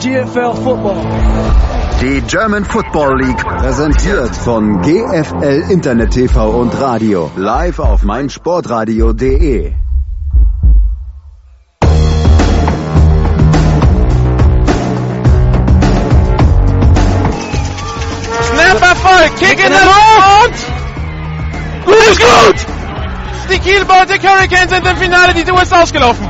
GFL Football. Die German Football League präsentiert von GFL Internet TV und Radio live auf meinsportradio.de. Snap Erfolg, Kick in der Luft! Gut, gut! Die Kiel Baltic Hurricanes sind im Finale, die Tour ist ausgelaufen.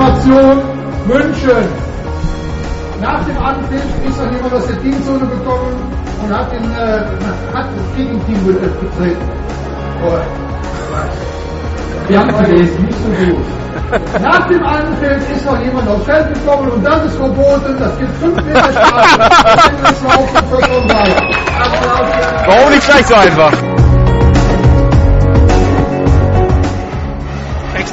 Information München. Nach dem Anpfiff ist noch jemand aus der Teamzone gekommen und hat, den, äh, hat das Gegenteam betreten. Oh. Wir haben gelesen, nicht so gut. Nach dem Anpfiff ist noch jemand aufs Feld gekommen und das ist verboten. Das gibt 5 Meter Strafe. Warum nicht gleich so einfach?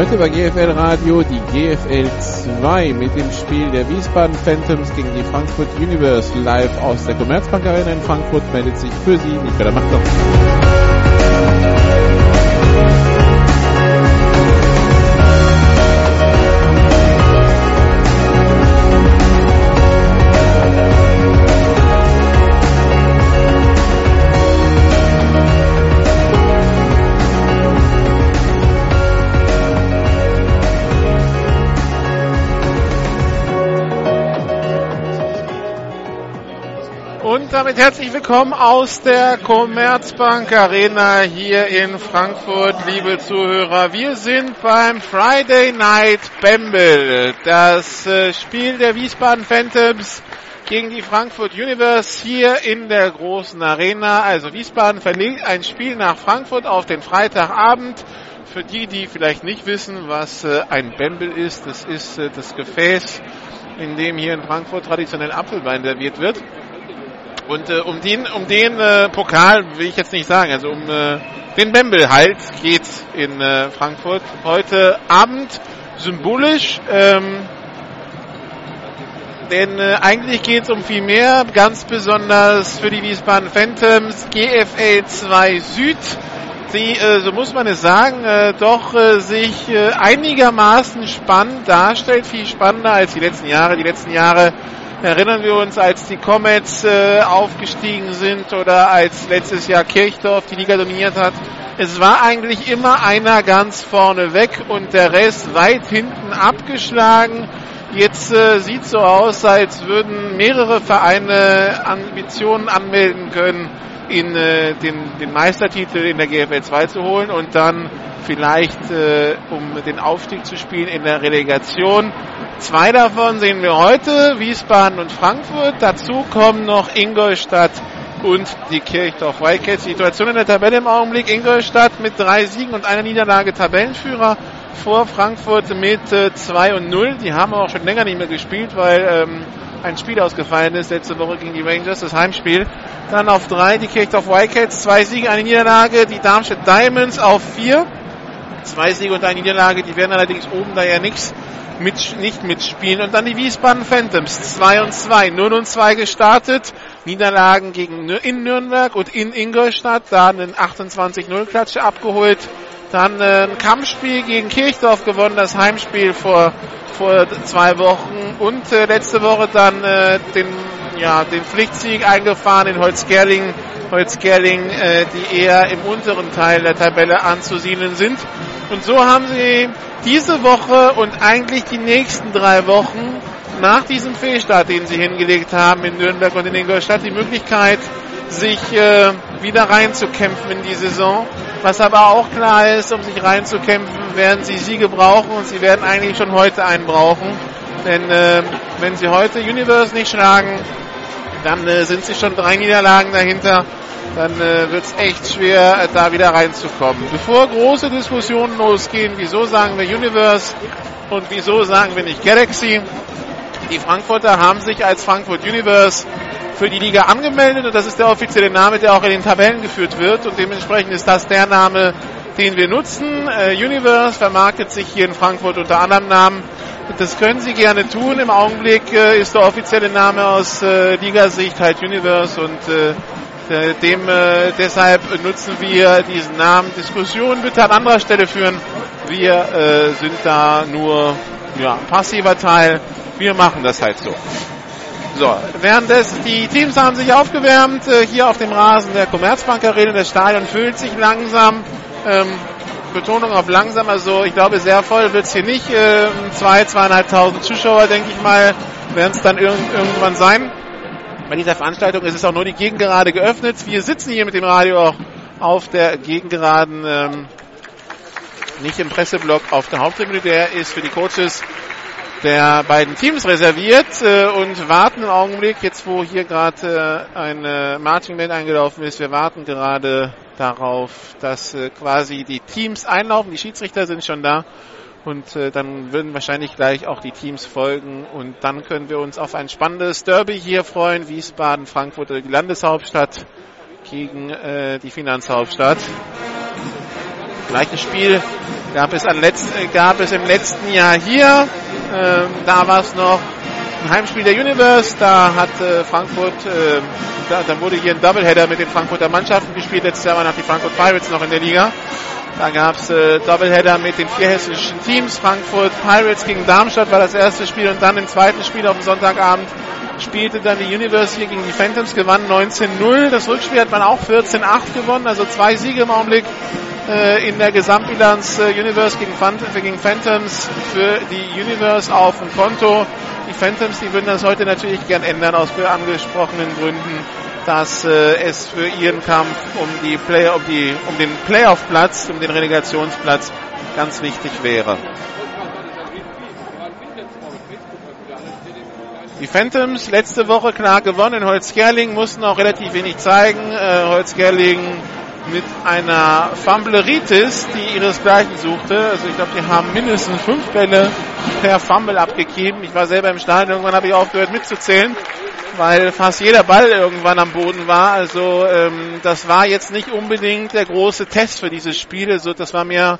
Heute bei GFL Radio die GFL 2 mit dem Spiel der Wiesbaden Phantoms gegen die Frankfurt Universe live aus der Commerzbank Arena in Frankfurt meldet sich für Sie Michael Machtler. Willkommen aus der Commerzbank Arena hier in Frankfurt, liebe Zuhörer. Wir sind beim Friday Night Bamble, das äh, Spiel der Wiesbaden Phantoms gegen die Frankfurt Universe hier in der großen Arena. Also Wiesbaden verlegt ein Spiel nach Frankfurt auf den Freitagabend. Für die, die vielleicht nicht wissen, was äh, ein Bamble ist, das ist äh, das Gefäß, in dem hier in Frankfurt traditionell Apfelwein serviert wird. Und äh, um den, um den äh, Pokal will ich jetzt nicht sagen, also um äh, den Bembel halt geht in äh, Frankfurt heute Abend symbolisch. Ähm, denn äh, eigentlich geht es um viel mehr, ganz besonders für die Wiesbaden Phantoms GFL 2 Süd, die, äh, so muss man es sagen, äh, doch äh, sich äh, einigermaßen spannend darstellt, viel spannender als die letzten Jahre. Die letzten Jahre Erinnern wir uns, als die Comets äh, aufgestiegen sind oder als letztes Jahr Kirchdorf die Liga dominiert hat. Es war eigentlich immer einer ganz vorne weg und der Rest weit hinten abgeschlagen. Jetzt äh, sieht so aus, als würden mehrere Vereine Ambitionen anmelden können, in äh, den, den Meistertitel in der GFL 2 zu holen und dann vielleicht äh, um den Aufstieg zu spielen in der Relegation. Zwei davon sehen wir heute, Wiesbaden und Frankfurt. Dazu kommen noch Ingolstadt und die Kirchdorf Wildcats. Situation in der Tabelle im Augenblick Ingolstadt mit drei Siegen und einer Niederlage Tabellenführer vor Frankfurt mit 2 äh, und 0. Die haben auch schon länger nicht mehr gespielt, weil ähm, ein Spiel ausgefallen ist letzte Woche gegen die Rangers, das Heimspiel. Dann auf drei die Kirchdorf Wildcats, zwei Siege, eine Niederlage. Die Darmstadt Diamonds auf vier. Zwei Siege und eine Niederlage, die werden allerdings oben da ja nichts mit, nicht mitspielen. Und dann die Wiesbaden Phantoms, 2 und 2, 0 und 2 gestartet. Niederlagen gegen in Nürnberg und in Ingolstadt, da einen 28-0-Klatsche abgeholt. Dann äh, ein Kampfspiel gegen Kirchdorf gewonnen, das Heimspiel vor vor zwei Wochen und äh, letzte Woche dann äh, den, ja, den Pflichtsieg eingefahren in Holzgerling. Holzgerling, äh, die eher im unteren Teil der Tabelle anzusiedeln sind. Und so haben sie diese Woche und eigentlich die nächsten drei Wochen nach diesem Fehlstart, den sie hingelegt haben in Nürnberg und in Ingolstadt, die Möglichkeit, sich äh, wieder reinzukämpfen in die Saison. Was aber auch klar ist, um sich reinzukämpfen, werden sie Siege brauchen und sie werden eigentlich schon heute einen brauchen. Denn äh, wenn sie heute Universe nicht schlagen, dann äh, sind sie schon drei Niederlagen dahinter. Dann äh, wird es echt schwer, äh, da wieder reinzukommen. Bevor große Diskussionen losgehen, wieso sagen wir Universe und wieso sagen wir nicht Galaxy, die Frankfurter haben sich als Frankfurt Universe für die Liga angemeldet und das ist der offizielle Name, der auch in den Tabellen geführt wird und dementsprechend ist das der Name, den wir nutzen. Äh, Universe vermarktet sich hier in Frankfurt unter anderem Namen. Das können Sie gerne tun. Im Augenblick äh, ist der offizielle Name aus äh, Ligasicht halt Universe und äh, dem äh, deshalb nutzen wir diesen Namen. Diskussionen bitte an anderer Stelle führen. Wir äh, sind da nur ja, passiver Teil wir machen das halt so. So, währenddessen die Teams haben sich aufgewärmt äh, hier auf dem Rasen der Commerzbank Arena. Das Stadion füllt sich langsam. Ähm, Betonung auf langsam, also ich glaube sehr voll wird es hier nicht. Äh, zwei, zweieinhalbtausend Zuschauer, denke ich mal, werden es dann irg irgendwann sein. Bei dieser Veranstaltung ist es auch nur die Gegengerade geöffnet. Wir sitzen hier mit dem Radio auch auf der Gegengeraden, ähm, nicht im Presseblock auf der Haupttribüne. Der ist für die Coaches der beiden Teams reserviert äh, und warten im Augenblick, jetzt wo hier gerade äh, eine Marching Band eingelaufen ist, wir warten gerade darauf, dass äh, quasi die Teams einlaufen, die Schiedsrichter sind schon da. Und äh, dann würden wahrscheinlich gleich auch die Teams folgen. Und dann können wir uns auf ein spannendes Derby hier freuen, Wiesbaden, Frankfurt oder die Landeshauptstadt gegen äh, die Finanzhauptstadt. Gleiches Spiel gab es, an letzt, gab es im letzten Jahr hier. Ähm, da war es noch ein Heimspiel der Universe. Da hat äh, Frankfurt, äh, da, da, wurde hier ein Doubleheader mit den Frankfurter Mannschaften gespielt. Letztes Jahr waren auch die Frankfurt Pirates noch in der Liga. Da gab es äh, Doubleheader mit den vier hessischen Teams. Frankfurt Pirates gegen Darmstadt war das erste Spiel und dann im zweiten Spiel auf dem Sonntagabend spielte dann die Universe hier gegen die Phantoms, gewann 19-0. Das Rückspiel hat man auch 14-8 gewonnen, also zwei Siege im Augenblick äh, in der Gesamtbilanz äh, Universe gegen, gegen Phantoms für die Universe auf dem Konto. Die Phantoms, die würden das heute natürlich gern ändern aus angesprochenen Gründen, dass äh, es für ihren Kampf um die Play um die um den Playoff-Platz, um den Relegationsplatz ganz wichtig wäre. Die Phantoms letzte Woche klar gewonnen in Holzgerling, mussten auch relativ wenig zeigen. Äh, Holzgerling mit einer Fumbleritis, die ihresgleichen suchte. Also ich glaube, die haben mindestens fünf Bälle per Fumble abgegeben. Ich war selber im Stadion, irgendwann habe ich aufgehört mitzuzählen, weil fast jeder Ball irgendwann am Boden war. Also ähm, das war jetzt nicht unbedingt der große Test für dieses Spiel. Also das war mehr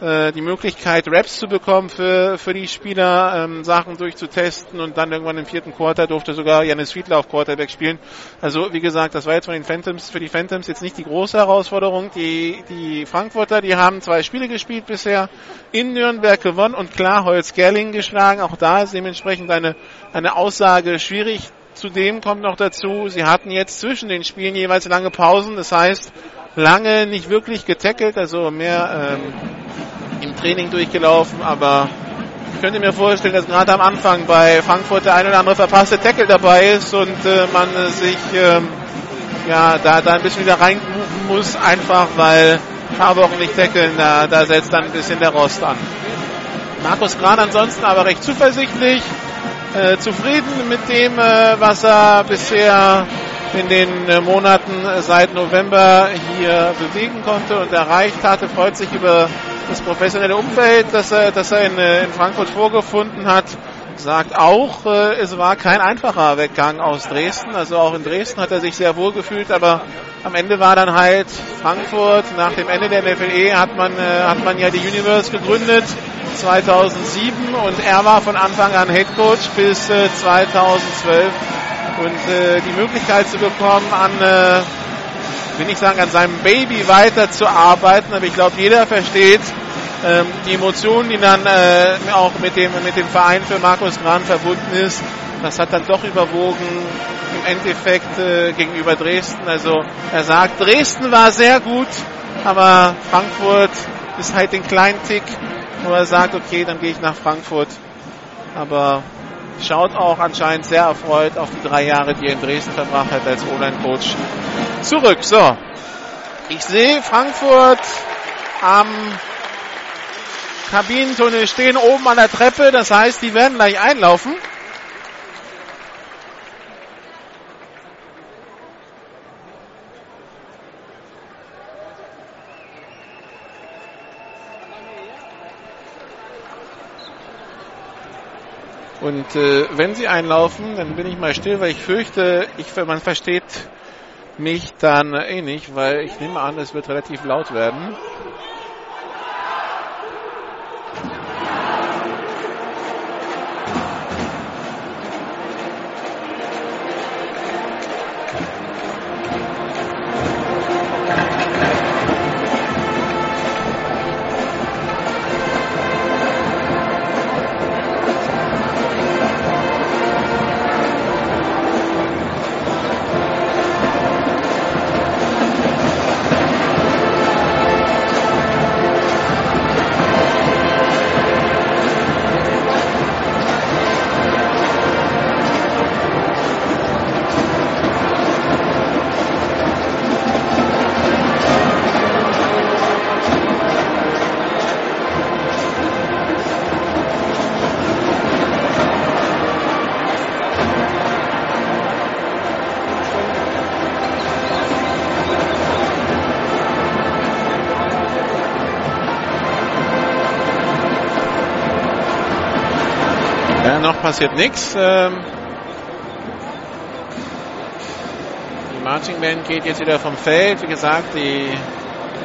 äh, die Möglichkeit, Raps zu bekommen für, für die Spieler, ähm, Sachen durchzutesten und dann irgendwann im vierten Quarter durfte sogar Janis Fiedler auf Quarterback spielen. Also wie gesagt, das war jetzt von den Phantoms, für die Phantoms jetzt nicht die große Herausforderung. Die, die Frankfurter, die haben zwei Spiele gespielt bisher, in Nürnberg gewonnen und klar Holz Gerling geschlagen. Auch da ist dementsprechend eine, eine Aussage schwierig. Zudem kommt noch dazu, sie hatten jetzt zwischen den Spielen jeweils lange Pausen. Das heißt, lange nicht wirklich getackelt, also mehr ähm, im Training durchgelaufen, aber ich könnte mir vorstellen, dass gerade am Anfang bei Frankfurt der ein oder andere verpasste Tackle dabei ist und äh, man äh, sich ähm, ja da, da ein bisschen wieder reinbuchen muss, einfach weil ein paar Wochen nicht tackeln, da, da setzt dann ein bisschen der Rost an. Markus Gran ansonsten aber recht zuversichtlich, äh, zufrieden mit dem, äh, was er bisher in den äh, Monaten seit November hier bewegen konnte und erreicht hatte, freut sich über das professionelle Umfeld, das er, das er in, äh, in Frankfurt vorgefunden hat, sagt auch, äh, es war kein einfacher Weggang aus Dresden. Also auch in Dresden hat er sich sehr wohl gefühlt, aber am Ende war dann halt Frankfurt. Nach dem Ende der NFLE hat man, äh, hat man ja die Universe gegründet 2007 und er war von Anfang an Head Coach bis äh, 2012 und äh, die Möglichkeit zu bekommen, an äh, will nicht sagen, an seinem Baby weiterzuarbeiten, aber ich glaube, jeder versteht, ähm, die Emotionen, die dann äh, auch mit dem, mit dem Verein für Markus Gran verbunden ist, das hat dann doch überwogen im Endeffekt äh, gegenüber Dresden. Also er sagt, Dresden war sehr gut, aber Frankfurt ist halt den kleinen Tick, wo er sagt, okay, dann gehe ich nach Frankfurt. Aber schaut auch anscheinend sehr erfreut auf die drei Jahre, die er in Dresden verbracht hat als O-Line-Coach zurück. So, ich sehe Frankfurt am Kabinentunnel stehen oben an der Treppe. Das heißt, die werden gleich einlaufen. Und äh, wenn sie einlaufen, dann bin ich mal still, weil ich fürchte, ich, man versteht mich dann eh nicht, weil ich nehme an, es wird relativ laut werden. Passiert nichts. Ähm die Marching Band geht jetzt wieder vom Feld. Wie gesagt, die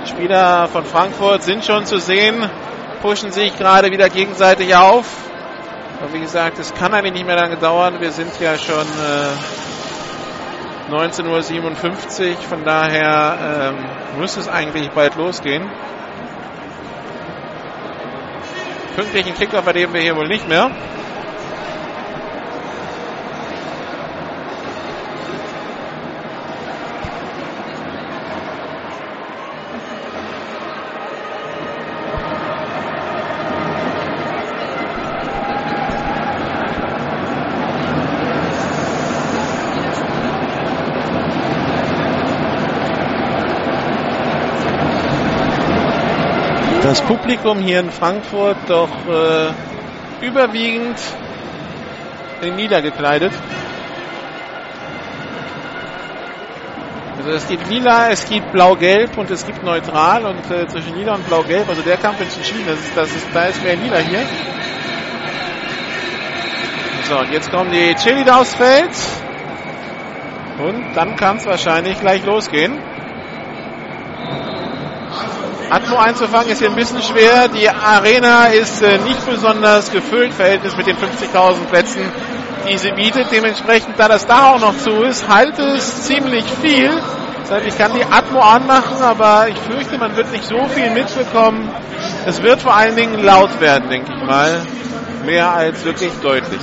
Spieler von Frankfurt sind schon zu sehen, pushen sich gerade wieder gegenseitig auf. Aber wie gesagt, es kann eigentlich nicht mehr lange dauern. Wir sind ja schon äh, 19.57 Uhr. Von daher ähm, muss es eigentlich bald losgehen. Pünktlichen Kickoff erleben wir hier wohl nicht mehr. Publikum hier in Frankfurt doch äh, überwiegend in niedergekleidet. Also es gibt lila, es gibt blau-gelb und es gibt neutral und äh, zwischen lila und blau-gelb, also der Kampf ist entschieden, das ist, das ist, da ist mehr lila hier. So, und jetzt kommen die Chili aufs Feld. Und dann kann es wahrscheinlich gleich losgehen. Atmo einzufangen ist hier ein bisschen schwer. Die Arena ist äh, nicht besonders gefüllt, Verhältnis mit den 50.000 Plätzen, die sie bietet. Dementsprechend, da das da auch noch zu ist, halt es ziemlich viel. Ich kann die Atmo anmachen, aber ich fürchte, man wird nicht so viel mitbekommen. Es wird vor allen Dingen laut werden, denke ich mal. Mehr als wirklich deutlich.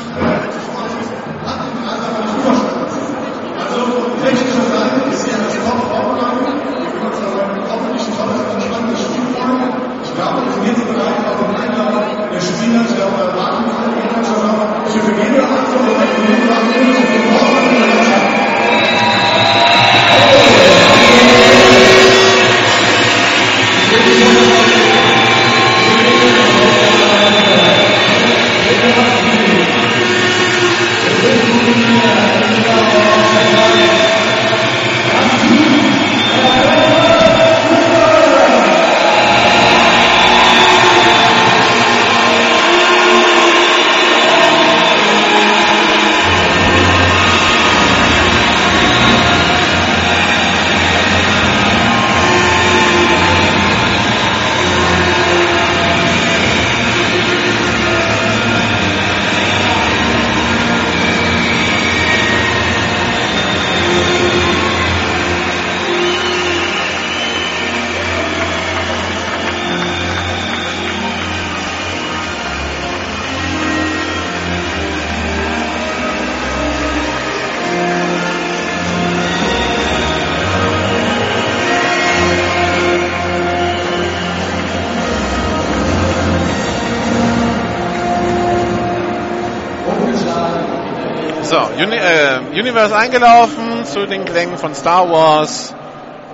Universe eingelaufen zu den Klängen von Star Wars.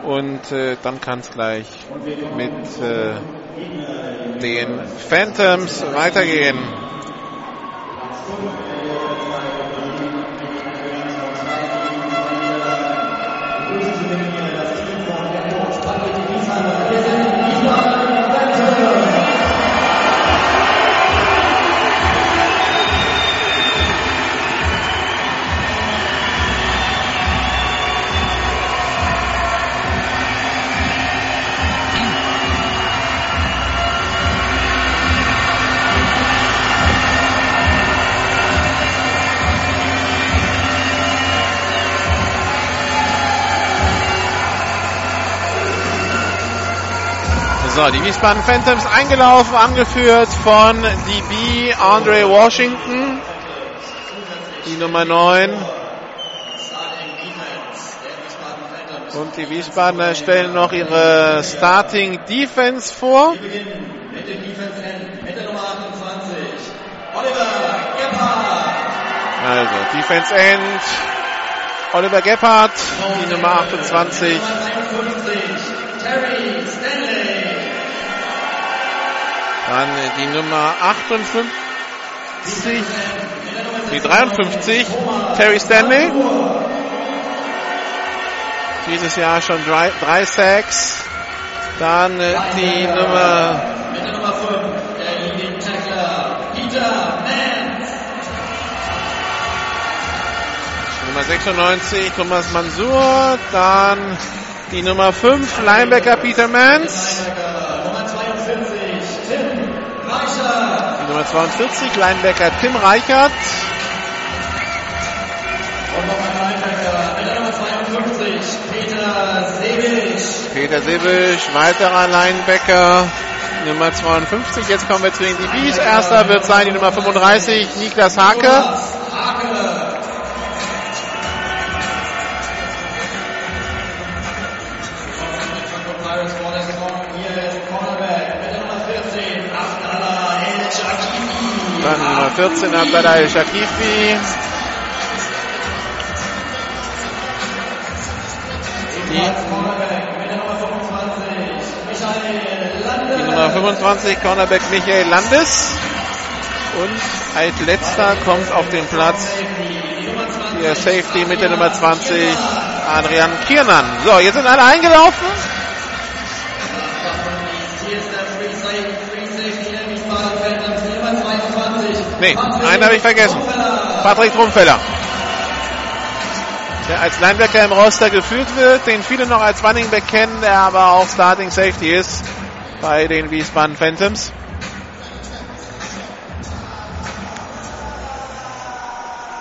Und äh, dann kann es gleich mit äh, den Phantoms weitergehen. Die Wiesbaden Phantoms eingelaufen, angeführt von DB Andre Washington, die Nummer 9. Und die Wiesbadener stellen noch ihre Starting Defense vor. Also, Defense End, Oliver Gebhardt, die Nummer 28. Dann die Nummer 58, die 53, Terry Stanley. Dieses Jahr schon drei, drei Sacks. Dann die Nummer Nummer 96, Thomas Mansur. Dann die Nummer 5, Linebacker Peter Mans. Die Nummer 42, Linebacker Tim Reichert. Und noch ein Linebacker mit der Nummer 52, Peter Sebisch. Peter Sebisch, weiterer Linebacker. Nummer 52. Jetzt kommen wir zu den DBs. Erster wird sein die Nummer 35, Niklas. Hake. Dann Nummer 14 Abdallah El Shakifi. Die, die Nummer 25 Cornerback Michael Landes. Und als letzter kommt auf den Platz der Safety mit der Nummer 20 Adrian Kiernan. So, jetzt sind alle eingelaufen. Nee, einen habe ich vergessen. Patrick Trumfeller. Der als Linebacker im Roster geführt wird, den viele noch als Running Back kennen, der aber auch Starting Safety ist bei den Wiesbaden Phantoms.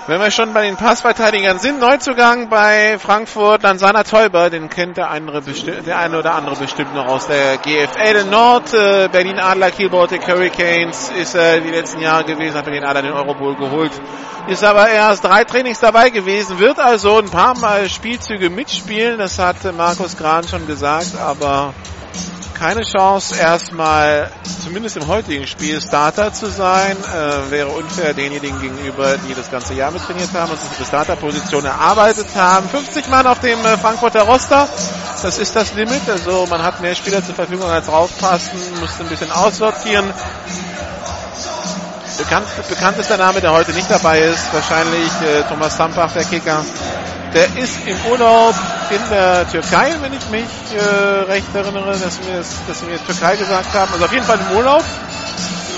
Wenn wir schon bei den Passverteidigern sind, Neuzugang bei Frankfurt, Lansana Teuber, den kennt der, andere der eine oder andere bestimmt noch aus der GFL Nord, äh, Berlin Adler, Kiel Baltic Hurricanes, ist er äh, die letzten Jahre gewesen, hat Berlin Adler den Eurobowl geholt, ist aber erst drei Trainings dabei gewesen, wird also ein paar Mal Spielzüge mitspielen, das hat Markus Gran schon gesagt, aber keine Chance, erstmal zumindest im heutigen Spiel Starter zu sein. Äh, wäre unfair denjenigen gegenüber, die das ganze Jahr mit trainiert haben und sich die Starterposition erarbeitet haben. 50 Mann auf dem äh, Frankfurter Roster. Das ist das Limit. Also man hat mehr Spieler zur Verfügung als draufpassen, musste ein bisschen aussortieren. Bekannt, bekanntester Name, der heute nicht dabei ist, wahrscheinlich äh, Thomas Tampach, der Kicker. Der ist im Urlaub in der Türkei, wenn ich mich äh, recht erinnere, dass wir, dass wir Türkei gesagt haben. Also auf jeden Fall im Urlaub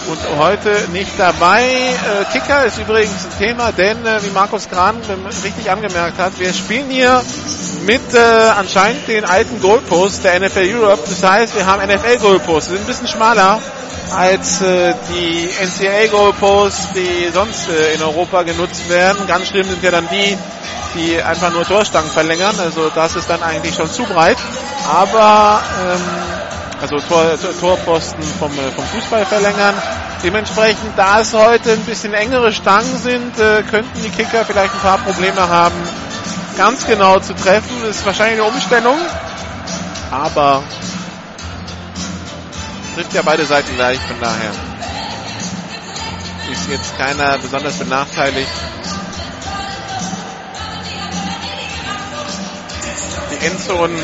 und heute nicht dabei. Äh, Kicker ist übrigens ein Thema, denn äh, wie Markus Kran richtig angemerkt hat, wir spielen hier mit äh, anscheinend den alten Goalposts der NFL Europe. Das heißt, wir haben NFL Goalposts, sind ein bisschen schmaler als äh, die NCAA Goalposts, die sonst äh, in Europa genutzt werden. Ganz schlimm sind ja dann die, die einfach nur Torstangen verlängern. Also das ist dann eigentlich schon zu breit. Aber ähm, also Tor, Torposten vom, äh, vom Fußball verlängern. Dementsprechend, da es heute ein bisschen engere Stangen sind, äh, könnten die Kicker vielleicht ein paar Probleme haben, ganz genau zu treffen. Das Ist wahrscheinlich eine Umstellung, aber trifft ja beide Seiten gleich, von daher ist jetzt keiner besonders benachteiligt. Die Endzonen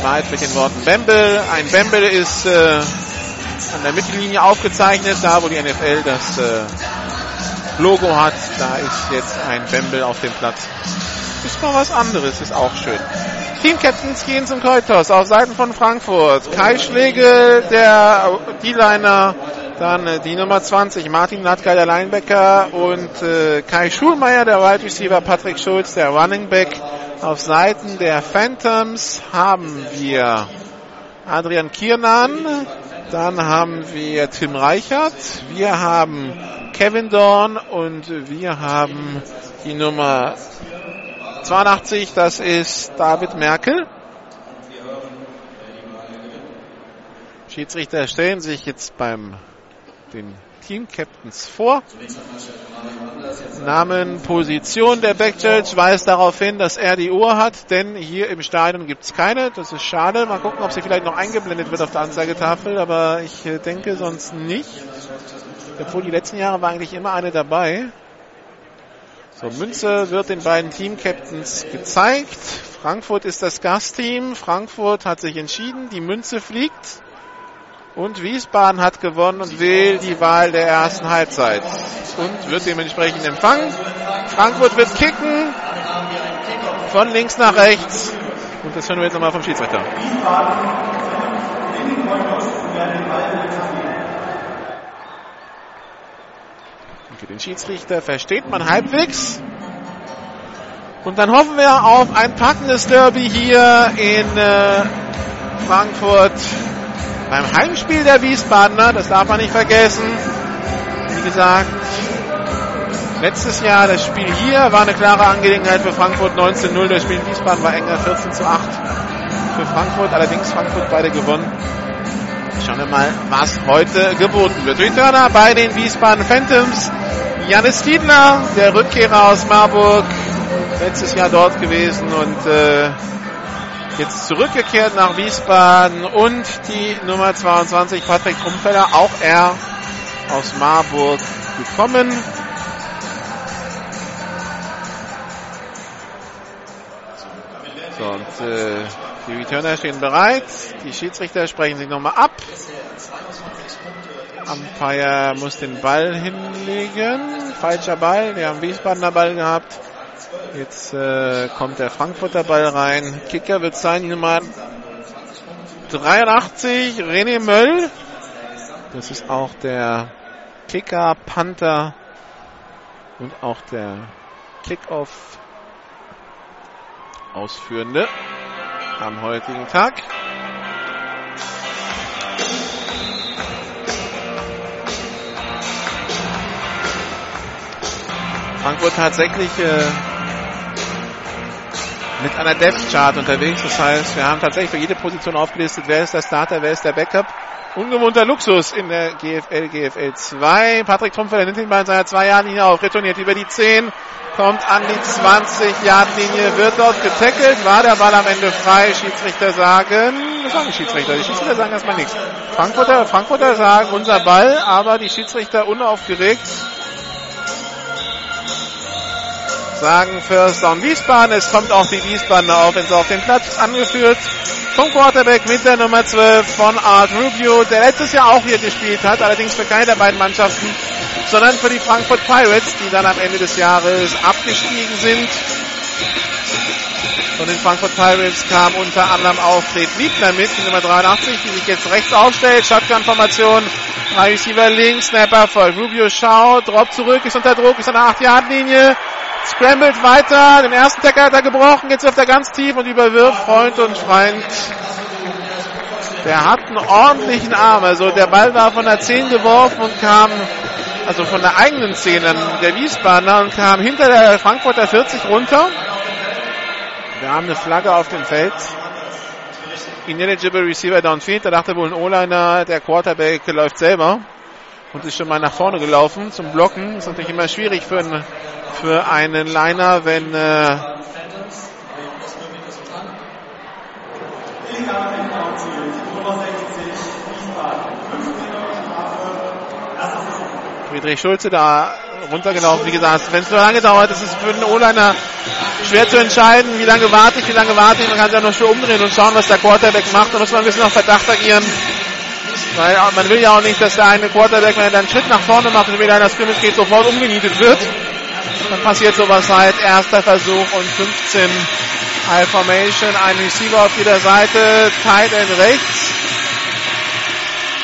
gemalt mit den Worten Bamble. Ein Bamble ist äh, an der Mittellinie aufgezeichnet, da wo die NFL das äh, Logo hat, da ist jetzt ein Bamble auf dem Platz. Ist mal was anderes, ist auch schön. Team-Captains gehen zum Kreuzhaus auf Seiten von Frankfurt. Kai Schlegel, der D-Liner, dann äh, die Nummer 20, Martin Latka, der Linebacker und äh, Kai Schulmeier, der Wide Receiver, Patrick Schulz, der Running Back. Auf Seiten der Phantoms haben wir Adrian Kiernan, dann haben wir Tim Reichert, wir haben Kevin Dorn und wir haben die Nummer 82, das ist David Merkel. Schiedsrichter stellen sich jetzt beim den Team Captains vor. Namen, Position der Backjudge weist darauf hin, dass er die Uhr hat, denn hier im Stadion gibt es keine. Das ist schade. Mal gucken, ob sie vielleicht noch eingeblendet wird auf der Anzeigetafel, aber ich äh, denke sonst nicht. Obwohl die letzten Jahre war eigentlich immer eine dabei. So, Münze wird den beiden Team-Captains gezeigt. Frankfurt ist das Gastteam. Frankfurt hat sich entschieden. Die Münze fliegt. Und Wiesbaden hat gewonnen und will die Wahl der ersten Halbzeit. Und wird dementsprechend empfangen. Frankfurt wird kicken. Von links nach rechts. Und das hören wir jetzt nochmal vom Schiedsrichter. Für den Schiedsrichter versteht man halbwegs. Und dann hoffen wir auf ein packendes Derby hier in äh, Frankfurt beim Heimspiel der Wiesbadener. Das darf man nicht vergessen. Wie gesagt, letztes Jahr das Spiel hier war eine klare Angelegenheit für Frankfurt 19-0. Das Spiel in Wiesbaden war enger 14 zu 8 für Frankfurt. Allerdings Frankfurt beide gewonnen. Schauen wir mal, was heute geboten wird. Returner bei den Wiesbaden Phantoms. Janis Fiedler, der Rückkehrer aus Marburg, letztes Jahr dort gewesen und äh, jetzt zurückgekehrt nach Wiesbaden und die Nummer 22 Patrick Trumpfeller, auch er aus Marburg gekommen. So, und äh, die Returner stehen bereit. Die Schiedsrichter sprechen sich nochmal ab. Umpire muss den Ball hinlegen. Falscher Ball. Wir haben Wiesbadener Ball gehabt. Jetzt äh, kommt der Frankfurter Ball rein. Kicker wird sein Nummer 83, René Möll. Das ist auch der Kicker, Panther und auch der Kickoff Ausführende am heutigen Tag. Frankfurt tatsächlich äh, mit einer Depth Chart unterwegs. Das heißt, wir haben tatsächlich für jede Position aufgelistet, wer ist der Starter, wer ist der Backup. Ungewohnter Luxus in der GFL, GFL 2. Patrick Trumpfer nimmt ihn bei seiner 2-Jahr-Linie auf, retourniert über die 10, kommt an die 20-Yard-Linie, wird dort getackelt, war der Ball am Ende frei, Schiedsrichter sagen, das sagen die Schiedsrichter, die Schiedsrichter sagen erstmal nichts. Frankfurter, Frankfurter sagen unser Ball, aber die Schiedsrichter unaufgeregt sagen First Down Wiesbaden. Es kommt auch die Wiesbadener Offense auf den Platz angeführt. Vom Quarterback mit der Nummer 12 von Art Rubio, der letztes Jahr auch hier gespielt hat, allerdings für keine der beiden Mannschaften, sondern für die Frankfurt Pirates, die dann am Ende des Jahres abgestiegen sind. Von den Frankfurt Pirates kam unter anderem auch Fred Liebner mit, die Nummer 83, die sich jetzt rechts aufstellt. Shotgun-Formation, drei Receiver links, Snapper voll. Rubio schaut, Drop zurück, ist unter Druck, ist an der 8-Yard-Linie. Scrambled weiter, den ersten Tacker hat er gebrochen, jetzt wirft er ganz tief und überwirft Freund und Freund. Der hat einen ordentlichen Arm, also der Ball war von der 10 geworfen und kam, also von der eigenen 10 der Wiesbadener und kam hinter der Frankfurter 40 runter. Wir haben eine Flagge auf dem Feld. Ineligible Receiver downfield, da dachte wohl ein O-Liner, der Quarterback läuft selber und ist schon mal nach vorne gelaufen zum Blocken. Ist natürlich immer schwierig für einen, für einen Liner, wenn äh, Friedrich Schulze da runtergelaufen. Wie gesagt, wenn es so lange dauert, ist es für den O-Liner schwer zu entscheiden, wie lange warte ich, wie lange warte ich. Man kann sich auch noch schön umdrehen und schauen, was der Quarterback macht. Da muss man ein bisschen auf Verdacht agieren. Weil man will ja auch nicht, dass der eine Quarterback, wenn er dann einen Schritt nach vorne macht und wieder in das Scrimmage geht, sofort umgenietet wird. Dann passiert sowas halt. Erster Versuch und 15 High Formation. Ein Receiver auf jeder Seite. Tight End rechts.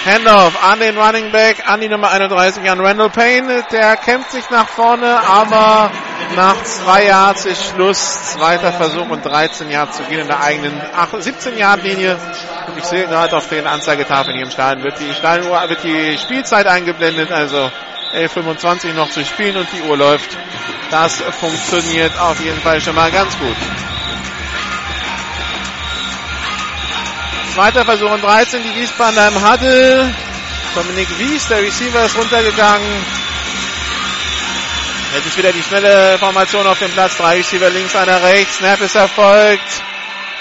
Handoff an den Running Back, an die Nummer 31, an Randall Payne. Der kämpft sich nach vorne, aber nach zwei Yards ist Schluss. Zweiter Versuch und 13 Yards zu gehen in der eigenen 17 Yard Linie. Und ich sehe gerade auf den Anzeigetafeln hier im Stadion wird die, Stadionuhr, wird die Spielzeit eingeblendet, also 11.25 noch zu spielen und die Uhr läuft. Das funktioniert auf jeden Fall schon mal ganz gut. Zweiter Versuch und 13, die Wiesbadener im Huddle. Dominik Wies, der Receiver ist runtergegangen. Jetzt ist wieder die schnelle Formation auf dem Platz. Drei Receiver links, einer rechts. Snap ist erfolgt.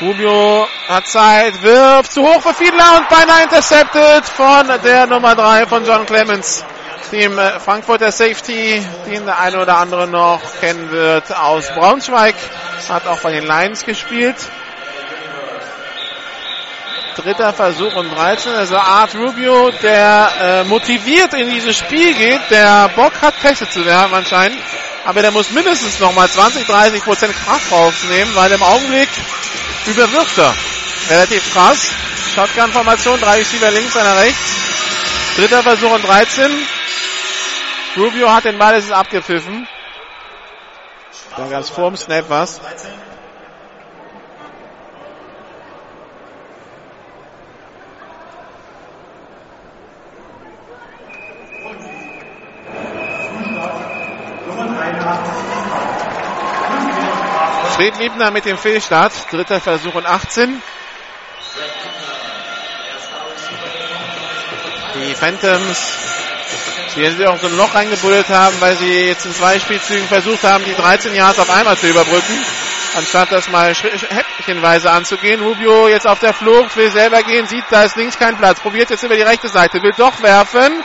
Rubio hat Zeit, wirft zu hoch für Fiedler und beinahe intercepted von der Nummer 3 von John Clemens. Dem äh, Frankfurter Safety, den der eine oder andere noch kennen wird aus Braunschweig. Hat auch bei den Lions gespielt. Dritter Versuch und 13. Also Art Rubio, der äh, motiviert in dieses Spiel geht, der Bock hat, Pässe zu werfen anscheinend. Aber der muss mindestens nochmal 20, 30 Prozent Kraft rausnehmen, weil im Augenblick überwirft er. Relativ krass. Shotgun-Formation, drei Receiver links, einer rechts. Dritter Versuch und 13. Rubio hat den Ball, es ist abgepfiffen. Dann ganz vorm Snap was. Fred Liebner mit dem Fehlstart. Dritter Versuch und 18. Die Phantoms, die sie auch so ein Loch reingebuddelt haben, weil sie jetzt in zwei Spielzügen versucht haben, die 13 Yards auf einmal zu überbrücken, anstatt das mal häppchenweise anzugehen. Rubio jetzt auf der Flucht, will selber gehen, sieht, da ist links kein Platz, probiert jetzt über die rechte Seite, will doch werfen,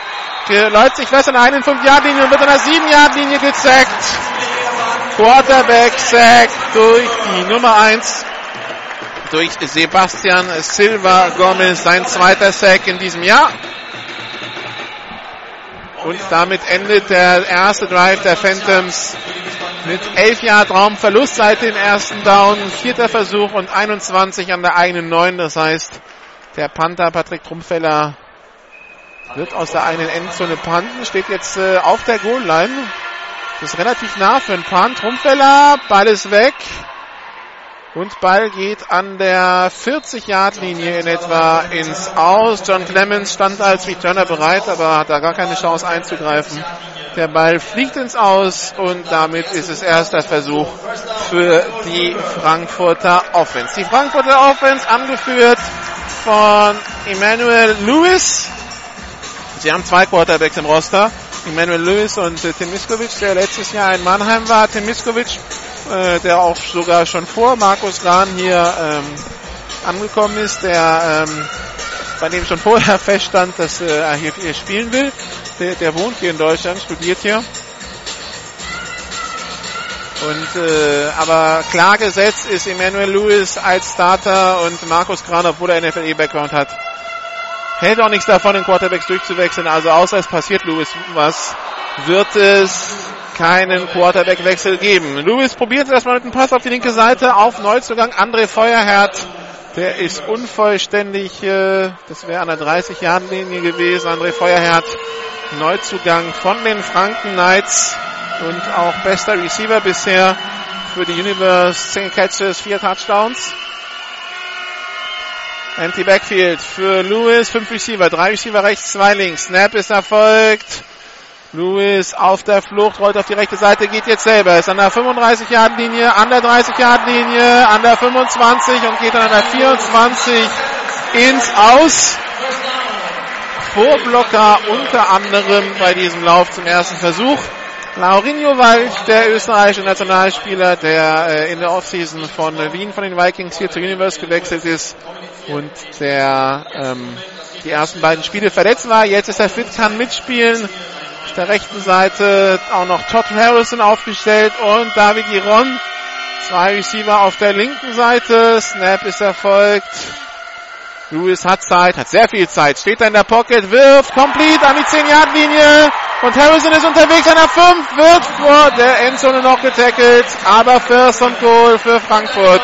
läuft sich fest an der einen 5-Yard-Linie und wird an der 7-Yard-Linie gezackt. Quarterback Sack durch die Nummer 1, durch Sebastian Silva Gomez, sein zweiter Sack in diesem Jahr. Und damit endet der erste Drive der Phantoms mit 11 Yard Raumverlust seit dem ersten Down, vierter Versuch und 21 an der eigenen 9. Das heißt, der Panther Patrick Trumpfeller wird aus der eigenen Endzone panten, steht jetzt äh, auf der Goal-Line. Das ist relativ nah für einen Punt. Trumpfeller, Ball ist weg. Und Ball geht an der 40-Yard-Linie in etwa ins Aus. John Clemens stand als Returner bereit, aber hat da gar keine Chance einzugreifen. Der Ball fliegt ins Aus und damit ist es erster Versuch für die Frankfurter Offense. Die Frankfurter Offense angeführt von Emmanuel Lewis. Sie haben zwei Quarterbacks im Roster. Emmanuel Lewis und äh, Tim Miskovic, der letztes Jahr in Mannheim war. Tim Miskovic, äh, der auch sogar schon vor Markus Rahn hier ähm, angekommen ist, der ähm, bei dem schon vorher feststand, dass äh, er hier, hier spielen will. Der, der wohnt hier in Deutschland, studiert hier. Und äh, aber klar gesetzt ist Emmanuel Lewis als Starter und Markus Gran, obwohl er NFL-Background hat, hält auch nichts davon, den Quarterbacks durchzuwechseln. Also außer es passiert Lewis was, wird es keinen Quarterback-Wechsel geben. Lewis probiert es erstmal mit dem Pass auf die linke Seite auf Neuzugang. André Feuerherz, der ist unvollständig. Äh, das wäre an der 30-Jahren-Linie gewesen. André Feuerherz, Neuzugang von den Franken Knights und auch bester Receiver bisher für die Universe. 10 Catches, 4 Touchdowns. Empty Backfield für Lewis, 5 Receiver, 3 Receiver rechts, 2 links. Snap ist erfolgt. Lewis auf der Flucht, rollt auf die rechte Seite, geht jetzt selber. Ist an der 35-Yard-Linie, an der 30-Yard-Linie, an der 25 und geht dann an der 24 ins Aus. Vorblocker unter anderem bei diesem Lauf zum ersten Versuch. Laurinho Wald, der österreichische Nationalspieler, der äh, in der Offseason von Wien von den Vikings hier zur Universe gewechselt ist und der ähm, die ersten beiden Spiele verletzt war. Jetzt ist er fit, kann mitspielen Auf der rechten Seite auch noch Todd Harrison aufgestellt und David Iron. Zwei Receiver auf der linken Seite. Snap ist erfolgt. Lewis hat Zeit, hat sehr viel Zeit, steht da in der Pocket, wirft complete an die 10-Yard-Linie und Harrison ist unterwegs an der 5, wird vor der Endzone noch getackelt, aber First und Goal für Frankfurt.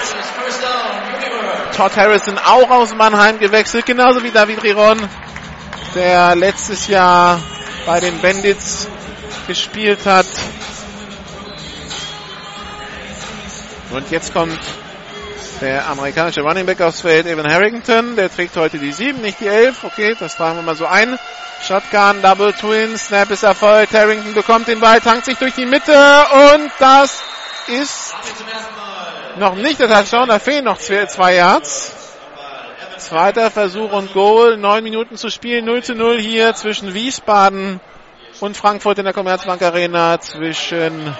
Todd Harrison auch aus Mannheim gewechselt, genauso wie David Riron, der letztes Jahr bei den Bandits gespielt hat. Und jetzt kommt der amerikanische Running Back aufs Feld, Evan Harrington, der trägt heute die 7, nicht die 11. Okay, das tragen wir mal so ein. Shotgun, Double Twin, Snap ist erfolgt. Harrington bekommt den Ball, tankt sich durch die Mitte und das ist noch nicht der Touchdown, da fehlen noch zwei, zwei Yards. Zweiter Versuch und Goal, neun Minuten zu spielen, 0 zu 0 hier zwischen Wiesbaden und Frankfurt in der Commerzbank Arena, zwischen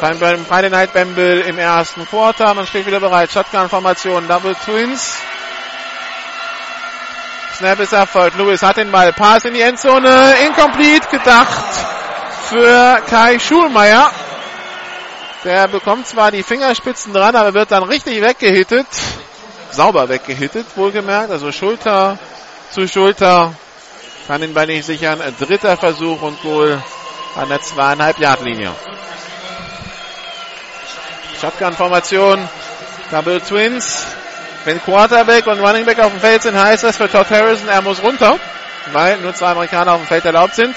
beim, beim Friday Night Bamble im ersten Quarter. Man steht wieder bereit. Shotgun-Formation, Double Twins. Snap ist erfolgt. Lewis hat den Ball. Pass in die Endzone. Incomplete gedacht für Kai Schulmeier. Der bekommt zwar die Fingerspitzen dran, aber wird dann richtig weggehittet. Sauber weggehittet, wohlgemerkt. Also Schulter zu Schulter. Kann den Ball nicht sichern. Dritter Versuch und Goal an der zweieinhalb Yard Linie. Shotgun-Formation, Double Twins. Wenn Quarterback und Running Back auf dem Feld sind, heißt das für Todd Harrison, er muss runter, weil nur zwei Amerikaner auf dem Feld erlaubt sind.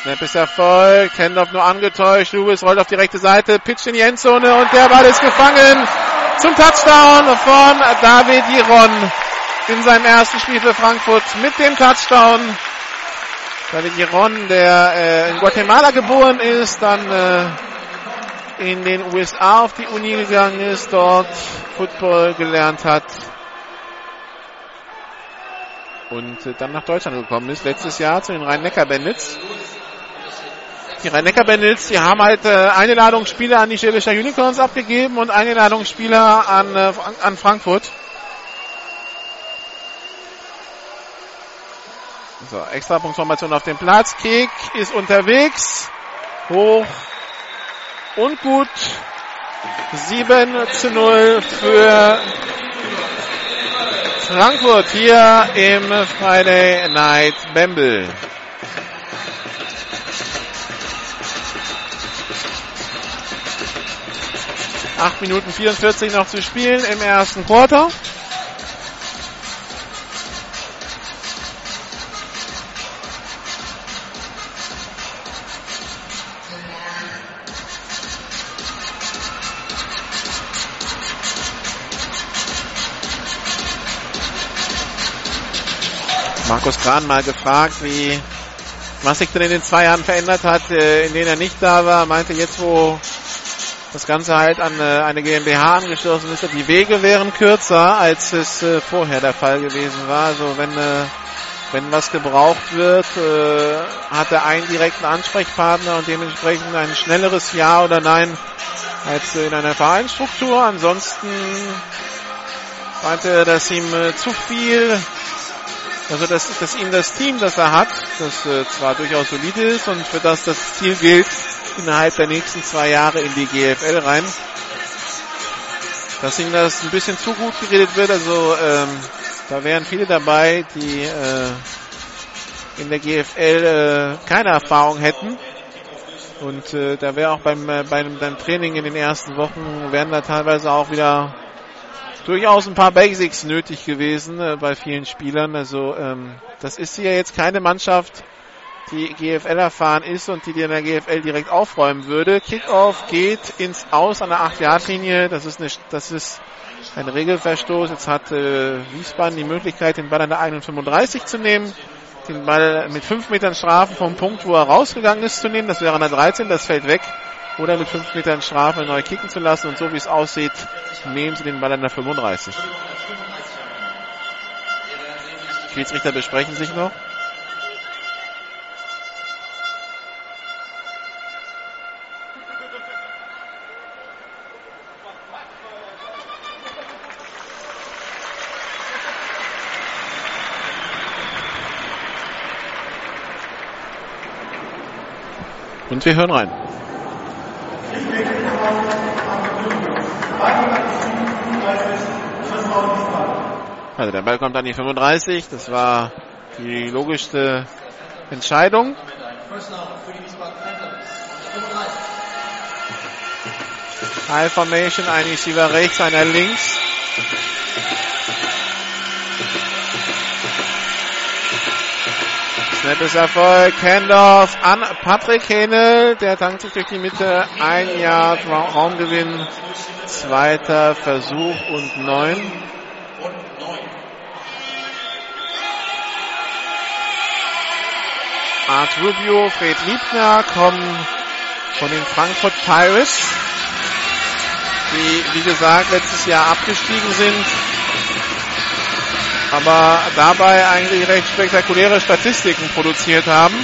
Snap ist erfolgt, Handoff nur angetäuscht, Lewis rollt auf die rechte Seite, pitcht in die Endzone und der Ball ist gefangen zum Touchdown von David Giron in seinem ersten Spiel für Frankfurt mit dem Touchdown. David Giron, der äh, in Guatemala geboren ist, dann äh, in den USA auf die Uni gegangen ist, dort Football gelernt hat und äh, dann nach Deutschland gekommen ist, letztes Jahr zu den Rhein-Neckar-Bandits. Die Rhein-Neckar-Bandits, die haben halt äh, eine Ladung Spieler an die Schwäbischer Unicorns abgegeben und eine Ladung Spieler an, äh, an Frankfurt. So, Extrapunktformation auf dem Platz. Kick ist unterwegs. Hoch und gut. 7 zu 0 für Frankfurt hier im Friday Night Bamble. Acht Minuten 44 noch zu spielen im ersten Quarter. Markus Kran mal gefragt, wie, was sich denn in den zwei Jahren verändert hat, äh, in denen er nicht da war. Meinte jetzt, wo das Ganze halt an äh, eine GmbH angeschlossen ist, die Wege wären kürzer, als es äh, vorher der Fall gewesen war. Also wenn, wenn was gebraucht wird, hat er einen direkten Ansprechpartner und dementsprechend ein schnelleres Ja oder Nein als in einer Vereinsstruktur. Ansonsten meinte er, dass ihm zu viel also dass, dass ihm das Team, das er hat, das äh, zwar durchaus solide ist und für das das Ziel gilt, innerhalb der nächsten zwei Jahre in die GFL rein, dass ihm das ein bisschen zu gut geredet wird. Also ähm, da wären viele dabei, die äh, in der GFL äh, keine Erfahrung hätten. Und äh, da wäre auch beim, äh, beim, beim Training in den ersten Wochen, werden da teilweise auch wieder durchaus ein paar Basics nötig gewesen äh, bei vielen Spielern. Also ähm, das ist hier jetzt keine Mannschaft, die GFL erfahren ist und die dir in der GFL direkt aufräumen würde. Kickoff geht ins Aus an der 8-Yard-Linie. Das ist eine, das ist ein Regelverstoß. Jetzt hat äh, Wiesbaden die Möglichkeit, den Ball an der 31 zu nehmen. Den Ball mit 5 Metern Strafen vom Punkt, wo er rausgegangen ist, zu nehmen. Das wäre an der 13. Das fällt weg oder mit 5 Metern Strafe neu kicken zu lassen. Und so wie es aussieht, nehmen sie den Ball an der 35. Schiedsrichter besprechen sich noch. Und wir hören rein. Also der Ball kommt an die 35. Das war die logischste Entscheidung. High Formation, ein Receiver rechts, einer links. Snap ist Erfolg. Handoff an Patrick Henel. Der tankt sich durch die Mitte. Ein Yard Raumgewinn. Zweiter Versuch und neun. Art Rubio, Fred Liebner kommen von den Frankfurt Pirates, die, wie gesagt, letztes Jahr abgestiegen sind, aber dabei eigentlich recht spektakuläre Statistiken produziert haben.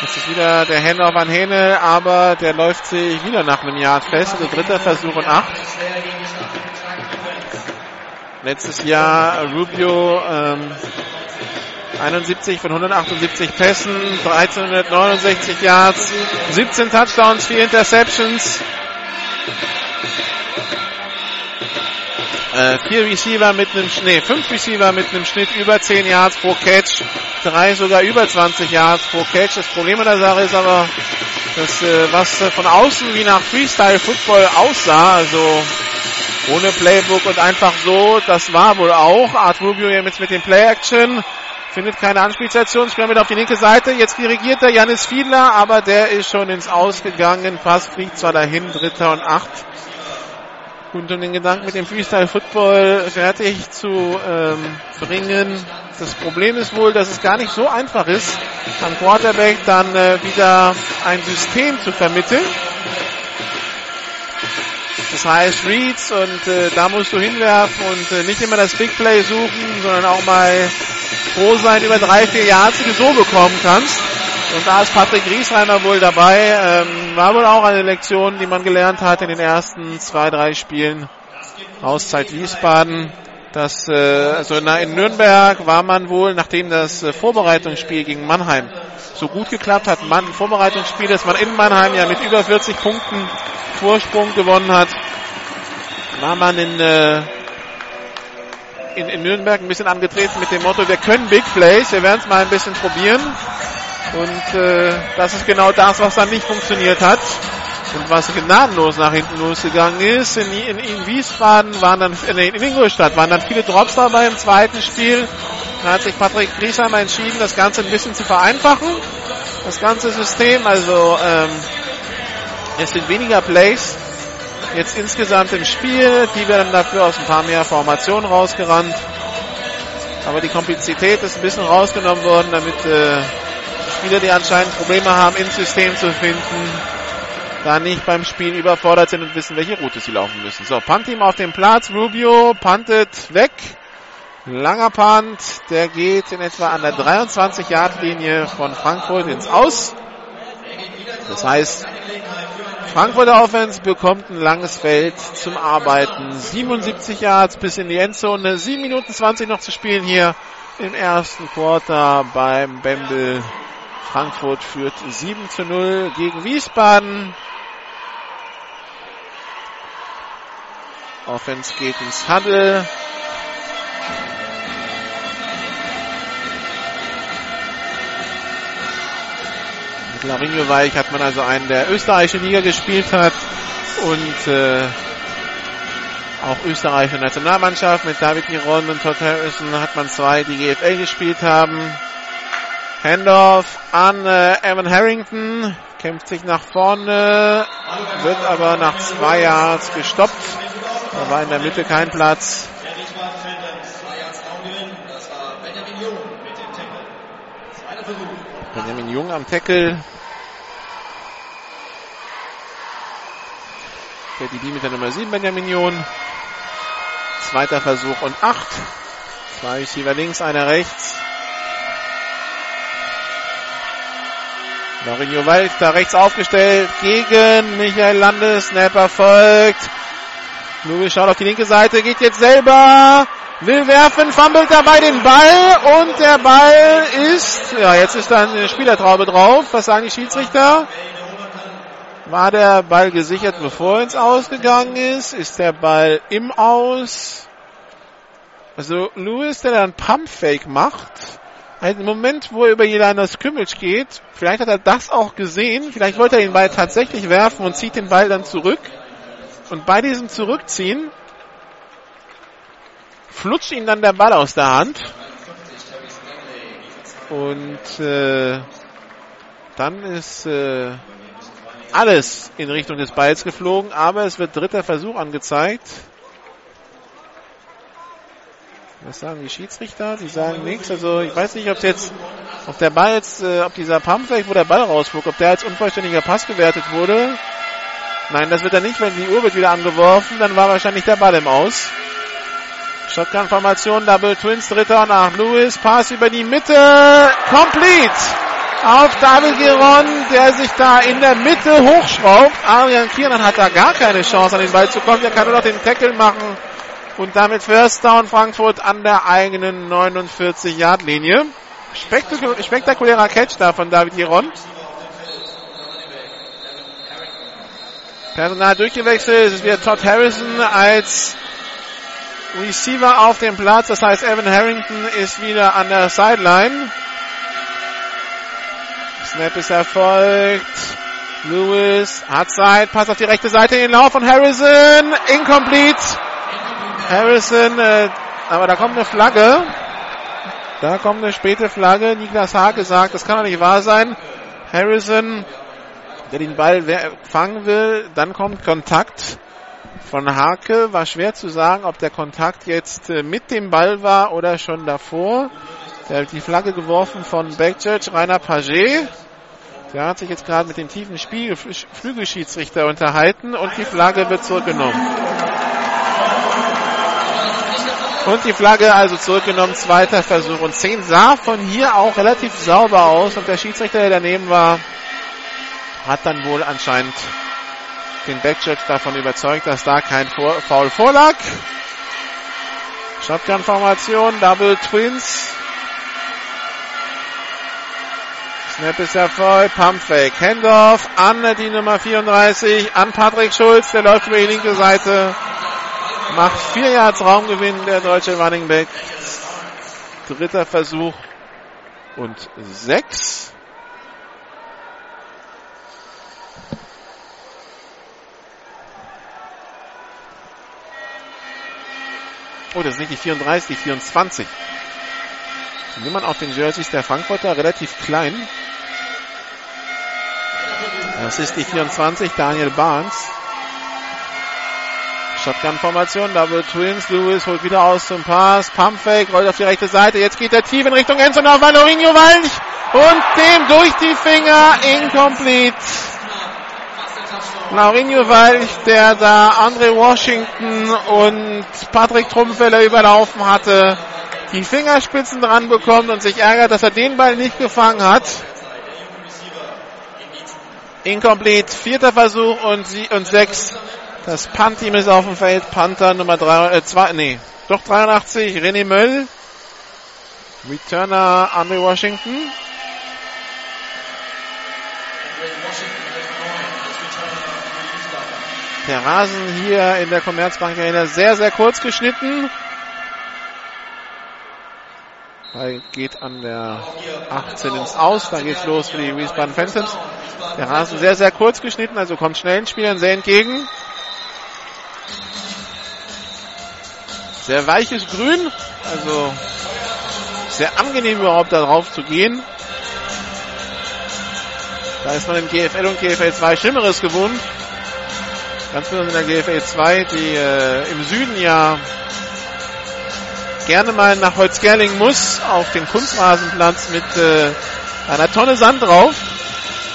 Das ist wieder der Handoff an Hähne, aber der läuft sich wieder nach einem Jahr fest. Also dritter Versuch und acht. Letztes Jahr Rubio ähm, 71 von 178 Pässen, 1369 Yards, 17 Touchdowns, 4 Interceptions. Äh, vier Receiver mit einem, nee, fünf Receiver mit einem Schnitt über 10 Yards pro Catch, drei sogar über 20 Yards pro Catch. Das Problem an der Sache ist aber, dass, äh, was äh, von außen wie nach Freestyle Football aussah, also ohne Playbook und einfach so, das war wohl auch. Art Rubio jetzt mit dem Play Action. Findet keine Anspielstation, spielt mit auf die linke Seite. Jetzt dirigiert er Janis Fiedler, aber der ist schon ins Ausgegangen. Pass fliegt zwar dahin, dritter und acht. Und um den Gedanken mit dem Freestyle Football fertig zu ähm, bringen. Das Problem ist wohl, dass es gar nicht so einfach ist, am Quarterback dann äh, wieder ein System zu vermitteln. Das heißt Reads und äh, da musst du hinwerfen und äh, nicht immer das Big Play suchen, sondern auch mal froh sein über drei, vier Yards, die du so bekommen kannst. Und da ist Patrick Griesheimer wohl dabei. Ähm, war wohl auch eine Lektion, die man gelernt hat in den ersten zwei, drei Spielen. Auszeit Wiesbaden. Das, äh, also in, Nürnberg war man wohl, nachdem das äh, Vorbereitungsspiel gegen Mannheim so gut geklappt hat, man, Vorbereitungsspiel, das man in Mannheim ja mit über 40 Punkten Vorsprung gewonnen hat, war man in, äh, in, in Nürnberg ein bisschen angetreten mit dem Motto, wir können Big Plays, wir werden es mal ein bisschen probieren. Und äh, das ist genau das, was dann nicht funktioniert hat. Und was gnadenlos nach hinten losgegangen ist, in, in, in Wiesbaden waren dann, in, in Ingolstadt waren dann viele Drops dabei im zweiten Spiel. Da hat sich Patrick Griesheimer entschieden, das Ganze ein bisschen zu vereinfachen. Das ganze System, also ähm, es sind weniger Plays jetzt insgesamt im Spiel. Die werden dafür aus ein paar mehr Formationen rausgerannt. Aber die Komplexität ist ein bisschen rausgenommen worden, damit äh, Spieler, die anscheinend Probleme haben, ins System zu finden, da nicht beim Spiel überfordert sind und wissen, welche Route sie laufen müssen. So, Punt-Team auf dem Platz. Rubio puntet weg. Langer Punt, der geht in etwa an der 23-Yard-Linie von Frankfurt ins Aus. Das heißt, Frankfurter Offense bekommt ein langes Feld zum Arbeiten. 77 Yards bis in die Endzone. 7 Minuten 20 noch zu spielen hier im ersten Quarter beim Bembel. Frankfurt führt 7 zu 0 gegen Wiesbaden. Offense geht ins Huddle. Mit Larinho Weich hat man also einen, der österreichische Liga gespielt hat und äh, auch österreichische Nationalmannschaft mit David Giron und Todd Harrison hat man zwei, die GFL gespielt haben. Handoff an äh, Evan Harrington, kämpft sich nach vorne, wird aber nach zwei Yards gestoppt. Da war in der Mitte kein Platz. Benjamin Jung am Tackle. Der DB mit der Nummer 7, Benjamin Jung. Zweiter Versuch und 8. Zwei Receiver links, einer rechts. Marinho Wald da rechts aufgestellt gegen Michael Landes. Snap erfolgt. Louis schaut auf die linke Seite, geht jetzt selber. will werfen, fummelt dabei den Ball und der Ball ist, ja, jetzt ist da eine Spielertraube drauf. Was sagen die Schiedsrichter? War der Ball gesichert, bevor er ins Ausgegangen ist? Ist der Ball im Aus? Also Lewis, der dann Pumpfake macht, ein Moment, wo er über Jelana Scrimmage geht, vielleicht hat er das auch gesehen, vielleicht wollte er den Ball tatsächlich werfen und zieht den Ball dann zurück. Und bei diesem Zurückziehen flutscht ihm dann der Ball aus der Hand. Und äh, dann ist äh, alles in Richtung des Balls geflogen, aber es wird dritter Versuch angezeigt. Was sagen die Schiedsrichter? Die sagen nichts. Also ich weiß nicht, ob jetzt, ob der Ball jetzt, äh, ob dieser Pumpfake, wo der Ball rausflog, ob der als unvollständiger Pass gewertet wurde. Nein, das wird er nicht, wenn die Uhr wird wieder angeworfen, dann war wahrscheinlich der Ball im Aus. Shotgun-Formation, Double Twins, dritter nach Lewis, Pass über die Mitte, complete! Auf David Giron, der sich da in der Mitte hochschraubt. Arian Kieran hat da gar keine Chance, an den Ball zu kommen. Der kann nur noch den Tackle machen. Und damit First Down Frankfurt an der eigenen 49-Yard-Linie. Spektakul spektakulärer Catch da von David Giron. Personal durchgewechselt. Es ist wieder Todd Harrison als Receiver auf dem Platz. Das heißt, Evan Harrington ist wieder an der Sideline. Snap ist erfolgt. Lewis hat Zeit, Pass auf die rechte Seite in den Lauf von Harrison. Incomplete. Harrison, äh, aber da kommt eine Flagge. Da kommt eine späte Flagge. Niklas Hake sagt, das kann doch nicht wahr sein. Harrison, der den Ball fangen will, dann kommt Kontakt von Hake. War schwer zu sagen, ob der Kontakt jetzt äh, mit dem Ball war oder schon davor. Der hat die Flagge geworfen von Backchurch, Rainer Paget. Der hat sich jetzt gerade mit dem tiefen Spiegel, Flügelschiedsrichter unterhalten und die Flagge wird zurückgenommen. Und die Flagge also zurückgenommen, zweiter Versuch. Und 10 sah von hier auch relativ sauber aus. Und der Schiedsrichter, der daneben war, hat dann wohl anscheinend den Backjudge davon überzeugt, dass da kein Foul vorlag. Shotgun-Formation, Double Twins. Snap ist voll, Pumpfake. Handoff an die Nummer 34, an Patrick Schulz, der läuft über die linke Seite. Macht vier Yards Raumgewinn der deutsche Running Back. Dritter Versuch und sechs. Oh, das ist nicht die 34, die 24. Die Nummern auf den Jerseys der Frankfurter relativ klein. Das ist die 24, Daniel Barnes. Shotgun-Formation, Double Twins, Lewis holt wieder aus zum Pass, Pumpfake, rollt auf die rechte Seite, jetzt geht der tief in Richtung Endzone auf Valorinho Walch und dem durch die Finger, incomplete. Laurinho Walch, der da Andre Washington und Patrick Trumpfeller überlaufen hatte, die Fingerspitzen dran bekommt und sich ärgert, dass er den Ball nicht gefangen hat. Incomplete, vierter Versuch und, sie, und sechs das Punt-Team ist auf dem Feld. Panther Nummer 3, äh, 2, nee, doch 83, René Möll. Returner Andre Washington. Der Rasen hier in der Commerzbank Arena sehr, sehr kurz geschnitten. Ball geht an der 18 ins Aus. Da geht's los für die Wiesbaden Phantoms. Der Rasen sehr, sehr kurz geschnitten, also kommt schnell den Spielern sehr entgegen. Sehr weiches Grün, also sehr angenehm überhaupt darauf zu gehen. Da ist man in GFL und GFL 2 Schlimmeres gewohnt. Ganz besonders in der GFL 2, die äh, im Süden ja gerne mal nach Holzgerling muss, auf dem Kunstrasenplatz mit äh, einer Tonne Sand drauf.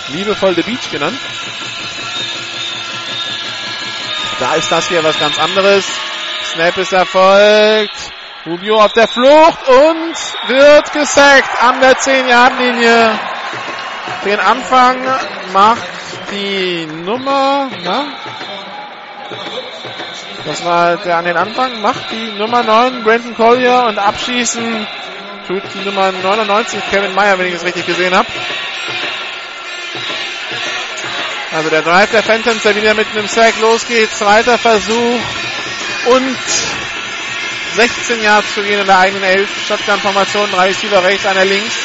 Liebevoll The Beach genannt. Da ist das hier was ganz anderes. Snap ist erfolgt. Rubio auf der Flucht und wird gesackt an der 10-Yard-Linie. Den Anfang macht die Nummer, na? Das war der an den Anfang, macht die Nummer 9 Brandon Collier und abschießen tut die Nummer 99 Kevin Meyer, wenn ich es richtig gesehen habe. Also der Drive der Phantoms, der wieder mit einem Sack losgeht. Zweiter Versuch und 16 Yards zu gehen in der eigenen 11. Shotgun-Formation, drei Receiver rechts, einer links.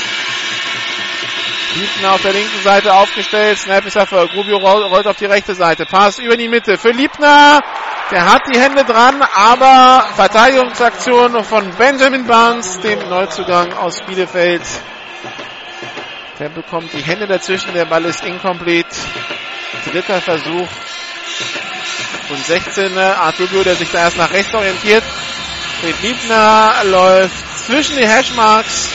Hinten auf der linken Seite aufgestellt. Snap ist Erfolg. Rubio rollt auf die rechte Seite. Pass über die Mitte für Liebner. Der hat die Hände dran, aber Verteidigungsaktion von Benjamin Barnes, dem Neuzugang aus Bielefeld. Der bekommt die Hände dazwischen. Der Ball ist incomplete. Dritter Versuch. Und 16. Art Rubio, der sich da erst nach rechts orientiert. Fred Liebner läuft zwischen die Hashmarks.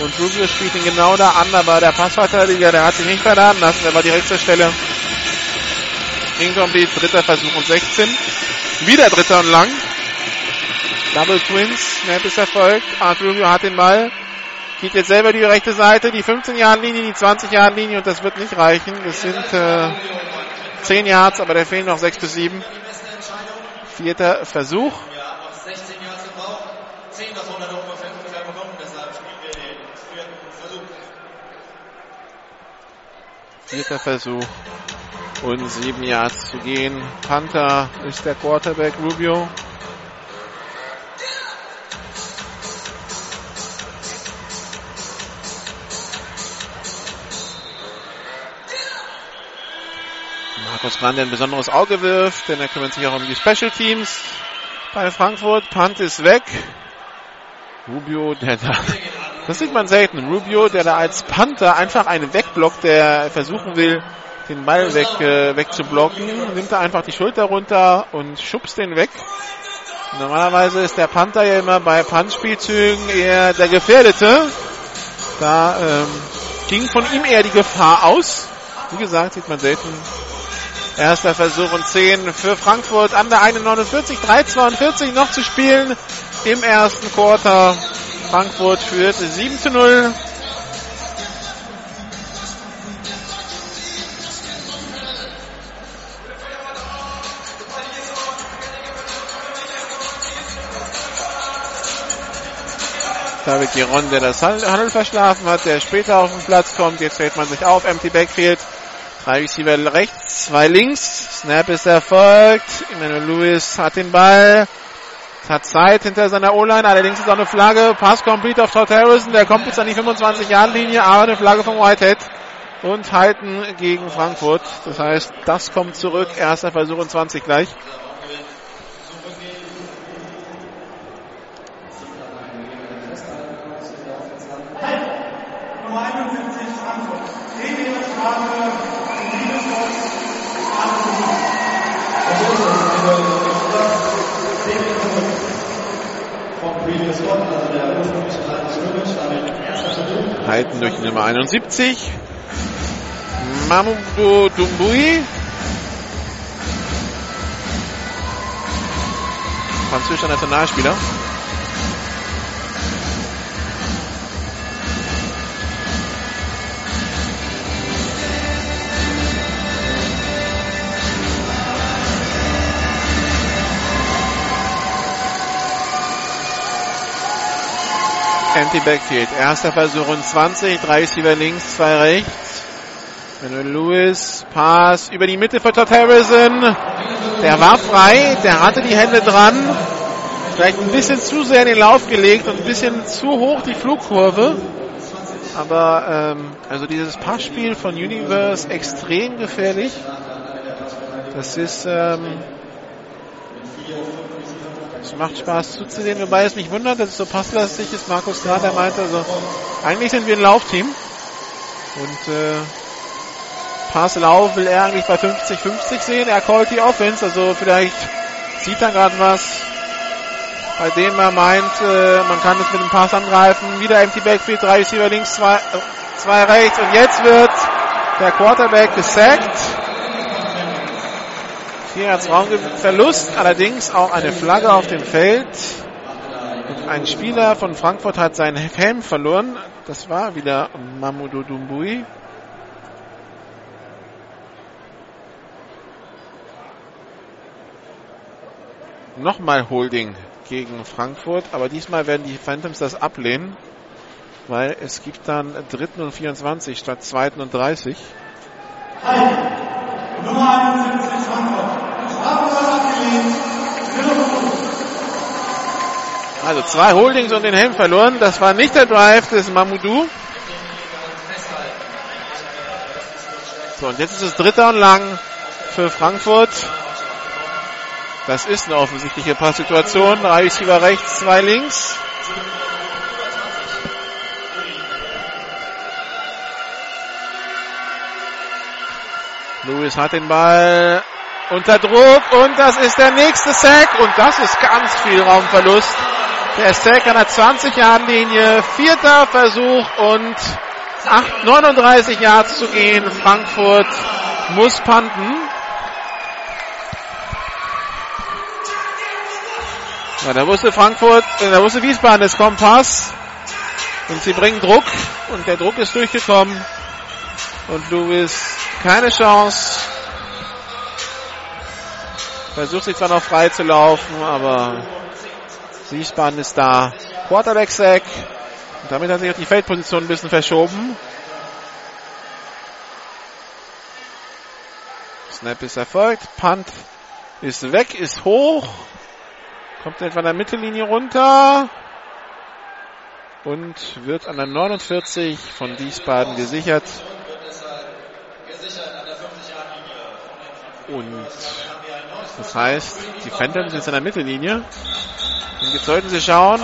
Und Rubio spielt ihn genau da an, aber der Passverteidiger, der hat sich nicht verladen lassen. Der war direkt zur Stelle. Incomplete, dritter Versuch und 16. Wieder dritter und lang. Double Twins, Snap ist erfolgt. Art Rubio hat den Ball. Geht jetzt selber die rechte Seite, die 15-Yard-Linie, die 20-Yard-Linie und das wird nicht reichen. Das sind äh, 10 Yards, aber da fehlen noch 6 bis 7. Vierter Versuch. Vierter Versuch und 7 Yards zu gehen. Panther ist der Quarterback Rubio. Markus der ein besonderes Auge wirft, denn er kümmert sich auch um die Special Teams bei Frankfurt. Punt ist weg. Rubio, der da, das sieht man selten. Rubio, der da als Panther einfach einen wegblockt, der versuchen will, den Ball weg, äh, wegzublocken, nimmt er einfach die Schulter runter und schubst den weg. Normalerweise ist der Panther ja immer bei Puntspielzügen eher der Gefährdete. Da ähm, ging von ihm eher die Gefahr aus. Wie gesagt, sieht man selten Erster Versuch und 10 für Frankfurt an der 1,49, 3,42 noch zu spielen im ersten Quarter. Frankfurt führt 7 zu 0. David Giron, der das Handel verschlafen hat, der später auf den Platz kommt. Jetzt stellt man sich auf. Empty Backfield. Drei Receiver rechts, zwei links. Snap ist erfolgt. Emmanuel Lewis hat den Ball. Hat Zeit hinter seiner O-Line. Allerdings ist auch eine Flagge. Pass complete auf Todd Harrison. Der kommt jetzt an die 25-Yard-Linie. Aber eine Flagge von Whitehead. Und halten gegen Frankfurt. Das heißt, das kommt zurück. Erster Versuch und 20 gleich. Halten durch die Nummer 71. Mamudo Dumbui. Französischer Nationalspieler. Empty Backfield. Erster Versuch und 20. Drei Receiver links, zwei rechts. Manuel Lewis, Pass über die Mitte für Todd Harrison. Der war frei, der hatte die Hände dran. Vielleicht ein bisschen zu sehr in den Lauf gelegt und ein bisschen zu hoch die Flugkurve. Aber ähm, also dieses Passspiel von Universe extrem gefährlich. Das ist ähm, es macht Spaß zuzusehen, wobei es mich wundert, dass es so passlastig ist. Markus gerade, der meinte, also eigentlich sind wir ein Laufteam. Und äh, Passlauf will er eigentlich bei 50-50 sehen. Er callt die Offense, also vielleicht sieht er gerade was, bei dem er meint, äh, man kann es mit dem Pass angreifen. Wieder empty Backfield, drei Receiver links, zwei, zwei rechts. Und jetzt wird der Quarterback gesackt. Hier als Raumverlust, allerdings auch eine Flagge auf dem Feld. Und ein Spieler von Frankfurt hat seinen Helm verloren. Das war wieder Mamoudou Doumbouy. nochmal Holding gegen Frankfurt, aber diesmal werden die Phantoms das ablehnen, weil es gibt dann dritten und 24 statt zweiten und 30. Nummer 71 Frankfurt. Also zwei Holdings und den Helm verloren. Das war nicht der Drive des Mamoudou. So, und jetzt ist es dritter und lang für Frankfurt. Das ist eine offensichtliche Passsituation. Drei Receiver rechts, zwei links. Lewis hat den Ball unter Druck und das ist der nächste Sack und das ist ganz viel Raumverlust. Der Sack an der 20-Yard-Linie, vierter Versuch und 8, 39 Yards zu gehen. Frankfurt muss panten. Ja, da wusste Frankfurt, äh, da wusste Wiesbaden, es kommt Pass. Und sie bringen Druck. Und der Druck ist durchgekommen. Und Lewis keine Chance. Versucht sich zwar noch frei zu laufen, aber Wiesbaden ist da. Quarterback Sack. Und damit hat sich auch die Feldposition ein bisschen verschoben. Snap ist erfolgt. Punt ist weg, ist hoch. Kommt etwa an der Mittellinie runter. Und wird an der 49 von Wiesbaden gesichert. Und das heißt, die Phantoms sind an der Mittellinie. Und jetzt sollten sie schauen,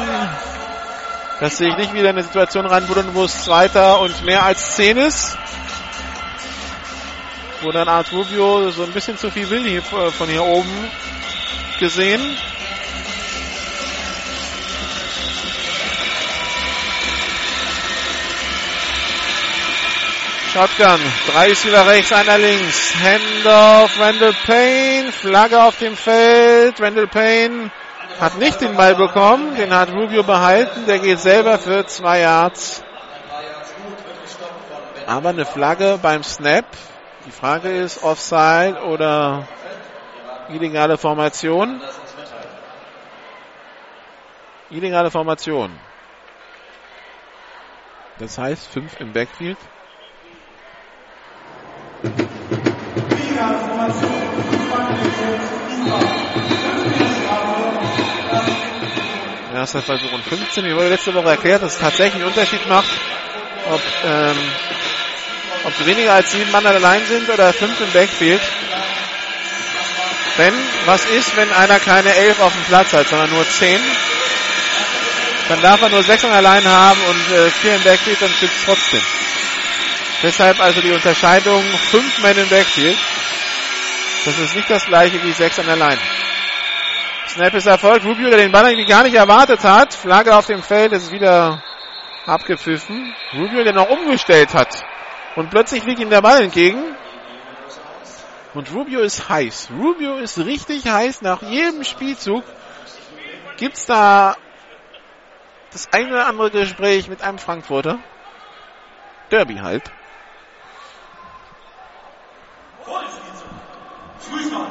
dass sie sich nicht wieder in eine Situation reinbuddeln, wo es zweiter und mehr als zehn ist. Wo dann Art Rubio so ein bisschen zu viel will hier von hier oben gesehen. Shotgun. Drei Receiver rechts, einer links. Handoff, Randall Payne. Flagge auf dem Feld. Randall Payne hat nicht den Ball bekommen. Den hat Rubio behalten. Der geht selber für zwei Yards. Aber eine Flagge beim Snap. Die Frage ist Offside oder illegale Formation. Illegale Formation. Das heißt fünf im Backfield. Erster Versuch und 15. Mir wurde letzte Woche erklärt, dass es tatsächlich einen Unterschied macht, ob, ähm, ob weniger als sieben Mann allein sind oder fünf im Backfield. Denn was ist, wenn einer keine elf auf dem Platz hat, sondern nur zehn? Dann darf er nur sechs allein haben und äh, vier im Backfield und schützt trotzdem. Deshalb also die Unterscheidung fünf Men im Backfield. Das ist nicht das gleiche wie sechs an der Line. Snap ist erfolgt. Rubio, der den Ball eigentlich gar nicht erwartet hat. Flagge auf dem Feld ist wieder abgepfiffen. Rubio, der noch umgestellt hat. Und plötzlich fliegt ihm der Ball entgegen. Und Rubio ist heiß. Rubio ist richtig heiß. Nach jedem Spielzug gibt's da das eine oder andere Gespräch mit einem Frankfurter. Derby halt. Frühstart.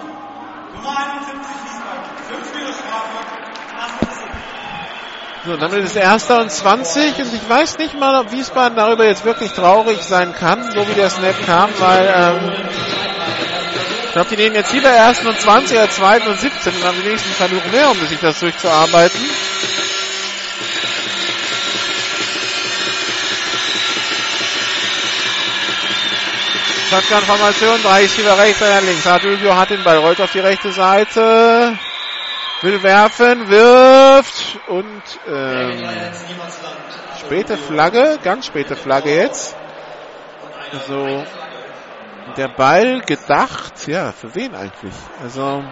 Nummer 71 So, dann ist erster und 20 und ich weiß nicht mal, ob Wiesbaden darüber jetzt wirklich traurig sein kann, so wie der Snap kam, weil ähm, ich glaube, die nehmen jetzt lieber ersten und 20 als zweiten und 17 und haben die nächsten Versuche mehr, um sich das durchzuarbeiten. Shotgun-Formation, drei Schieber rechts, einer links. Adulio hat den Ball, rollt auf die rechte Seite, will werfen, wirft und ähm, späte Flagge, ganz späte Flagge jetzt. Also der Ball gedacht, ja, für wen eigentlich? Also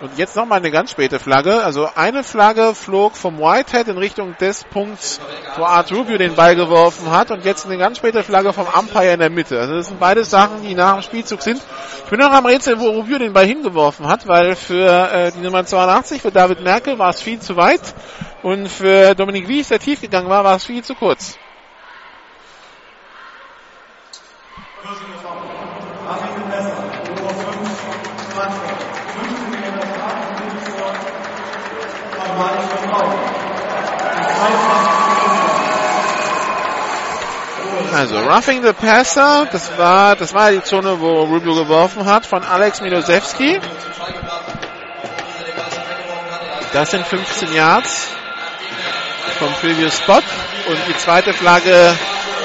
und jetzt nochmal eine ganz späte Flagge. Also eine Flagge flog vom Whitehead in Richtung des Punkts, wo Art Rubio den Ball geworfen hat. Und jetzt eine ganz späte Flagge vom Umpire in der Mitte. Also das sind beide Sachen, die nach dem Spielzug sind. Ich bin noch am Rätsel, wo Rubio den Ball hingeworfen hat, weil für äh, die Nummer 82, für David Merkel, war es viel zu weit. Und für Dominik Wies, der tief gegangen war, war es viel zu kurz. Also Roughing the Passer, das war, das war die Zone, wo Rubio geworfen hat, von Alex Milosevski. Das sind 15 Yards vom Previous Spot. Und die zweite Flagge,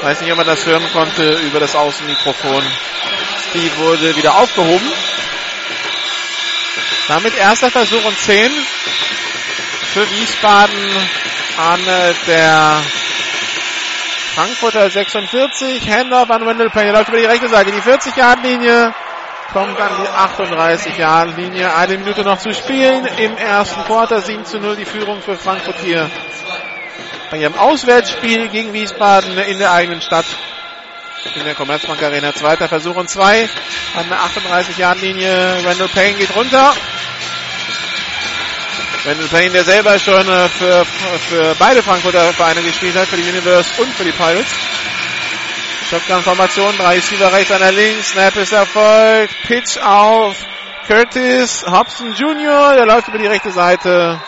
weiß nicht, ob man das hören konnte, über das Außenmikrofon, die wurde wieder aufgehoben. Damit erster Versuch und 10 für Wiesbaden an der Frankfurter 46. Handoff an Wendell Payne. Läuft über die rechte Seite. Die 40-Yard-Linie kommt an die 38-Yard-Linie. Eine Minute noch zu spielen im ersten Quarter. 7 zu 0 die Führung für Frankfurt hier bei ihrem Auswärtsspiel gegen Wiesbaden in der eigenen Stadt. In der Commerzbank Arena. Zweiter Versuch und zwei an der 38-Yard-Linie. Randall Payne geht runter. Wendell Payne, der selber schon äh, für, für beide Frankfurter Vereine gespielt hat, für die Universe und für die Pirates. Shotgun-Formation, drei Receiver rechts, einer links, Snap ist erfolgt, Pitch auf Curtis Hobson Jr., der läuft über die rechte Seite,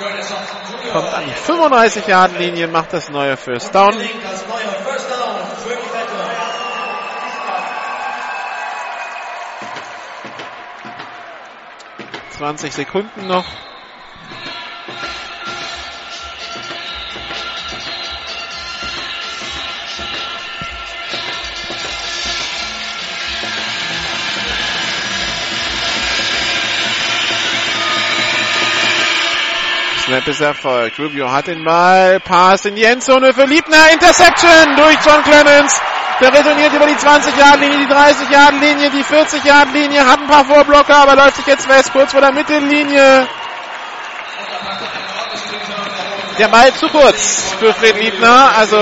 kommt an die 35-Yard-Linie, macht das neue First Down. 20 Sekunden noch. Snap ist erfolgt. Rubio hat den Ball. Pass in die Endzone für Liebner. Interception durch John Clemens. Der retourniert über die 20-Yard-Linie, die 30-Yard-Linie, die 40-Yard-Linie. Hat ein paar Vorblocker, aber läuft sich jetzt fest, kurz vor der Mittellinie. Der Ball zu kurz für Fred Liebner. Also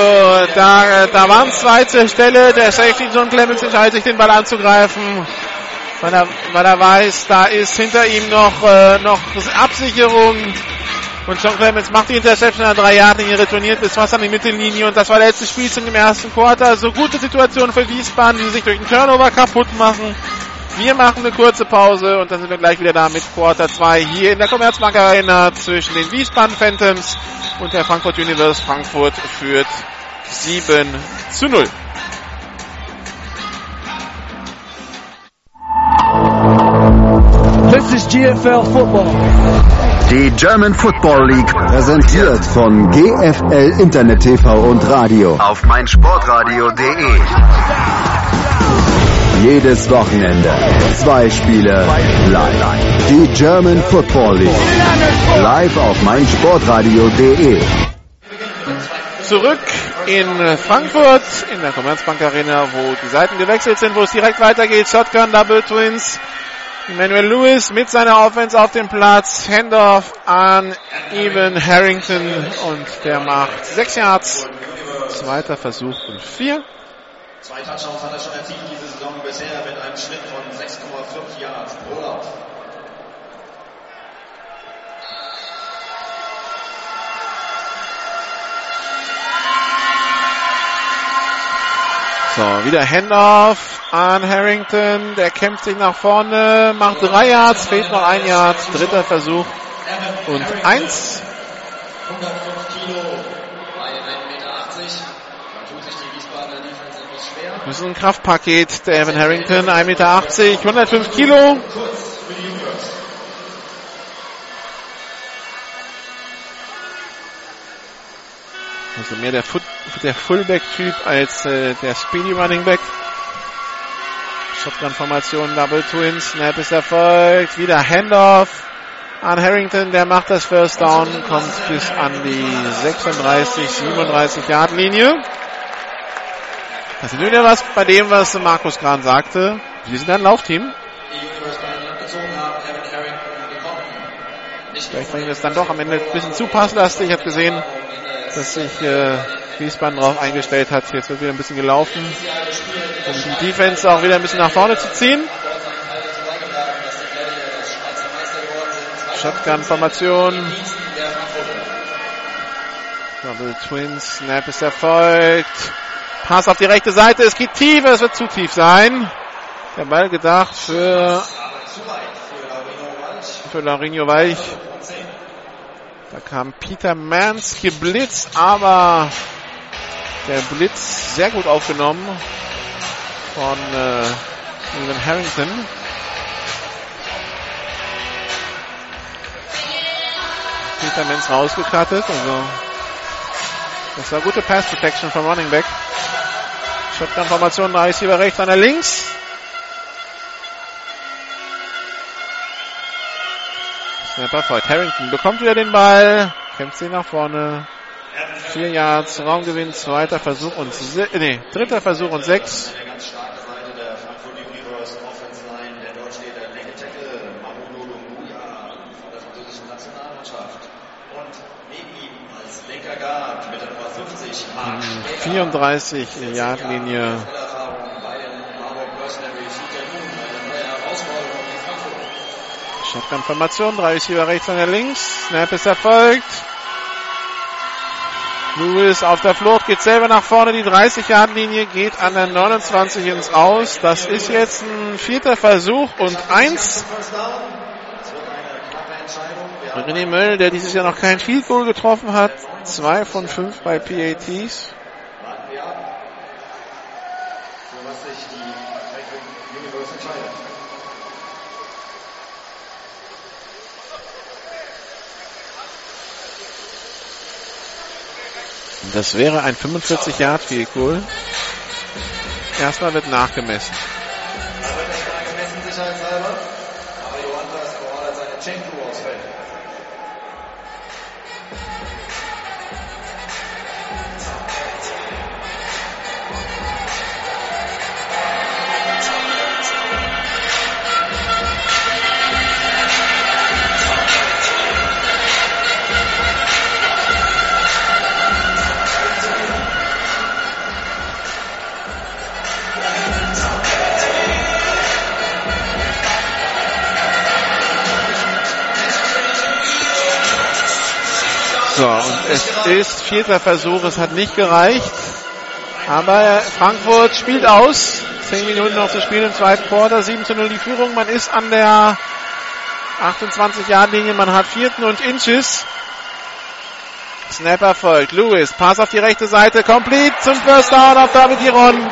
da, da waren zwei zur Stelle. Der Safety John Clemens entscheidet sich, den Ball anzugreifen. Weil er, weil er weiß, da ist hinter ihm noch, äh, noch Absicherung. Und John Clemens macht die Interception an drei Jahren, hier retourniert bis fast an die Mittellinie und das war der letzte Spielzug im ersten Quarter. So gute Situation für Wiesbaden, die sich durch den Turnover kaputt machen. Wir machen eine kurze Pause und dann sind wir gleich wieder da mit Quarter 2 hier in der Commerzbank Arena zwischen den Wiesbaden Phantoms und der Frankfurt Universe. Frankfurt führt 7 zu 0. This is GFL Football. Die German Football League präsentiert von GFL Internet TV und Radio auf meinsportradio.de. Jedes Wochenende zwei Spiele live. Die German Football League live auf meinsportradio.de. Zurück in Frankfurt in der Commerzbank Arena, wo die Seiten gewechselt sind, wo es direkt weitergeht. Shotgun Double Twins. Emmanuel Lewis mit seiner Offense auf dem Platz. Handoff an Evan Harrington und der macht sechs Yards. Zweiter Versuch und vier. Zwei Touchdowns hat er schon erzielt diese Saison bisher mit einem Schnitt von 6,5 Yards pro Lauf. So, wieder Handoff an Harrington. Der kämpft sich nach vorne, macht drei Yards, fehlt noch ein Yard. Dritter Versuch und eins. 105 Kilo bei 1,80 Meter. Da tut sich die Wiesbadener Defense etwas schwer. Das ist ein Kraftpaket, der Evan Harrington, 1,80 Meter, 105 Kilo. Also mehr der, Foot, der Fullback-Typ als äh, der Speedy Running Back. Shotgun-Formation, Double Twins, Snap ist erfolgt, wieder Handoff an Harrington, der macht das First Down, kommt bis an die 36, 37 Yard Linie. Das sind wieder was bei dem, was Markus Kran sagte. Wir sind ein Laufteam. Vielleicht bringt es dann doch am Ende ein bisschen zu passlastig. Ich habe gesehen, dass sich äh, Wiesbaden darauf eingestellt hat. Jetzt wird wieder ein bisschen gelaufen, um die Defense auch wieder ein bisschen nach vorne zu ziehen. Shotgun-Formation. Double Twins, Snap ist erfolgt. Pass auf die rechte Seite, es geht tief, es wird zu tief sein. Der Ball gedacht für, für Laurinho Weich. Da kam Peter Mans geblitzt, aber Der Blitz sehr gut aufgenommen von äh, Harrington. Peter Menz rausgekattet. Also das war gute Pass Protection vom Running Back. Shotgun-Formation, drei Receiver rechts, einer links. Snapper folgt. Harrington bekommt wieder den Ball, kämpft sie nach vorne. Vier Yards, Raumgewinn, zweiter Versuch und se nee, dritter Versuch und sechs. Eine ganz starke Seite der Frankfurt Universe Offense Line. Der dort steht der linke Tackle Mamoudou Lumbuya von der französischen Nationalmannschaft. Und neben ihm als linker Guard mit der Nummer 50 Mark Schäfer. 34 Yard Linie. Shotgun-Formation, drei Receiver rechts, einer links. Snap ist erfolgt. Lewis auf der Flucht, geht selber nach vorne. Die 30-Yard-Linie geht an der 29 ins Aus. Das ist jetzt ein vierter Versuch und eins. René Möll, der dieses Jahr noch kein Field Goal getroffen hat. Zwei von fünf bei PATs. warten wir ab, für was sich die Frankfurt Universe entscheidet. Das wäre ein 45 Yard Field Goal. Erstmal wird nachgemessen. So, und es ist vierter Versuch, es hat nicht gereicht. Aber Frankfurt spielt aus. Zehn Minuten noch zu spielen im zweiten Quarter. 7 zu 0 die Führung. Man ist an der 28 Yard Linie. Man hat vierten und Inches. Snapper folgt. Lewis, Pass auf die rechte Seite. Complete zum First Down auf David Giron.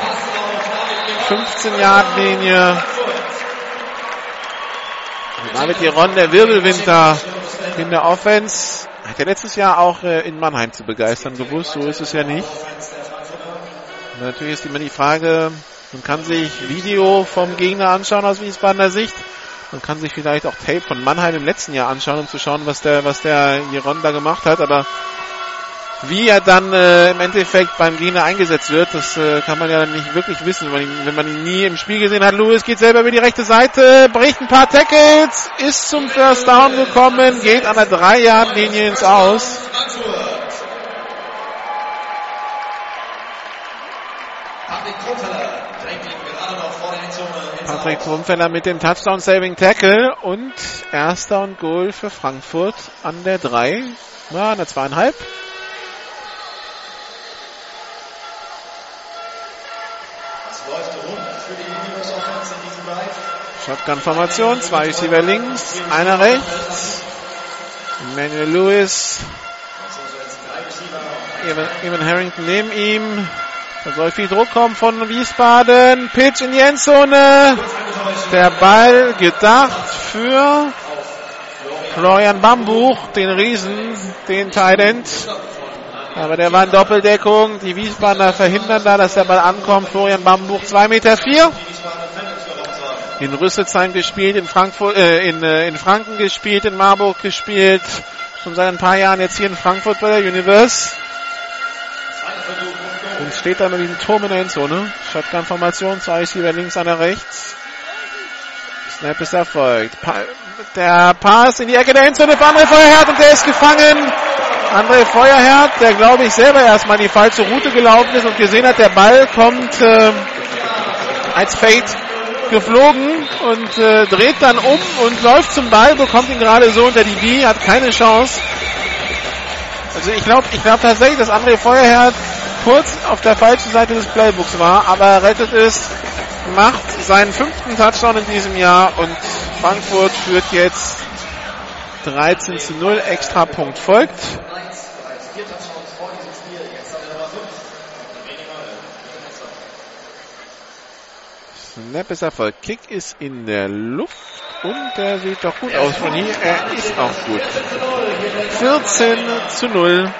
15 Yard Linie. David Giron, der Wirbelwinter in der Offense. Hat ja letztes Jahr auch äh, in Mannheim zu begeistern gewusst. So ist es ja nicht. Natürlich ist immer die Frage, man kann sich Video vom Gegner anschauen aus Wiesbadener Sicht. Man kann sich vielleicht auch Tape von Mannheim im letzten Jahr anschauen, um zu schauen, was der, was der Jeron da gemacht hat. Aber wie er dann äh, im Endeffekt beim Gegner eingesetzt wird, das äh, kann man ja nicht wirklich wissen, wenn man, ihn, wenn man ihn nie im Spiel gesehen hat. Lewis geht selber über die rechte Seite, bricht ein paar Tackles, ist zum First Down gekommen, geht an der 3-Yard-Linie ins Aus. Patrick. Trumfeller mit dem Touchdown Saving Tackle und erster und Goal für Frankfurt an der 3, na, an der 2,5. Shotgun-Formation, zwei Receiver links, einer rechts. Emmanuel Lewis. Evan, Harrington neben ihm. Da soll viel Druck kommen von Wiesbaden. Pitch in die Endzone. Der Ball gedacht für Florian Bambuch, den Riesen, den Tident. Aber der war in Doppeldeckung. Die Wiesbadener verhindern da, dass der Ball ankommt. Florian Bambuch, 2 Meter vier. In Rüsselsheim gespielt, in Frankfurt, äh, in, äh, in Franken gespielt, in Marburg gespielt. Schon seit ein paar Jahren jetzt hier in Frankfurt bei der Universe. Und steht da mit diesem Turm in der Endzone. Shotgun-Formation, zwei Receiver links, einer rechts. Snap ist erfolgt. Pa der Pass in die Ecke der Endzone für André Feuerherd und der ist gefangen. André Feuerherd, der glaube ich selber erstmal in die falsche Route gelaufen ist und gesehen hat, der Ball kommt äh, als Fade geflogen und äh, dreht dann um und läuft zum Ball, bekommt ihn gerade so unter die B, hat keine Chance. Also ich glaube ich glaube tatsächlich, dass André Feuerherd kurz auf der falschen Seite des Playbooks war, aber er rettet es, macht seinen fünften Touchdown in diesem Jahr und Frankfurt führt jetzt 13 zu 0, extra Punkt folgt. Snap ist Erfolg. Kick ist in der Luft und der sieht doch gut aus von hier. Er ist auch gut. 14 zu 0.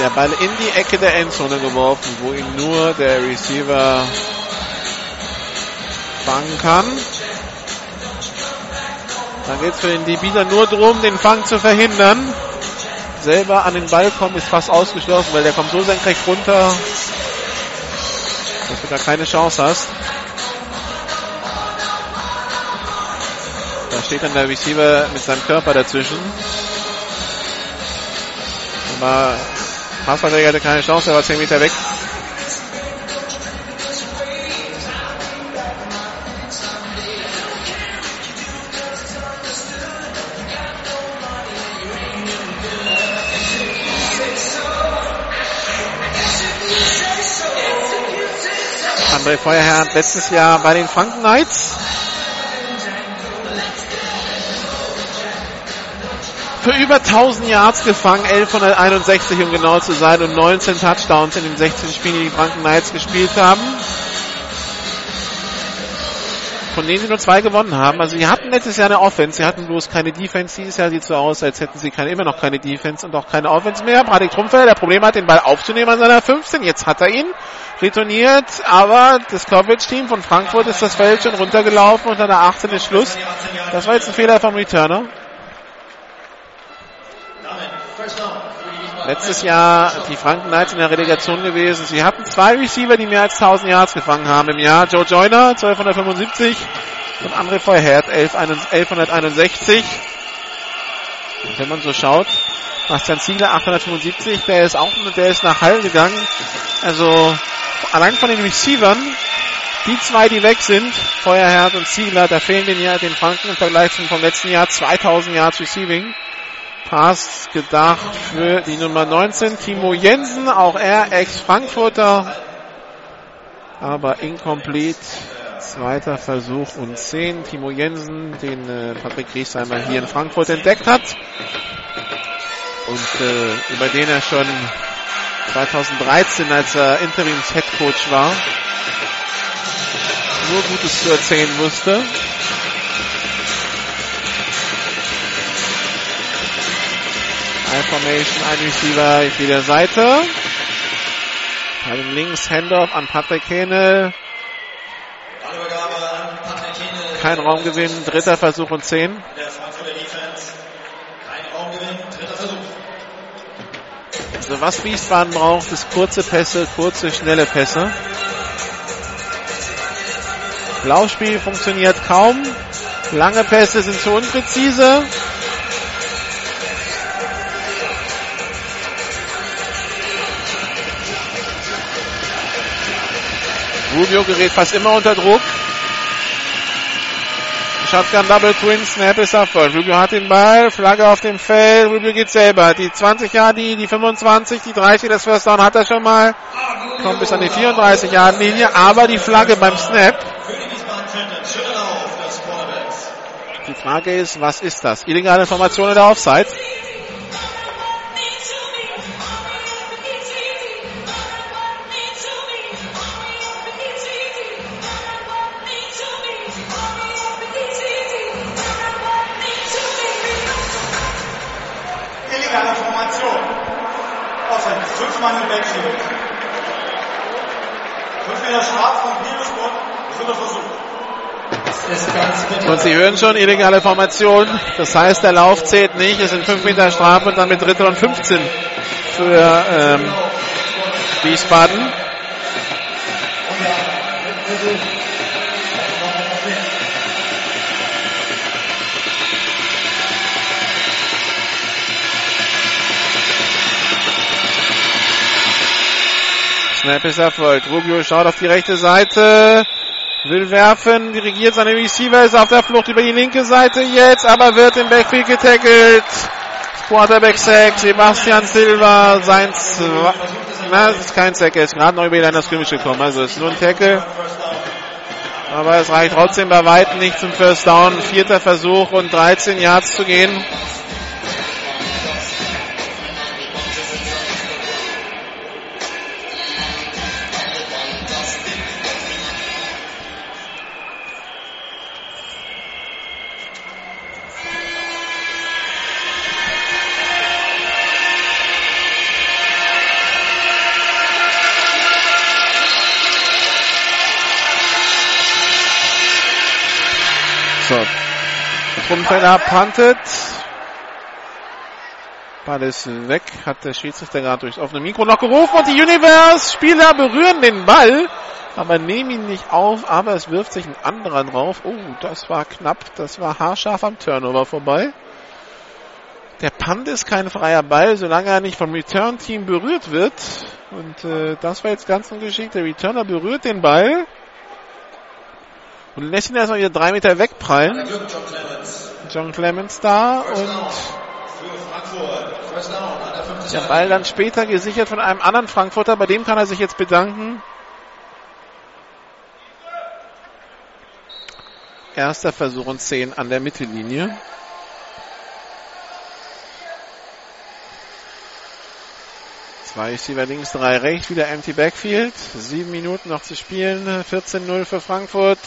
Der Ball in die Ecke der Endzone geworfen, wo ihn nur der Receiver fangen kann. Dann geht es für den Debieter nur darum, den Fang zu verhindern. Selber an den Ball kommen ist fast ausgeschlossen, weil der kommt so senkrecht runter, dass du da keine Chance hast. Da steht dann der Receiver mit seinem Körper dazwischen. Aber Passverträger hatte keine Chance, er war 10 Meter weg. André Feuerherr letztes Jahr bei den Franken Knights. Für über 1000 Yards gefangen, 1161 um genau zu sein und 19 Touchdowns in den 16 Spielen, die die Franken Knights gespielt haben. Von denen sie nur zwei gewonnen haben. Also sie hatten letztes Jahr eine Offense, sie hatten bloß keine Defense. Dieses Jahr sieht so aus, als hätten sie keine, immer noch keine Defense und auch keine Offense mehr. Bradik Trumpfelder, der Problem hat, den Ball aufzunehmen an seiner 15. Jetzt hat er ihn retourniert, aber das Coverage-Team von Frankfurt ist das Feld schon runtergelaufen und an der 18 ist Schluss. Das war jetzt ein Fehler vom Returner. Letztes Jahr die Franken Knights in der Relegation gewesen. Sie hatten zwei Receiver, die mehr als 1000 Yards gefangen haben im Jahr. Joe Joyner, 1275 und André Feuerherd, 1161. Und wenn man so schaut, Bastian Ziegler, 875, der ist auch, der ist nach Hall gegangen. Also, allein von den Receivern, die zwei, die weg sind, Feuerherd und Ziegler, da fehlen den, den Franken im Vergleich zum vom letzten Jahr 2000 Yards Receiving. Pass gedacht für die Nummer 19, Timo Jensen, auch er Ex-Frankfurter, aber incomplete. Zweiter Versuch und 10. Timo Jensen, den äh, Patrick Griesheimer hier in Frankfurt entdeckt hat und äh, über den er schon 2013, als er Interims-Headcoach war, nur Gutes zu erzählen wusste. Information, ein Receiver auf jeder Seite. Dem links Handoff an Patrick Hähnel. Kein Raumgewinn, dritter Versuch und 10. Also was Wiesbaden braucht, ist kurze Pässe, kurze, schnelle Pässe. Blauspiel funktioniert kaum. Lange Pässe sind zu unpräzise. Rubio gerät fast immer unter Druck. Shotgun Double Twin Snap ist Erfolg. Rubio hat den Ball, Flagge auf dem Feld, Rubio geht selber. Die 20 Jahre, die, die 25, die 30, das First Down hat er schon mal. Kommt bis an die 34 Jahre Linie, aber die Flagge beim Snap. Die Frage ist, was ist das? Illegale Information in der Offside. Offense. Fünf Mann im Backfield. Fünf Meter Strafe vom Videospot. Dritter Versuch. Und Sie hören schon, illegale Formation. Das heißt, der Lauf zählt nicht. Es sind 5 Meter Strafe und dann mit Dritter und 15 für ähm, Wiesbaden. Snap ist erfolgt. Rubio schaut auf die rechte Seite. Will werfen, dirigiert seine Receiver, ist auf der Flucht über die linke Seite jetzt, aber wird im Backfield getackelt. Quarterback Sack, Sebastian Silva, sein Zwe Na, es ist kein Sack, er ist gerade noch über die Line Scrimmage gekommen, also es ist nur ein Tackle. Aber es reicht trotzdem bei weitem nicht zum First Down. Vierter Versuch und 13 Yards zu gehen. Rundenfelder puntet. Ball ist weg, hat der Schiedsrichter gerade durchs offene Mikro noch gerufen und die Universe-Spieler berühren den Ball, aber nehmen ihn nicht auf, aber es wirft sich ein anderer drauf. Oh, das war knapp, das war haarscharf am Turnover vorbei. Der Punt ist kein freier Ball, solange er nicht vom Return-Team berührt wird. Und äh, das war jetzt ganz ungeschickt. Der Returner berührt den Ball und lässt ihn erstmal wieder drei Meter wegprallen. John Clemens da und der Ball dann später gesichert von einem anderen Frankfurter, bei dem kann er sich jetzt bedanken. Erster Versuch und 10 an der Mittellinie. Zwei Receiver links, drei rechts, wieder empty Backfield. Sieben Minuten noch zu spielen. 14-0 für Frankfurt.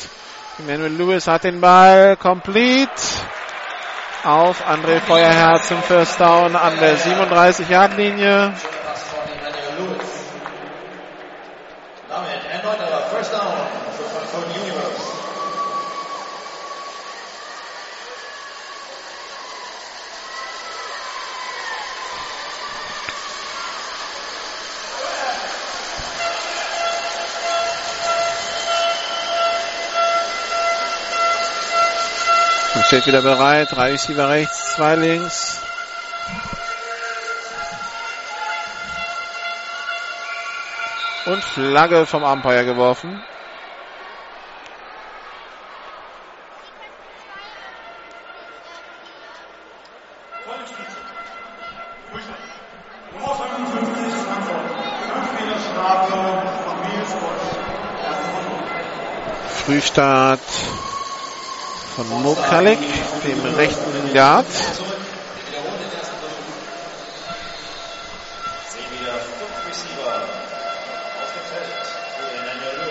Emmanuel Lewis hat den Ball. Complete. Auf André Feuerherr zum First Down an der 37-Yard-Linie. Damit erneuter First Down für Frankfurt Universe. Und steht wieder bereit. Drei Receiver rechts, zwei links. Und Flagge vom Umpire geworfen. Nummer 55 Frankfurt. Fünf Meter Strafe von Nils Bosch. Frühstart von Mokalik, dem rechten Guard.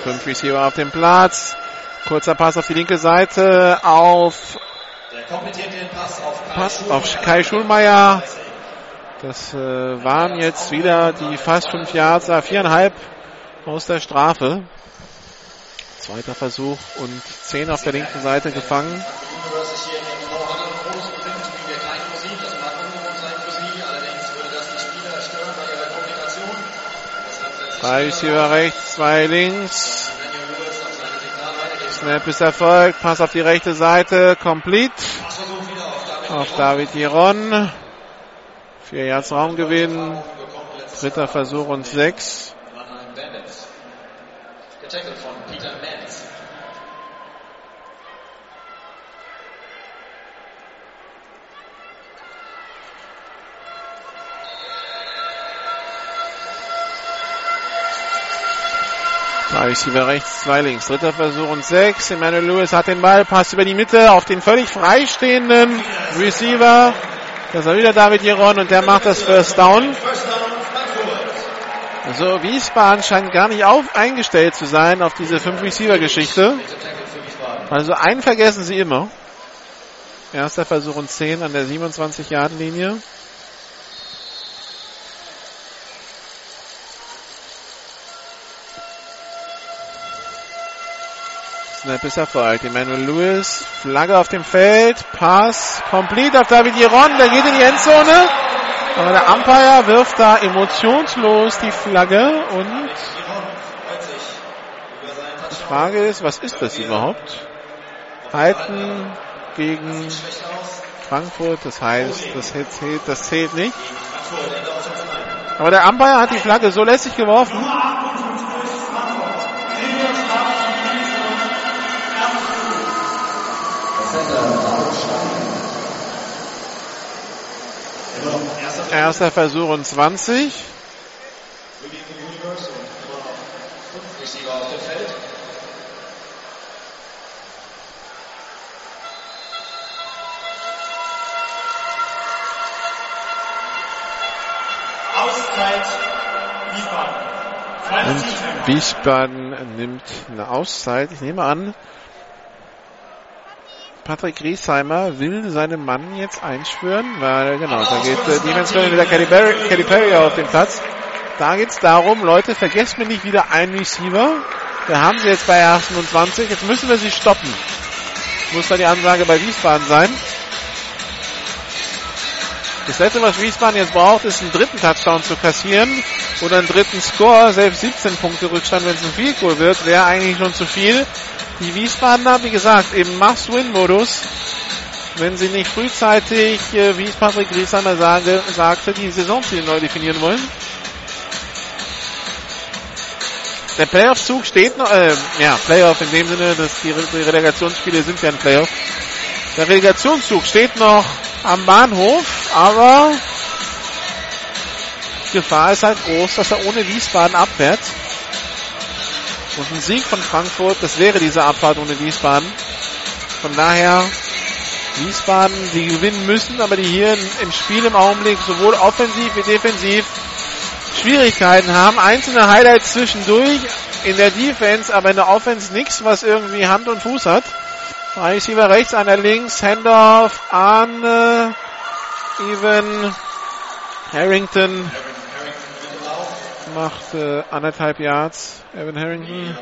Fünf Receiver auf dem Platz. Kurzer Pass auf die linke Seite auf Pass auf Kai Pass auf Kai Schulmeier. Das äh, waren jetzt wieder die fast fünf Yards, äh, viereinhalb aus der Strafe. Zweiter Versuch und zehn auf der linken Seite gefangen. Drei Receiver rechts, zwei links. Snap ist erfolgt. Pass auf die rechte Seite. Complete. Auf David Giron. Vier Yards Raumgewinn. Dritter Versuch und sechs. Getackelt von Drei Receiver rechts, zwei links. Dritter Versuch und sechs. Emmanuel Lewis hat den Ball, passt über die Mitte auf den völlig freistehenden Receiver. Das war wieder David Giron und der macht das First Down. Frankfurt. Also Wiesbaden scheint gar nicht auf eingestellt zu sein auf diese fünf für Wiesbaden. Also einen vergessen sie immer. Erster Versuch und 10 an der 27-Yard-Linie. Snap ist erfolgt. Emmanuel Lewis, Flagge auf dem Feld, Pass, complete auf David Giron, der geht in die Endzone. Aber der Umpire wirft da emotionslos die Flagge und die. Frage ist, was ist das überhaupt? Halten gegen. Frankfurt, das heißt, das zählt, das zählt nicht. Aber der Umpire hat die Flagge so lässig geworfen. Erster Versuch und 20. Für die Universe und. Wiesbaden nimmt eine Auszeit. Ich nehme an, Patrick Griesheimer will seinen Mann jetzt einschwören, weil genau, da geht äh, Defense wieder Kelly Perry, Kelly Perry auf den Platz. Da geht's darum, Leute, vergesst mir nicht wieder einen Receiver. Wir haben sie jetzt bei 28, jetzt müssen wir sie stoppen. muss da die Ansage bei Wiesbaden sein. Das letzte, was Wiesbaden jetzt braucht, ist einen dritten Touchdown zu kassieren oder einen dritten Score. Selbst 17 Punkte Rückstand, wenn es ein Field Goal wird, wäre eigentlich schon zu viel. Die Wiesbadener, wie gesagt, im Must-Win-Modus. Wenn sie nicht frühzeitig, äh, wie es Patrick Griesheimer sage, sagte, die Saisonziele neu definieren wollen. Der Playoff-Zug steht noch, äh, ja, Playoff in dem Sinne, dass die, die Relegationsspiele sind ja ein Playoff. Der Relegationszug steht noch am Bahnhof, aber Gefahr ist halt groß, dass er ohne Wiesbaden abfährt. Und ein Sieg von Frankfurt, das wäre diese Abfahrt ohne Wiesbaden. Von daher Wiesbaden, die gewinnen müssen, aber die hier im Spiel im Augenblick sowohl offensiv wie defensiv Schwierigkeiten haben. Einzelne Highlights zwischendurch in der Defense, aber in der Offense nichts, was irgendwie Hand und Fuß hat. Receiver rechts, einer links, Handoff an äh, Even Harrington macht äh, anderthalb Yards. Evan Harrington.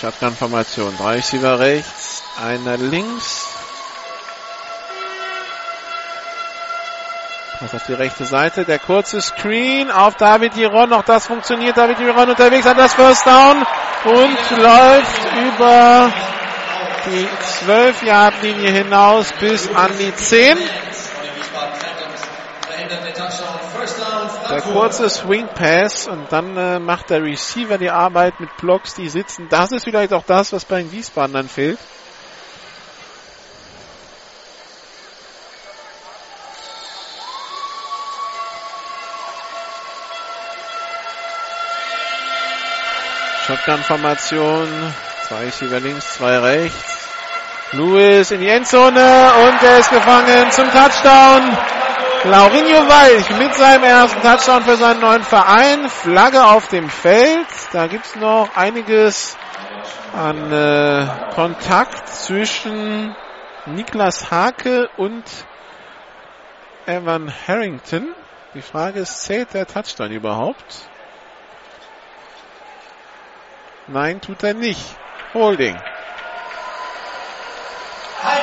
Shotgun-Formation. Drei Receiver rechts, einer links. Das auf die rechte Seite. Der kurze Screen auf David Giron. Auch das funktioniert. David Giron unterwegs hat das First Down und läuft über die 12-Yard-Linie hinaus bis an die 10. Der kurze Swing Pass und dann äh, macht der Receiver die Arbeit mit Blocks, die sitzen. Das ist vielleicht auch das, was bei den Wiesbaden dann fehlt. Shotgun-Formation. Zwei Receiver links, zwei rechts. Lewis in die Endzone und er ist gefangen zum Touchdown. Laurinho Walch mit seinem ersten Touchdown für seinen neuen Verein. Flagge auf dem Feld. Da gibt's noch einiges an äh, Kontakt zwischen Niklas Hake und Evan Harrington. Die Frage ist, zählt der Touchdown überhaupt? Nein, tut er nicht. Holding. Halt!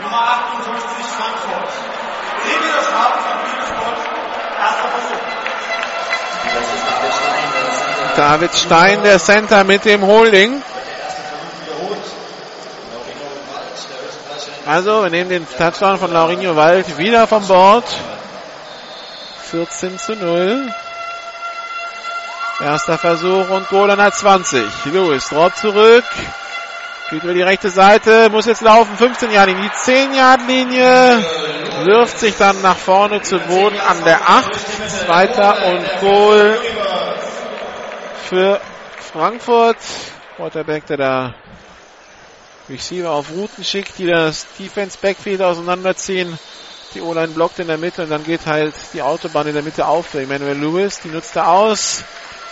Nummer 58 Frankfurt. Das Haben von Bielefeld? Erster Versuch. David Stein, der Center mit dem Holding. Also, wir nehmen den Touchdown von Laurinho Wald wieder vom Bord. 14 zu 0. Erster Versuch und Goal an der 20. Lewis Drop zurück. Geht über die rechte Seite, muss jetzt laufen, 15 Jahre in die 10 Yard Linie, wirft sich dann nach vorne zu Boden an der 8. Zweiter und Goal für Frankfurt. Quarterback, der da Receiver auf Routen schickt, die das Defense Backfield auseinanderziehen. Die O-Line blockt in der Mitte und dann geht halt die Autobahn in der Mitte auf für Emmanuel Lewis. Die nutzt er aus.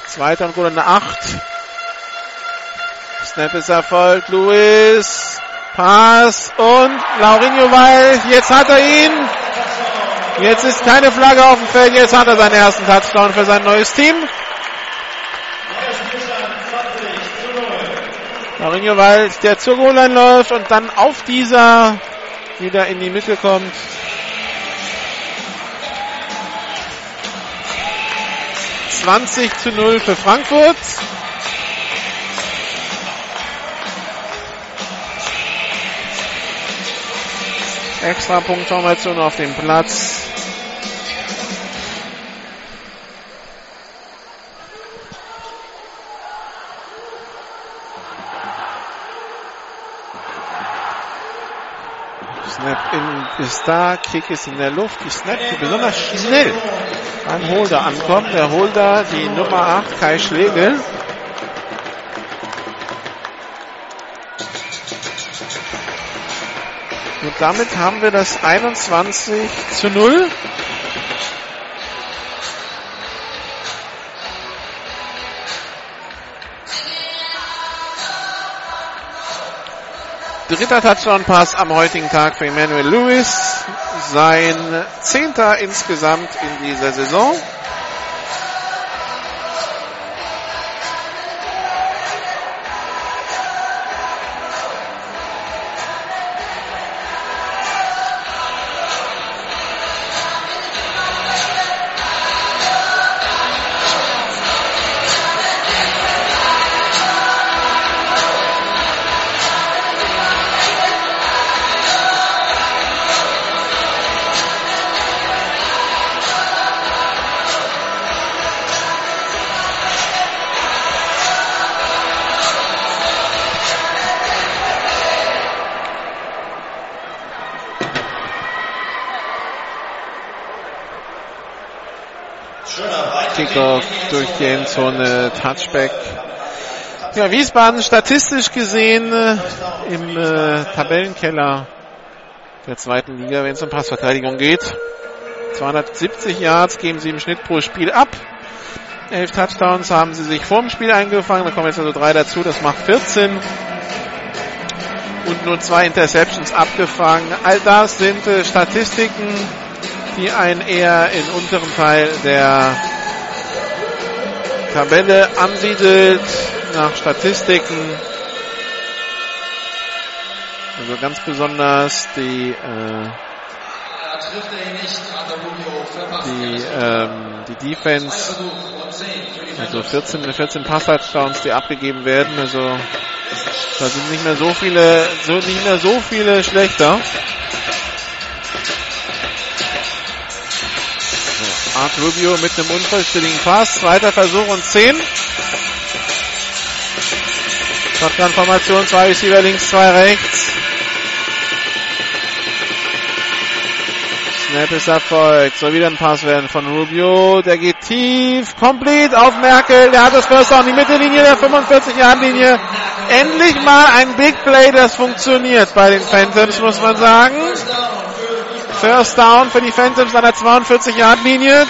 Zweiter und Goal an der 8. Snap ist erfolgt. Lewis. Pass und Laurinho Weil. Jetzt hat er ihn. Jetzt ist keine Flagge auf dem Feld. Jetzt hat er seinen ersten Touchdown für sein neues Team. Laurinho Weil, der zur Goal-Line läuft und dann auf dieser wieder in die Mitte kommt. Zwanzig zu null für Frankfurt. Extra Punktformation auf dem Platz. Snap in, ist da, Kick ist in der Luft, die Snap, die besonders schnell beim Holder ankommt. Der Holder, die Nummer 8, Kai Schlegel. Und damit haben wir das 21 zu 0. Dritter Touchdown-Pass am heutigen Tag für Emmanuel Lewis. sein Zehnter insgesamt in dieser Saison. Kickoff durch die Endzone, Touchback. Ja, Wiesbaden statistisch gesehen äh, im äh, Tabellenkeller der zweiten Liga, wenn es um Passverteidigung geht. 270 Yards geben sie im Schnitt pro Spiel ab. Elf Touchdowns haben sie sich vorm Spiel eingefangen. Da kommen jetzt also drei dazu. Das macht 14. Und nur zwei Interceptions abgefangen. All das sind äh, Statistiken, die einen eher in unteren Teil der Tabelle ansiedelt nach Statistiken. Also ganz besonders die, äh, die, ähm, die Defense, also 14, 14 Pass-Touchdowns, die abgegeben werden. Also da sind nicht mehr so viele, so nicht mehr so viele schlechter. Art Rubio mit einem unvollständigen Pass. Zweiter Versuch und 10. Shotgun-Formation, zwei Receiver links, zwei rechts. Snap ist erfolgt. Soll wieder ein Pass werden von Rubio. Der geht tief. Complete auf Merkel. Der hat das First Down. Die Mittellinie der 45-Yard-Linie. Endlich mal ein Big Play, das funktioniert bei den Phantoms, muss man sagen. First Down für die Phantoms an der 42-Yard-Linie.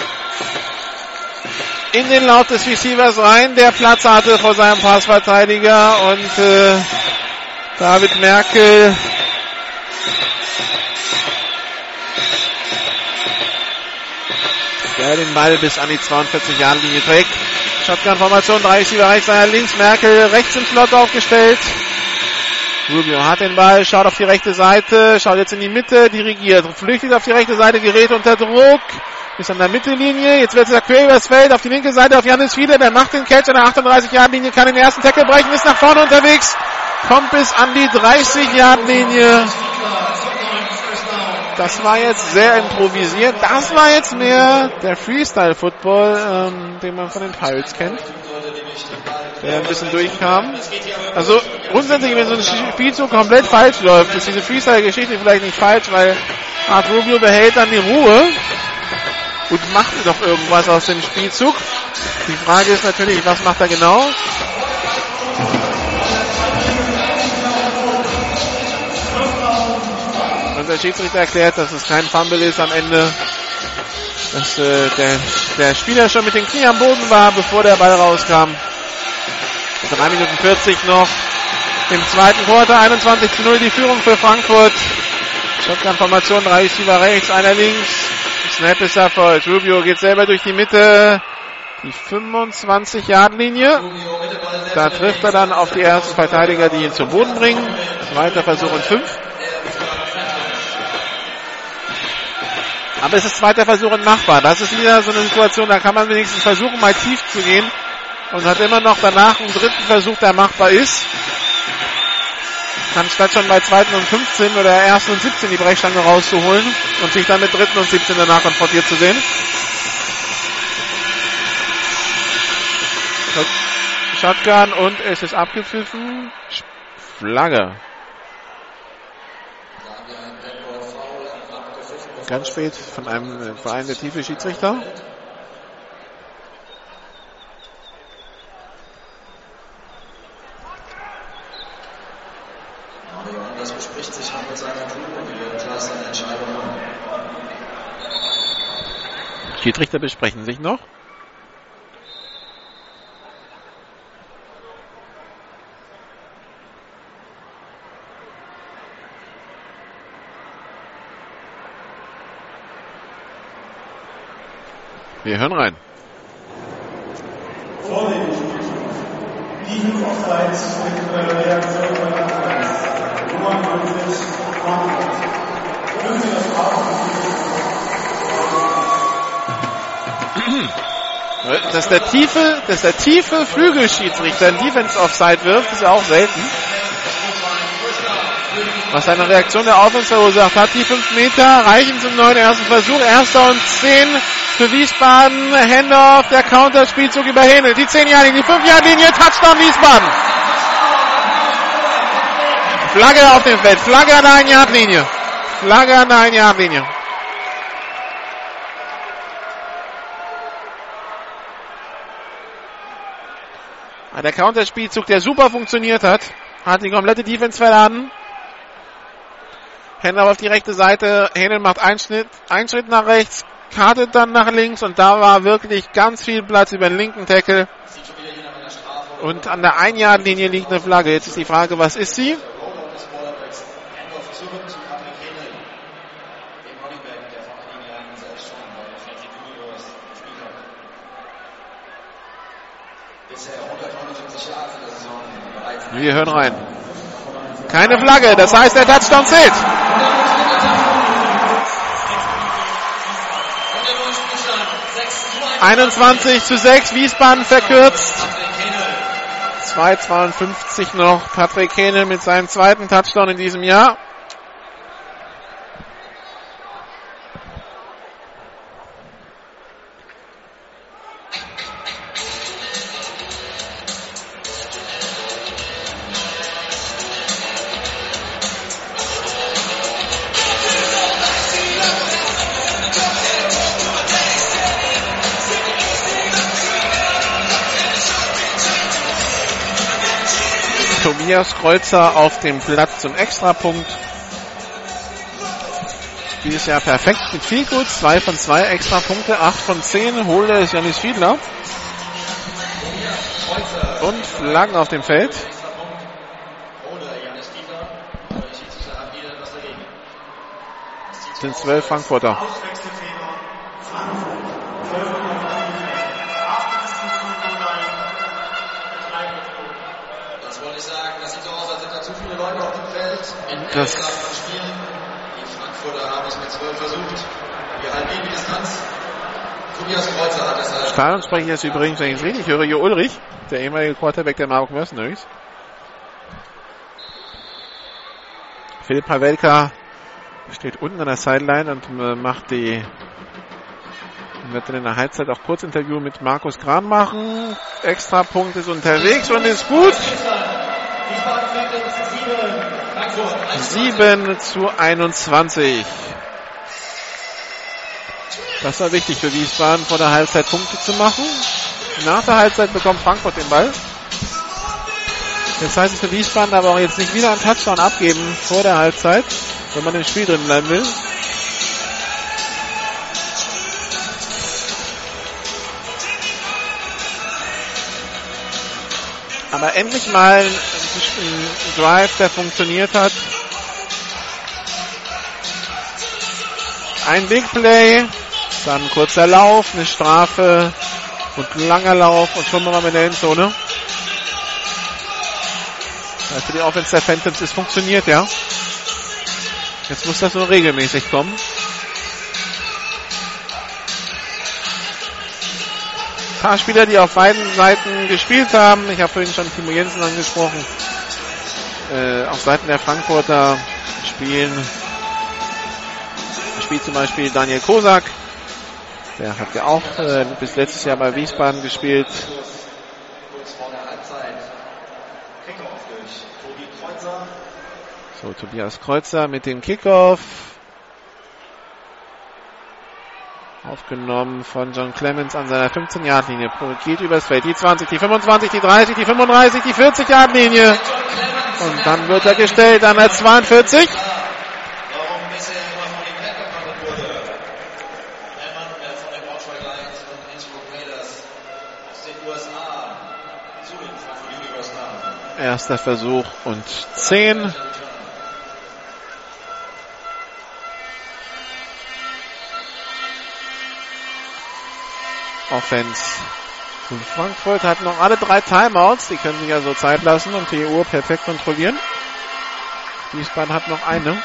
In den Lauf des Receivers rein, der Platz hatte vor seinem Passverteidiger und äh, David Merkel der den Ball bis an die 42-Yard-Linie trägt. Shotgun-Formation, drei Receiver rechts, links, Merkel rechts im Slot aufgestellt. Rubio hat den Ball, schaut auf die rechte Seite, schaut jetzt in die Mitte, dirigiert, flüchtet auf die rechte Seite, gerät unter Druck, ist an der Mittellinie, jetzt wird es quer übers Feld, auf die linke Seite auf Janis Fiedler, der macht den Catch an der 38-Yard-Linie, kann den ersten Tackle brechen, ist nach vorne unterwegs, kommt bis an die 30-Yard-Linie. Das war jetzt sehr improvisiert. Das war jetzt mehr der Freestyle-Football, ähm, den man von den Pirates kennt der ein bisschen durchkam. Also grundsätzlich, wenn so ein Spielzug komplett falsch läuft, ist diese Freestyle-Geschichte vielleicht nicht falsch, weil Art Rubio behält dann die Ruhe und macht doch irgendwas aus dem Spielzug. Die Frage ist natürlich, was macht er genau? Der Schiedsrichter erklärt, dass es kein Fumble ist am Ende. Dass äh, der, der Spieler schon mit dem Knie am Boden war, bevor der Ball rauskam. 3 Minuten 40 noch im zweiten Quarter. 21 zu 0 die Führung für Frankfurt. Shotgun-Formation, drei Receiver rechts, einer links. Snap ist erfolgt. Rubio geht selber durch die Mitte. Die 25-Yard-Linie. Da trifft er dann auf die ersten Verteidiger, die ihn zum Boden bringen. Zweiter Versuch und fünf. Aber es ist zweiter Versuch und machbar. Das ist wieder so eine Situation, da kann man wenigstens versuchen, mal tief zu gehen und hat immer noch danach einen dritten Versuch, der machbar ist. Anstatt schon bei zweiten und 15 oder ersten und 17 die Brechstange rauszuholen und sich dann mit dritten und 17 danach konfrontiert zu sehen. Shotgun und es ist abgepfiffen. Flagge. Ganz spät von einem Verein der tiefe Schiedsrichter. Schiedsrichter besprechen sich noch. Wir hören rein. Vor dem Defense Offsides mit Reaktion von Abseits. Nummer 90, Frankfurt. Können Sie das Dass der tiefe, dass der tiefe Flügelschiedsrichter ein Defense Offside wirft, ist ja auch selten. Was seine Reaktion der Offense verursacht hat, die 5 Meter reichen zum neuen ersten Versuch. Erster und 10 für Wiesbaden. Hände auf der Counterspielzug über Hähnel. Die 10 Jahre die 5 Jahre Linie, Touchdown Wiesbaden. Flagge auf dem Feld, Flagge an der 1 Yard Linie. Flagge an der 1 Yard Linie. Der Counterspielzug, der super funktioniert hat, hat die komplette Defense verladen. Hände auf die rechte Seite. Händel macht einen Schritt, einen Schritt nach rechts, kartet dann nach links und da war wirklich ganz viel Platz über den linken Tackle. Und an der Ein-Yard-Linie liegt eine Flagge. Jetzt ist die Frage, was ist sie? Wir hören rein. Keine Flagge, das heißt, der Touchdown zählt. ...21 zu 6, Wiesbaden verkürzt. 2,52 noch, Patrick Hähne mit seinem zweiten Touchdown in diesem Jahr. Tobias Kreuzer auf dem Platz zum Extrapunkt. Spiel ist ja perfekt mit viel gut. 2 von 2 Extrapunkte, 8 von 10. Holt er ist Janis Fiedler. Und Flaggen auf dem Feld. sind zwölf Frankfurter. Das Das-. Die Frankfurter haben es mit zwölf versucht. Wir halten die Distanz. Tobias Kreuzer hat es. Stadionsprecher ist übrigens, wenn ich es richtig höre, Jo Ulrich, der ehemalige Quarterback der Marburg Mercenaries. Philipp Pavelka steht unten an der Sideline und äh, macht die wird dann in der Halbzeit auch Kurzinterview mit Markus Gran machen. Extrapunkt ist unterwegs und ist gut. 7 zu 21. Das war wichtig für Wiesbaden, vor der Halbzeit Punkte zu machen. Nach der Halbzeit bekommt Frankfurt den Ball. Das heißt es für Wiesbaden aber auch jetzt nicht wieder einen Touchdown abgeben vor der Halbzeit, wenn man im Spiel drin bleiben will. Aber endlich mal ein Drive, der funktioniert hat. Ein Big Play, dann kurzer Lauf, eine Strafe und langer Lauf und schon mal in der Endzone. Für die Offense der Phantoms ist funktioniert, ja. Jetzt muss das nur regelmäßig kommen. Ein paar Spieler, die auf beiden Seiten gespielt haben. Ich habe vorhin schon Timo Jensen angesprochen. Äh, auf Seiten der Frankfurter spielen spielt zum Beispiel Daniel Kosak. Der hat ja auch äh, bis letztes Jahr bei Wiesbaden gespielt. So, Tobias Kreuzer mit dem Kickoff. Aufgenommen von John Clemens an seiner 15-Yard-Linie. Geht übers Feld. Die 20, die 25, die 30, die 35, die 40-Yard-Linie. Und dann wird er gestellt an der 42. Warum bisher immer von dem Pep gekommen wurde. Der Mann, der von den Braunschweig Lions und Innsbruck Raiders aus den USA zu den Frankfurt Universe kam. Erster Versuch und 10. Offense. Und Frankfurt hat noch alle drei Timeouts. Die können sich also Zeit lassen und die Uhr perfekt kontrollieren. Wiesbaden hat noch eine.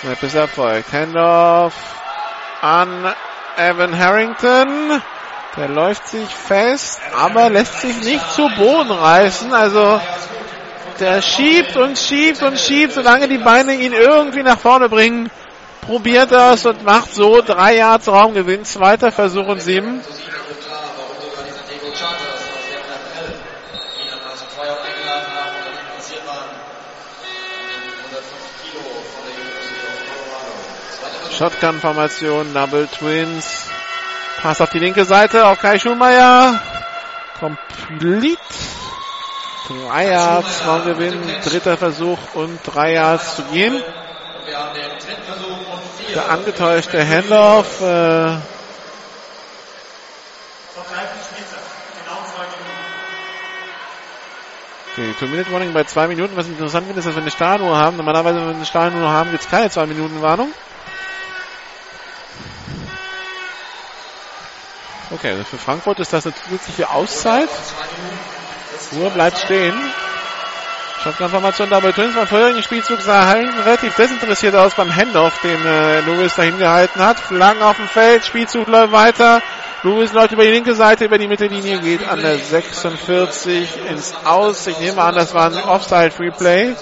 Snap ist erfolgt. Handoff an Evan Harrington. Der läuft sich fest, aber lässt sich nicht zu Boden reißen. Also der schiebt und schiebt und schiebt, solange die Beine ihn irgendwie nach vorne bringen. Probiert das und macht so drei Yards Raumgewinn. Zweiter Versuch und sieben. Shotgun-Formation, Double Twins. Pass auf die linke Seite auf Kai Schumacher. Complete. Drei Yards, Raumgewinn, dritter Versuch und drei Yards zu gehen. Der angetäuschte Handoff. Äh, Okay, Two-Minute-Warning bei zwei Minuten. Was interessant finde, ist, dass wir eine Starnuhr haben. Normalerweise, wenn wir eine Starnuhr haben, gibt es keine zwei Minuten Warnung. Okay, also für Frankfurt ist das eine zusätzliche Auszeit. Uhr bleibt stehen. Shotgun-Formation Double Twins. Beim vorherigen Spielzug sah relativ desinteressiert aus beim Handoff, den äh, Lewis dahin gehalten hat. Flaggen auf dem Feld, Spielzug läuft weiter. Lewis läuft über die linke Seite, über die Mittellinie, geht an der 46 ins Aus. Ich nehme an, das war ein Offside-Free-Play.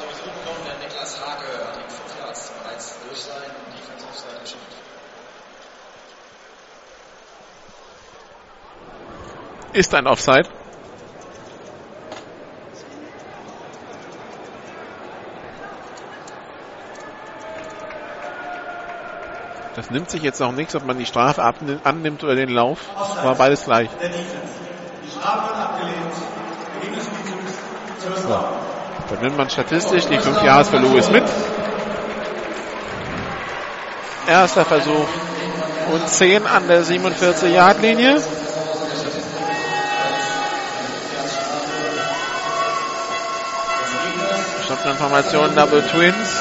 Ist ein Offside. Das nimmt sich jetzt auch nichts, ob man die Strafe annimmt oder den Lauf. War beides gleich. So. Dann nimmt man statistisch die 5 Jahre für Lewis mit. Erster Versuch und 10 an der 47-Yard-Linie. Shotgun-Formation Double Twins.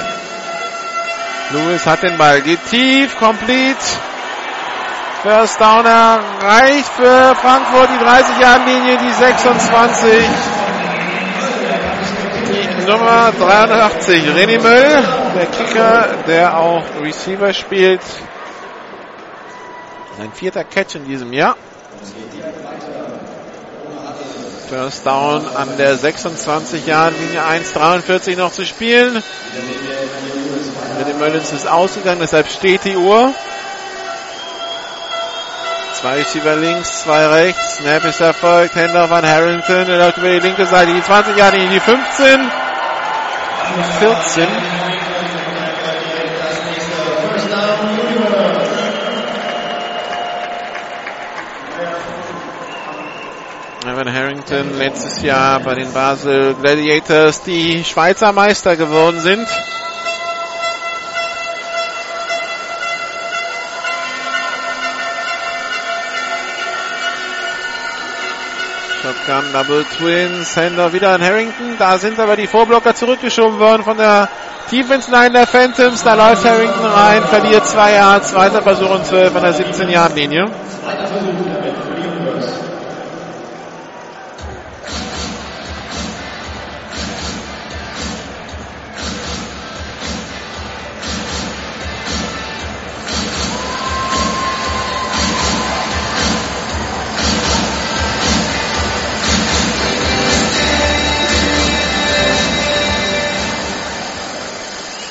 Lewis hat den Ball, geht tief, complete. First Downer reicht für Frankfurt die 30-Jahr-Linie, die 26. Die Nummer 83, René Möll, der Kicker, der auch Receiver spielt. Sein vierter Catch in diesem Jahr. First Down an der 26 Jahren Linie 1,43 noch zu spielen. Mit dem Möllens ist ausgegangen, deshalb steht die Uhr. Zwei Receiver links, zwei rechts. Snap ist erfolgt. Händler van Harrington. Er läuft über die linke Seite. Die 20 Jahre die 15. Die 14. Evan Harrington letztes Jahr bei den Basel Gladiators die Schweizer Meister geworden sind. Shotgun Double Twins, Händler wieder an Harrington. Da sind aber die Vorblocker zurückgeschoben worden von der Defense Line der Phantoms. Da läuft Harrington rein, verliert zwei Yards, zweiter Versuch und 12 an der 17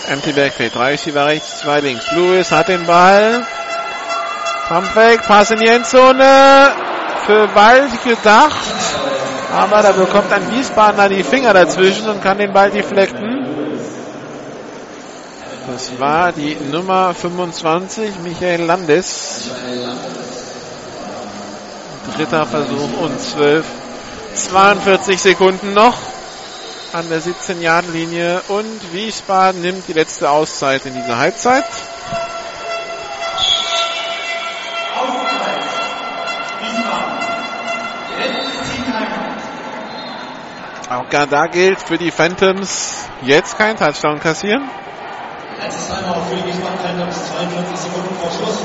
Empty Backfield. Drei Receiver rechts, zwei links. Lewis hat den Ball. Pumpback, Pass in die Endzone. Für Ball gedacht. Aber da bekommt ein Wiesbadener die Finger dazwischen und kann den Ball deflekten. Das war die Nummer 25, Michael Landes. Dritter Versuch und 12. 42 Sekunden noch an der 17-Yard-Linie und Wiesbaden nimmt die letzte Auszeit in dieser Halbzeit. Auch gar da gilt für die Phantoms jetzt kein Touchdown kassieren. Letztes Timeout für die Wiesbaden Phantoms, 42 Sekunden vor Schluss.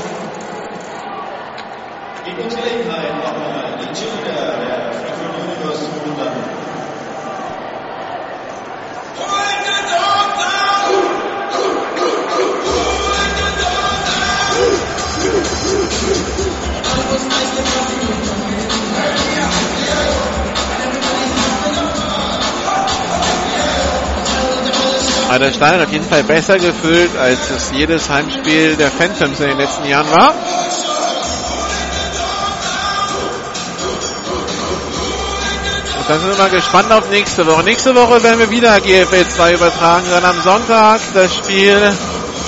Gibt uns Gelegenheit, nochmal den Cheerleader der Frankfurt Universe zu bewundern. Aber der Stadion auf jeden Fall besser gefüllt, als es jedes Heimspiel der Phantoms in den letzten Jahren war. Dann sind wir mal gespannt auf nächste Woche. Nächste Woche werden wir wieder GFL 2 übertragen. Dann am Sonntag das Spiel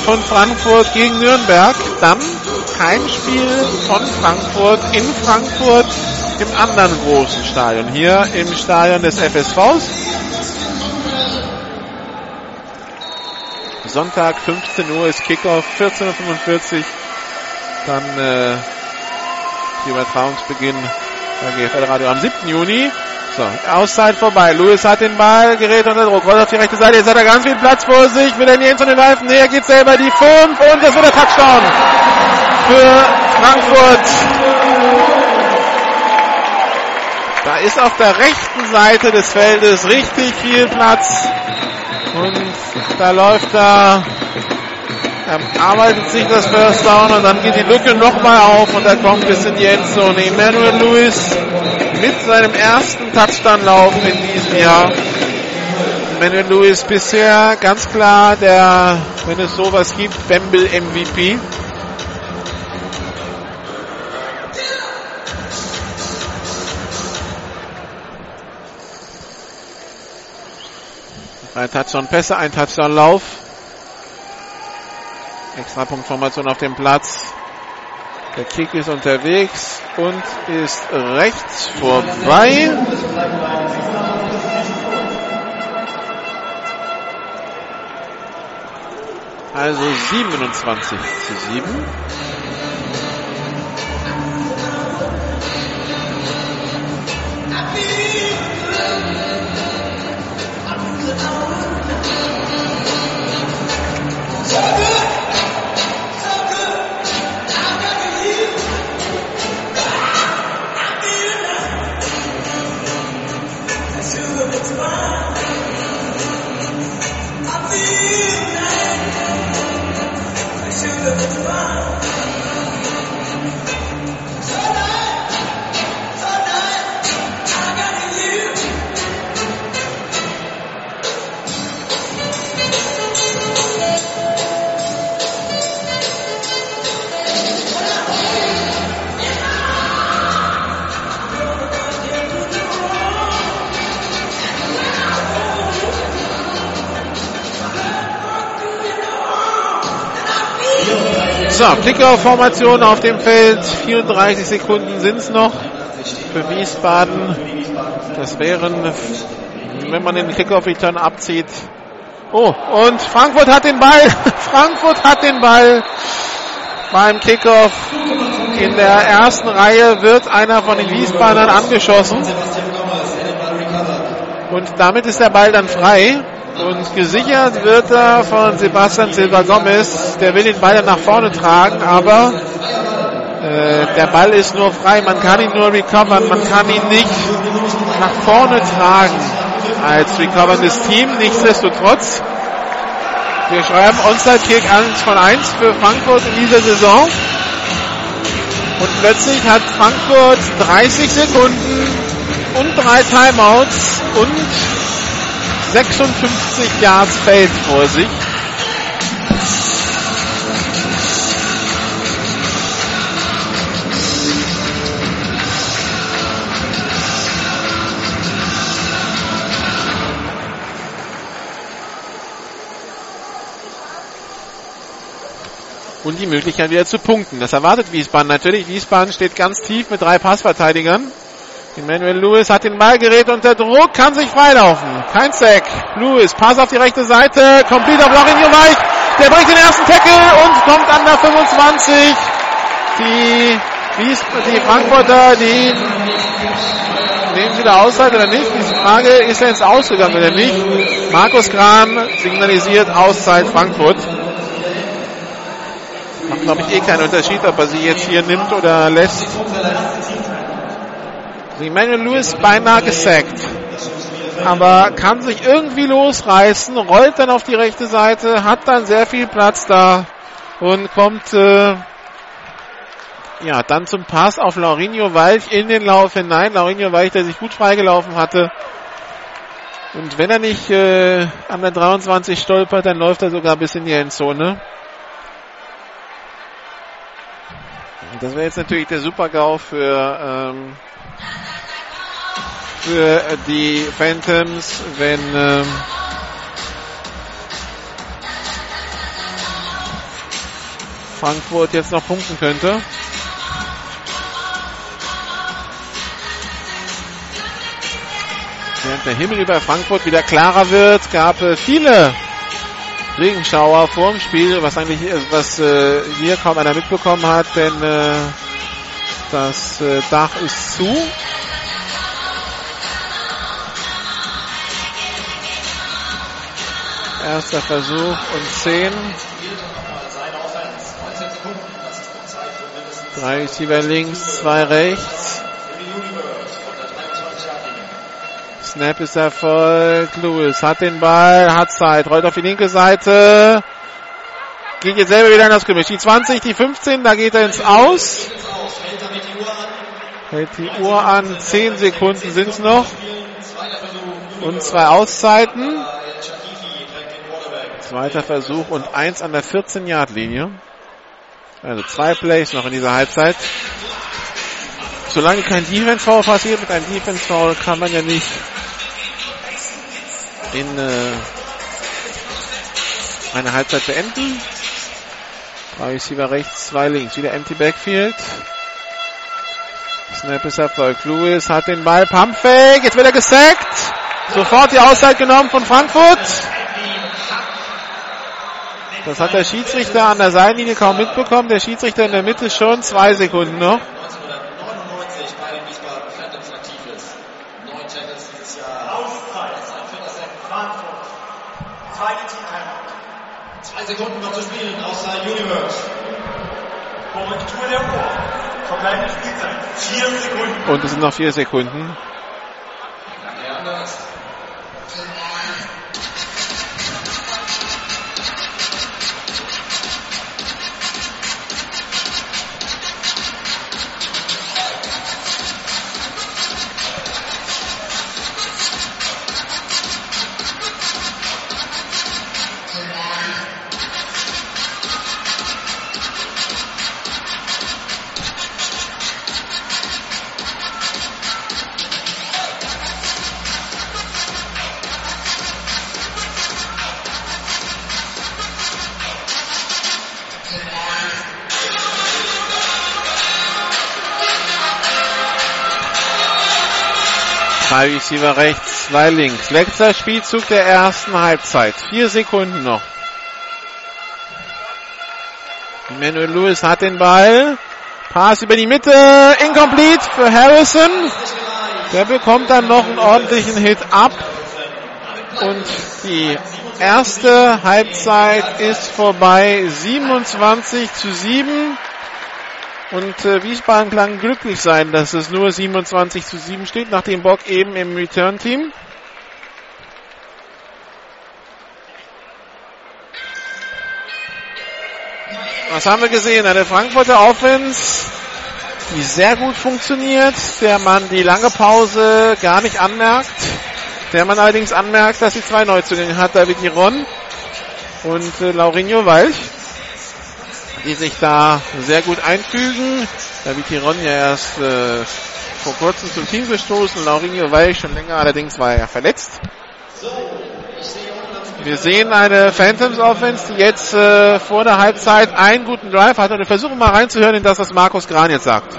von Frankfurt gegen Nürnberg. Dann Heimspiel von Frankfurt in Frankfurt im anderen großen Stadion. Hier im Stadion des FSVs. Sonntag 15 Uhr ist Kickoff, 14.45 Uhr. Dann äh, die Übertragungsbeginn bei GFL Radio am 7. Juni. So, Auszeit vorbei. Lewis hat den Ball, gerät unter Druck, rollt auf die rechte Seite. Jetzt hat er ganz viel Platz vor sich. Will er Jens von den Reifen? Nee, er geht selber die 5 und das wird der Touchdown für Frankfurt. Da ist auf der rechten Seite des Feldes richtig viel Platz. Und da läuft er, er arbeitet sich das First Down und dann geht die Lücke nochmal auf und da kommt es in die Endzone. Emmanuel Lewis mit seinem ersten Touchdown-Lauf in diesem Jahr. Emmanuel Lewis bisher ganz klar der, wenn es sowas gibt, Bamble MVP. Ein Touchdown-Pässe, ein Touchdown-Lauf. Extrapunktformation auf dem Platz. Der Kick ist unterwegs und ist rechts vorbei. Also 27 zu 7. So, Kickoff-Formation auf dem Feld. 34 Sekunden sind es noch für Wiesbaden. Das wären, wenn man den Kickoff-Return abzieht. Oh, und Frankfurt hat den Ball. Frankfurt hat den Ball beim Kickoff. In der ersten Reihe wird einer von den Wiesbadern angeschossen. Und damit ist der Ball dann frei. Und gesichert wird er von Sebastian Silva Gomez. Der will den Ball nach vorne tragen, aber äh, der Ball ist nur frei. Man kann ihn nur recovern. Man kann ihn nicht nach vorne tragen als recoverndes Team. Nichtsdestotrotz, wir schreiben Onside-Kick 1 von 1 für Frankfurt in dieser Saison. Und plötzlich hat Frankfurt 30 Sekunden und drei Timeouts und 56 Yards Feld vor sich. Und die Möglichkeit wieder zu punkten. Das erwartet Wiesbaden natürlich. Wiesbaden steht ganz tief mit drei Passverteidigern. Emmanuel Lewis hat den Ball gerät unter Druck, kann sich freilaufen. Kein Sack. Lewis, Pass auf die rechte Seite, komplett auf Laurinho Weich. Der bringt den ersten Tackle und kommt an der 25. Die, die Frankfurter, die nehmen Sie da Auszeit oder nicht? Diese Frage ist er ins Ausgegangen oder nicht? Markus Kram signalisiert Auszeit Frankfurt. Macht, glaube ich, eh keinen Unterschied, ob er sie jetzt hier nimmt oder lässt. Emmanuel Lewis beinahe gesackt. Aber kann sich irgendwie losreißen, rollt dann auf die rechte Seite, hat dann sehr viel Platz da und kommt äh, ja dann zum Pass auf Laurinho Walch in den Lauf hinein. Laurinho Walch, der sich gut freigelaufen hatte. Und wenn er nicht äh, an der 23 stolpert, dann läuft er sogar bis in die Endzone. Und das wäre jetzt natürlich der Super-GAU für, ähm, für die Phantoms, wenn ähm, Frankfurt jetzt noch punkten könnte. Während der Himmel über Frankfurt wieder klarer wird, gab es viele Regenschauer vor dem Spiel, was eigentlich, was äh, hier kaum einer mitbekommen hat, denn äh, das äh, Dach ist zu. Erster Versuch und 10. Drei Receiver links, zwei rechts. Snap ist erfolgt. Lewis hat den Ball, hat Zeit, rollt auf die linke Seite. Geht jetzt selber wieder in das Gemisch. Die 20, die 15, da geht er ins Aus. Hält die Uhr an. 10 Sekunden sind es noch. Und zwei Auszeiten. Zweiter Versuch und eins an der 14-Yard-Linie. Also zwei Plays noch in dieser Halbzeit. Solange kein Defense-Foul passiert, mit einem Defense-Foul kann man ja nicht in äh, eine Halbzeit beenden. Drei Receiver rechts, zwei links. Wieder empty Backfield. Snap ist erfolgt. Lewis hat den Ball. Pumpfake. Jetzt wird er gesackt. Sofort die Auszeit genommen von Frankfurt. Das hat der Schiedsrichter an der Seitenlinie kaum mitbekommen. Der Schiedsrichter in der Mitte schon. Zwei Sekunden noch. 1999 bei den Wiesbaden Phantoms aktiv ist. Neun Tackles dieses Jahr. Auszeit. Frankfurt. Zweite Team-Timeout. Zwei Sekunden noch zu spielen. Universe. Korrektur der Uhr. Verbleibende Spielzeit. Vier Sekunden. Und es sind noch vier Sekunden. Lange Drei Receiver rechts, zwei links. Letzter Spielzug der ersten Halbzeit. Vier Sekunden noch. Emmanuel Lewis hat den Ball. Pass über die Mitte. Incomplete für Harrison. Der bekommt dann noch einen ordentlichen Hit ab. Und die erste Halbzeit ist vorbei. 27 zu 7. Und äh, Wiesbaden klang glücklich sein, dass es nur 27 zu 7 steht, nachdem Bock eben im Return-Team. Was haben wir gesehen? Eine Frankfurter Offense, die sehr gut funktioniert, der man die lange Pause gar nicht anmerkt, der man allerdings anmerkt, dass sie zwei Neuzugänge hat, David Giron und äh, Laurinho Walch die sich da sehr gut einfügen. David Tiron ja erst äh, vor kurzem zum Team gestoßen. Laurinho Weich schon länger, allerdings war er verletzt. Wir sehen eine Phantoms Offense, die jetzt äh, vor der Halbzeit einen guten Drive hat. Und wir versuchen mal reinzuhören in das, was Markus Gran jetzt sagt.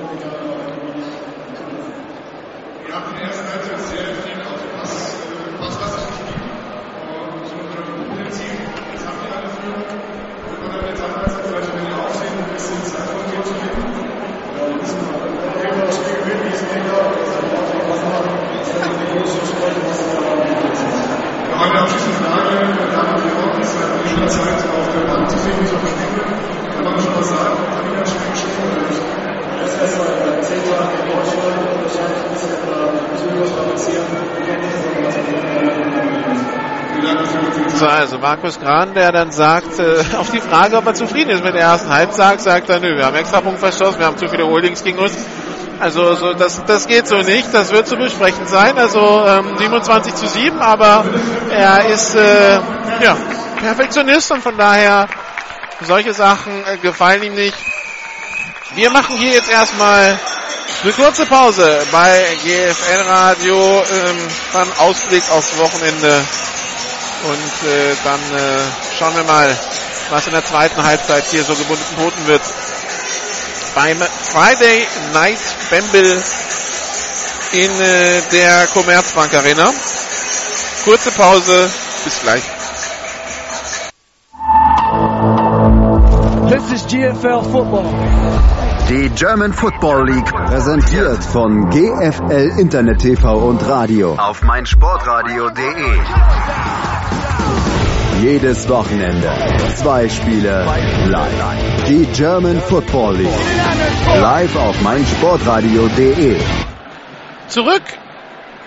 Markus Gran, der dann sagt, äh, auf die Frage, ob er zufrieden ist mit der ersten Halbzeit, sagt er, nö, wir haben extra Punkt verschossen, wir haben zu viele Holdings gegen uns. Also so, das, das geht so nicht, das wird zu besprechen sein. Also ähm, 27 zu 7, aber er ist äh, ja, Perfektionist und von daher solche Sachen äh, gefallen ihm nicht. Wir machen hier jetzt erstmal eine kurze Pause bei GFL Radio, ähm, dann Ausblick aufs Wochenende und äh, dann äh, schauen wir mal, was in der zweiten Halbzeit hier so gebunden boten wird. Beim Friday Night Bamble in äh, der Commerzbank Arena. Kurze Pause, bis gleich. This is GFL Football. Die German Football League präsentiert von GFL Internet TV und Radio auf meinsportradio.de. Jedes Wochenende zwei Spiele live. Die German Football League live auf meinsportradio.de. Zurück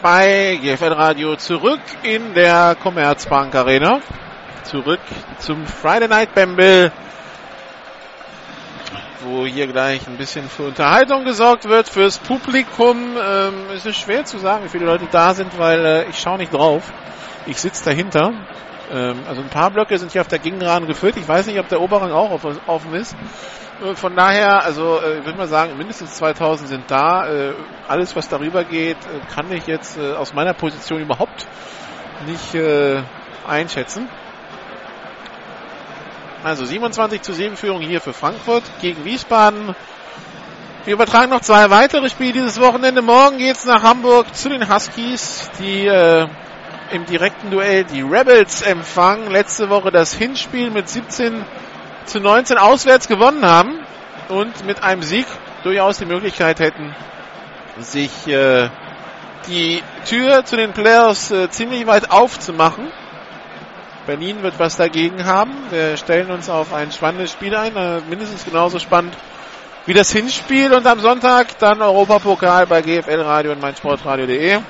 bei GFL Radio, zurück in der Commerzbank Arena, zurück zum Friday Night Bamble wo hier gleich ein bisschen für Unterhaltung gesorgt wird fürs Publikum. Ähm, es ist schwer zu sagen, wie viele Leute da sind, weil äh, ich schaue nicht drauf. Ich sitze dahinter. Ähm, also ein paar Blöcke sind hier auf der Gegenrahmen gefüllt. Ich weiß nicht, ob der Oberrang auch offen ist. Äh, von daher, also äh, ich würde mal sagen, mindestens 2000 sind da. Äh, alles, was darüber geht, kann ich jetzt aus meiner Position überhaupt nicht einschätzen. Also 27 zu 7 Führung hier für Frankfurt gegen Wiesbaden. Wir übertragen noch zwei weitere Spiele dieses Wochenende. Morgen geht's nach Hamburg zu den Huskies, die äh, im direkten Duell die Rebels empfangen. Letzte Woche das Hinspiel mit 17 zu 19 auswärts gewonnen haben und mit einem Sieg durchaus die Möglichkeit hätten, sich äh, die Tür zu den Playoffs äh, ziemlich weit aufzumachen. Berlin wird was dagegen haben. Wir stellen uns auf ein spannendes Spiel ein, äh, mindestens genauso spannend wie das Hinspiel und am Sonntag dann Europapokal bei GFL Radio und meinsportradio.de.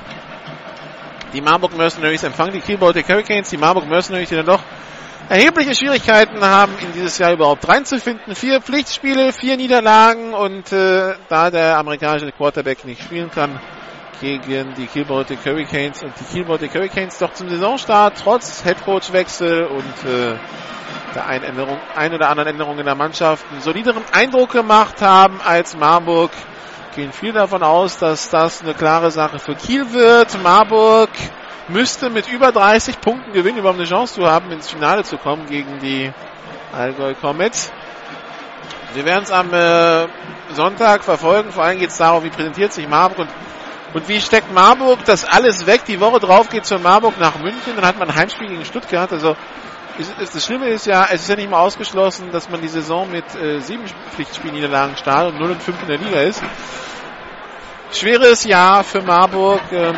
Die Marburg Mercenaries empfangen die Kiel Baltic Hurricanes. Die Marburg Mercenaries, die dann doch erhebliche Schwierigkeiten haben, in dieses Jahr überhaupt reinzufinden. Vier Pflichtspiele, vier Niederlagen und äh, da der amerikanische Quarterback nicht spielen kann, gegen die Kiel Baltic Hurricanes und die Kiel Baltic Hurricanes doch zum Saisonstart trotz Headcoach-Wechsel und äh, der einen, Änderung, ein oder anderen Änderung in der Mannschaft einen solideren Eindruck gemacht haben als Marburg. Gehen viel davon aus, dass das eine klare Sache für Kiel wird. Marburg müsste mit über 30 Punkten gewinnen, überhaupt eine Chance zu haben, ins Finale zu kommen gegen die Allgäu Comets. Wir werden es am äh, Sonntag verfolgen. Vor allem geht es darum, wie präsentiert sich Marburg und und wie steckt Marburg das alles weg? Die Woche drauf geht zur Marburg nach München, dann hat man ein Heimspiel gegen Stuttgart. Also das Schlimme ist ja, es ist ja nicht mal ausgeschlossen, dass man die Saison mit äh, sieben Pflichtspielniederlagen startet und 0 und 5 in der Liga ist. Schweres Jahr für Marburg. Ähm,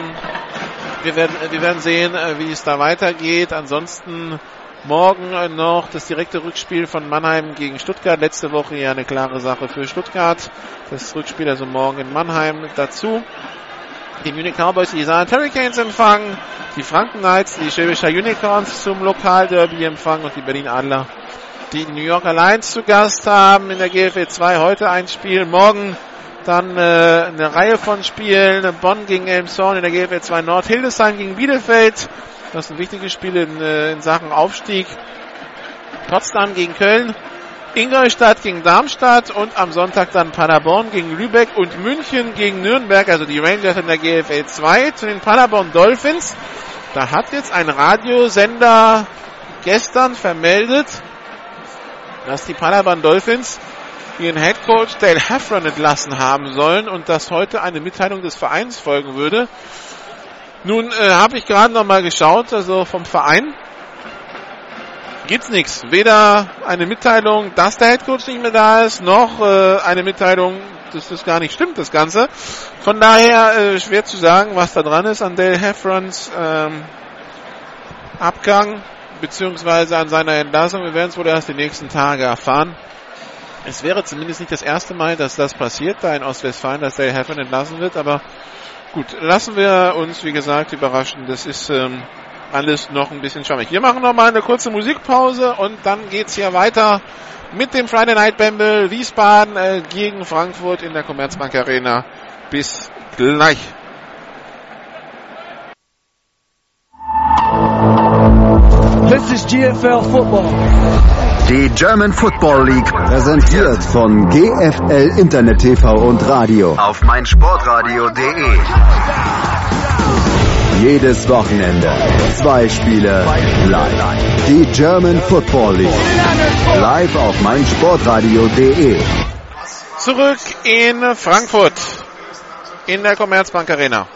wir, werden, wir werden sehen, äh, wie es da weitergeht. Ansonsten morgen äh, noch das direkte Rückspiel von Mannheim gegen Stuttgart. Letzte Woche ja eine klare Sache für Stuttgart. Das Rückspiel also morgen in Mannheim dazu die Munich Cowboys die Saarland Hurricanes empfangen, die Franken Knights, die Schwäbischer Unicorns zum Lokalderby empfangen und die Berlin Adler, die New Yorker Lions zu Gast haben in der GFL 2 heute ein Spiel, morgen dann äh, eine Reihe von Spielen, Bonn gegen Elmshorn in der GFL 2 Nord, Hildesheim gegen Bielefeld, das sind wichtige Spiele in, äh, in Sachen Aufstieg, Potsdam gegen Köln, Ingolstadt gegen Darmstadt und am Sonntag dann Paderborn gegen Lübeck und München gegen Nürnberg, also die Rangers in der GFL 2 zu den Paderborn Dolphins. Da hat jetzt ein Radiosender gestern vermeldet, dass die Paderborn Dolphins ihren Headcoach Dale Heffron entlassen haben sollen und dass heute eine Mitteilung des Vereins folgen würde. Nun äh, habe ich gerade noch mal geschaut, also vom Verein gibt's nichts. Weder eine Mitteilung, dass der Headcoach nicht mehr da ist, noch äh, eine Mitteilung, dass das gar nicht stimmt, das Ganze. Von daher äh, schwer zu sagen, was da dran ist an Dale Heffrons ähm, Abgang, beziehungsweise an seiner Entlassung. Wir werden es wohl erst die nächsten Tage erfahren. Es wäre zumindest nicht das erste Mal, dass das passiert, da in Ostwestfalen, dass Dale Heffron entlassen wird, aber Gut, lassen wir uns, wie gesagt, überraschen. Das ist ähm, alles noch ein bisschen schwammig. Wir machen noch mal eine kurze Musikpause und dann geht's hier weiter mit dem Friday Night Bamble Wiesbaden äh, gegen Frankfurt in der Commerzbank Arena. Bis gleich. This is GFL Football. Die German Football League präsentiert von GFL Internet TV und Radio auf meinsportradio.de. Jedes Wochenende zwei Spiele live. Die German Football League live auf meinsportradio.de. Zurück in Frankfurt in der Commerzbank Arena.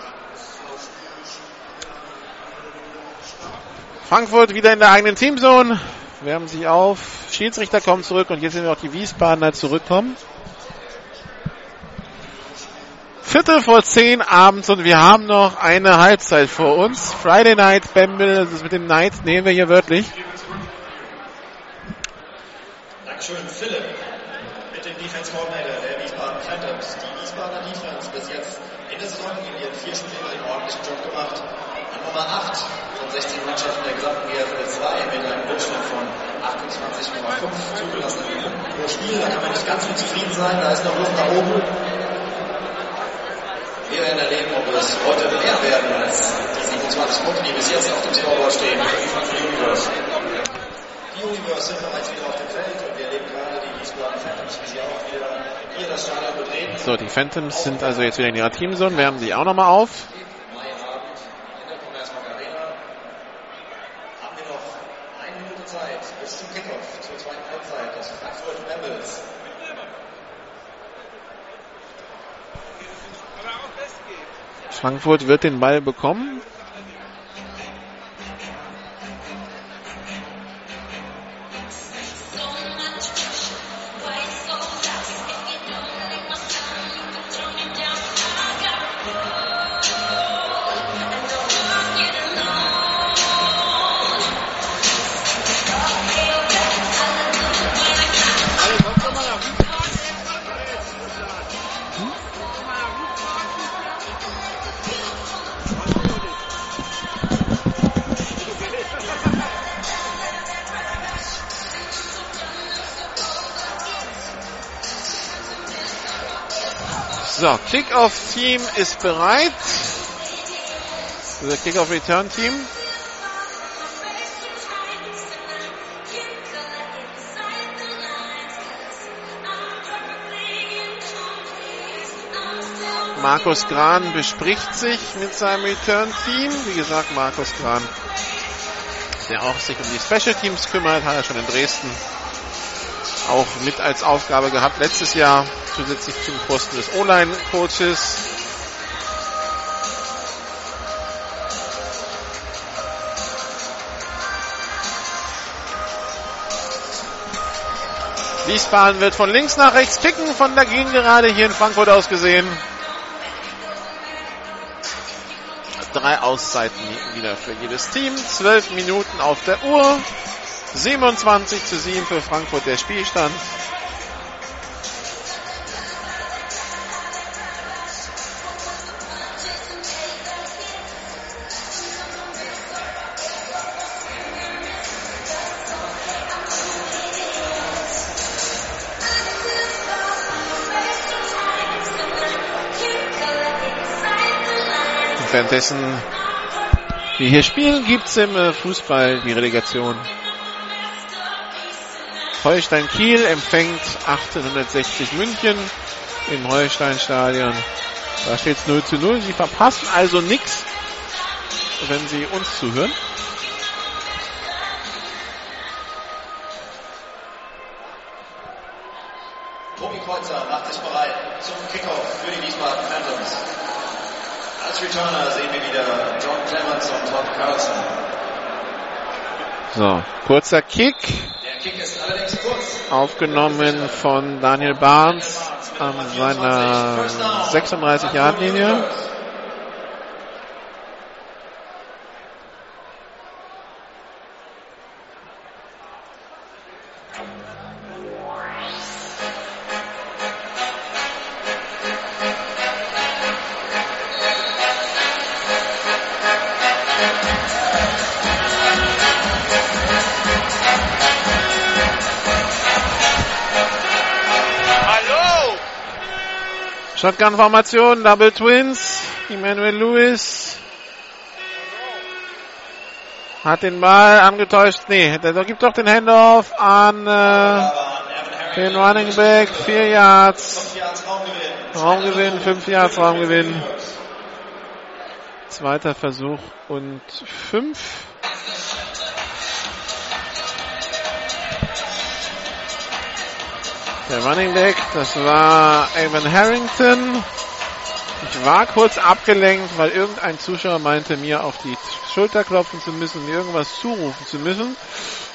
Frankfurt wieder in der eigenen Teamzone. Wärmen sich auf. Schiedsrichter kommen zurück und jetzt sind wir auch die Wiesbadener zurückkommen. Viertel vor zehn abends und wir haben noch eine Halbzeit vor uns. Friday Night Bamble, das ist mit dem Night nehmen wir hier wörtlich. Dankeschön, Philipp, mit dem Defense Coordinator der Wiesbaden Phantoms. Die Wiesbadener Defense bis jetzt in der Saison in ihren vier Spielen einen ordentlichen Job gemacht. An Nummer 8 von 16 Mannschaften der gesamten GFL 2 mit einem Durchschnitt von 28,5 zugelassenen Minuten pro Spiel. Da kann man nicht ganz so zufrieden sein, da ist noch Luft nach oben. Wir werden erleben, ob es heute mehr werden als die 27 Punkte, die bis jetzt auf dem Scoreboard stehen. Die Universe. Die Universe sind bereits wieder auf dem Feld und wir erleben gerade die Wiesbaden Phantoms, wie sie auch wieder hier das Stadion betreten. So, die Phantoms sind also jetzt wieder in ihrer Teamzone, wärmen sich auch nochmal auf. Mai Abend in der Commerzbank Arena. Haben wir noch eine Minute Zeit bis zum Kickoff zur zweiten Halbzeit des Frankfurt Rebels. Frankfurt wird den Ball bekommen. So, Kickoff-Team ist bereit. Das Kickoff-Return-Team. Markus Gran bespricht sich mit seinem Return-Team. Wie gesagt, Markus Gran, der auch sich um die Special Teams kümmert, hat er schon in Dresden auch mit als Aufgabe gehabt letztes Jahr zusätzlich zum Posten des O-Line-Coaches. Wiesbaden wird von links nach rechts kicken, von der gerade hier in Frankfurt aus gesehen. Drei Auszeiten wieder für jedes Team. Zwölf Minuten auf der Uhr. 27 zu 7 für Frankfurt der Spielstand. Währenddessen wir hier spielen, gibt's im äh, Fußball die Relegation. Holstein Kiel empfängt 1860 München im Holstein-Stadion. Da steht es 0 zu 0. Sie verpassen also nichts, wenn Sie uns zuhören. Tobi Kreuzer macht sich bereit zum Kickoff für die Wiesbaden Phantoms. Als Returner sehen wir wieder John Clemens und Todd Carlson. So, kurzer Kick. Der Kick ist allerdings. Aufgenommen von Daniel Barnes an seiner 36-Yard-Linie. Shotgun-Formation, Double Twins. Emmanuel Lewis hat den Ball angetäuscht. Nee, der gibt doch den Handoff an äh, den Running Back. Vier Yards. Raumgewinn, fünf Yards Raumgewinn. Zweiter Versuch und fünf. Der Running Back, das war Evan Harrington. Ich war kurz abgelenkt, weil irgendein Zuschauer meinte, mir auf die Schulter klopfen zu müssen, mir irgendwas zurufen zu müssen.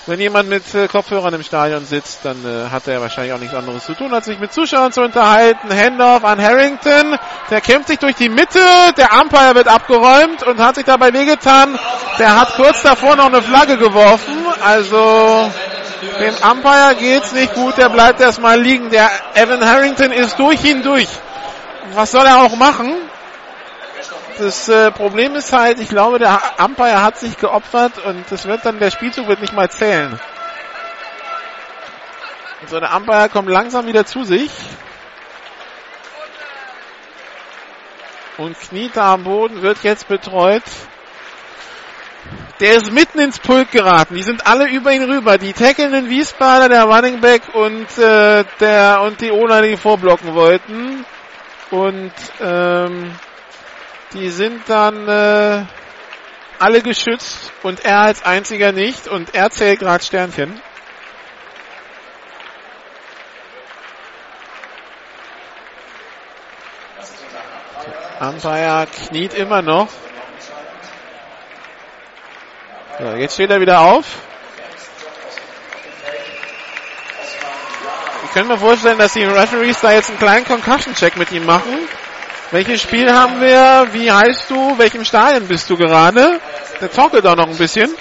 Wenn jemand mit äh, Kopfhörern im Stadion sitzt, dann äh, hat er wahrscheinlich auch nichts anderes zu tun, als sich mit Zuschauern zu unterhalten. Handoff an Harrington. Der kämpft sich durch die Mitte. Der Umpire wird abgeräumt und hat sich dabei wehgetan. Der hat kurz davor noch eine Flagge geworfen. Also dem Umpire geht's nicht gut, der bleibt erstmal liegen. Der Evan Harrington ist durch ihn durch. Was soll er auch machen? Das äh, Problem ist halt, ich glaube, der Umpire hat sich geopfert und das wird dann, der Spielzug wird nicht mal zählen. So, der Umpire kommt langsam wieder zu sich. Und kniet da am Boden, wird jetzt betreut. Der ist mitten ins Pulk geraten. Die sind alle über ihn rüber. Die tackelnden Wiesbadener, der Running Back und äh, der und die Ola, die vorblocken wollten. Und ähm, die sind dann äh, alle geschützt und er als einziger nicht. Und er zählt gerade Sternchen. Umpire kniet immer noch. So, jetzt steht er wieder auf. Ich kann mir vorstellen, dass die Referees da jetzt einen kleinen Concussion-Check mit ihm machen. Welches Spiel haben wir? Wie heißt du? Welchem Stadion bist du gerade? Der tockelt auch noch ein bisschen.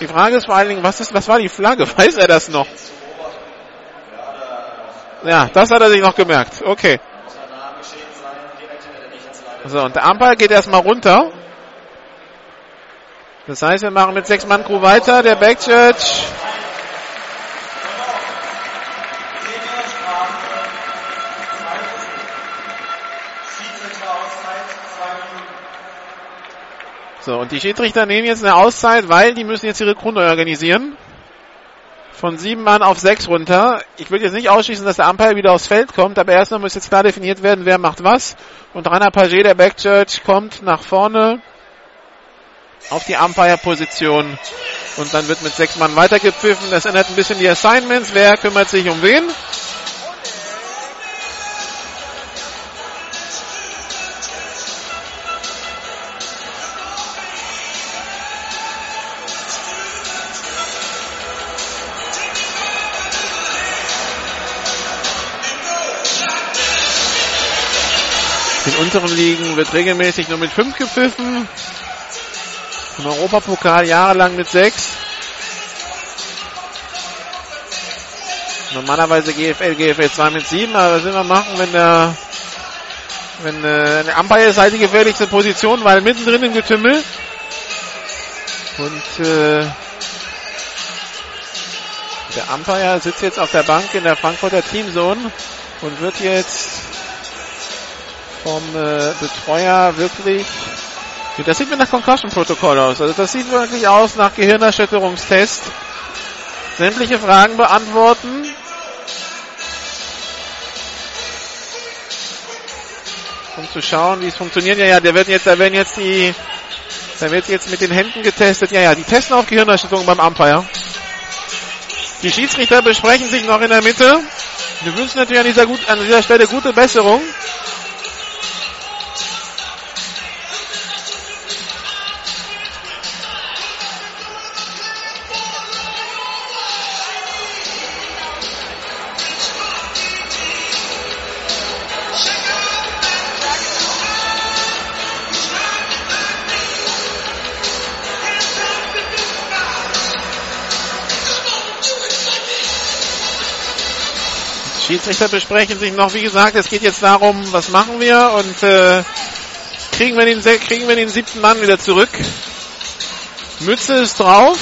Die Frage ist vor allen Dingen, was ist, was war die Flagge? Weiß er das noch? Ja, das hat er sich noch gemerkt. Okay. So, und der Umpire geht erstmal runter. Das heißt, wir machen mit sechs Mann Crew weiter. Der Backchurch. So, und die Schiedsrichter nehmen jetzt eine Auszeit, weil die müssen jetzt ihre Crew neu organisieren. Von sieben Mann auf sechs runter. Ich will jetzt nicht ausschließen, dass der Umpire wieder aufs Feld kommt, aber erstmal muss jetzt klar definiert werden, wer macht was. Und Rainer Paget, der Backchurch, kommt nach vorne auf die Umpire-Position. Und dann wird mit sechs Mann weitergepfiffen. Das ändert ein bisschen die Assignments. Wer kümmert sich um wen? In unteren Ligen wird regelmäßig nur mit fünf gepfiffen. Im Europapokal jahrelang mit sechs. Normalerweise GFL, GFL 2 mit sieben, aber was will man machen, wenn der, wenn äh, der Umpire ist halt die gefährlichste Position, weil mittendrin im Getümmel. Und äh, der Umpire sitzt jetzt auf der Bank in der Frankfurter Teamzone und wird jetzt vom äh, Betreuer wirklich das sieht mir nach Concussion-Protokoll aus. Also das sieht wirklich aus nach Gehirnerschütterungstest. Sämtliche Fragen beantworten. Um zu schauen, wie es funktioniert. Ja, ja, der wird jetzt, da werden jetzt die, da wird jetzt mit den Händen getestet. Ja, ja, die testen auf Gehirnerschütterung beim Umpire. Die Schiedsrichter besprechen sich noch in der Mitte. Wir wünschen natürlich an dieser, gut, an dieser Stelle gute Besserung. Schiedsrichter besprechen sich noch. Wie gesagt, es geht jetzt darum, was machen wir und äh, kriegen, wir den, kriegen wir den siebten Mann wieder zurück. Mütze ist drauf.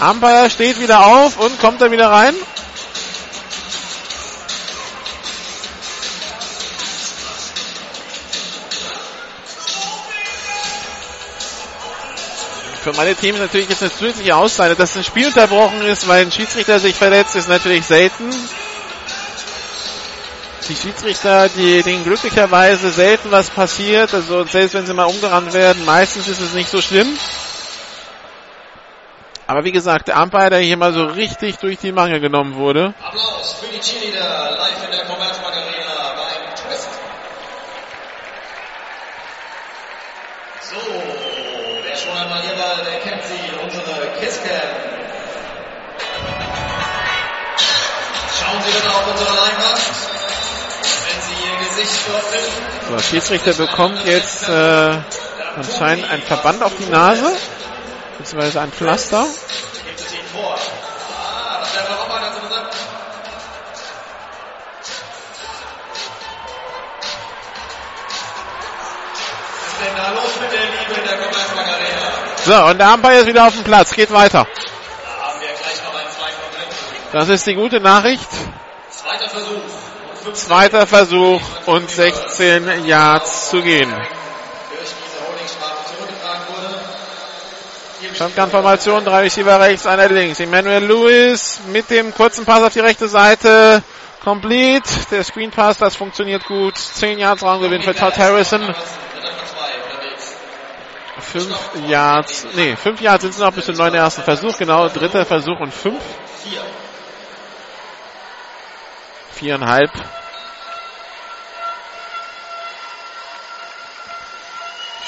Umpire steht wieder auf und kommt da wieder rein. Meine Teams natürlich jetzt eine zusätzliche Auszeit, dass ein Spiel unterbrochen ist, weil ein Schiedsrichter sich verletzt, ist natürlich selten. Die Schiedsrichter, die, denen glücklicherweise selten was passiert, also selbst wenn sie mal umgerannt werden, meistens ist es nicht so schlimm. Aber wie gesagt, der Umpire, der hier mal so richtig durch die Mangel genommen wurde. Applaus für die Cheerleader live in der Commerzbank Bitte auf unsere Leinwand. Wenn Sie Ihr Gesicht finden. So, Schiedsrichter bekommt jetzt äh, anscheinend ein Verband auf die Nase, beziehungsweise ein Pflaster. Ah? So, und der Umpire ist wieder auf dem Platz, geht weiter. Das ist die gute Nachricht. Zweiter Versuch. Und 15 Zweiter Versuch und 16 Yards zu gehen. Shotgun-Formation, drei Receiver rechts, einer links. Emmanuel Lewis mit dem kurzen Pass auf die rechte Seite. Complete. Der Screen Pass, das funktioniert gut. 10 Yards Raumgewinn für Todd Harrison. Dritter von zwei unterwegs. 5 Yards, nee, 5 Yards sind es noch bis zum neuen ersten Versuch. Genau, dritter Versuch und 5. Vier. Viereinhalb.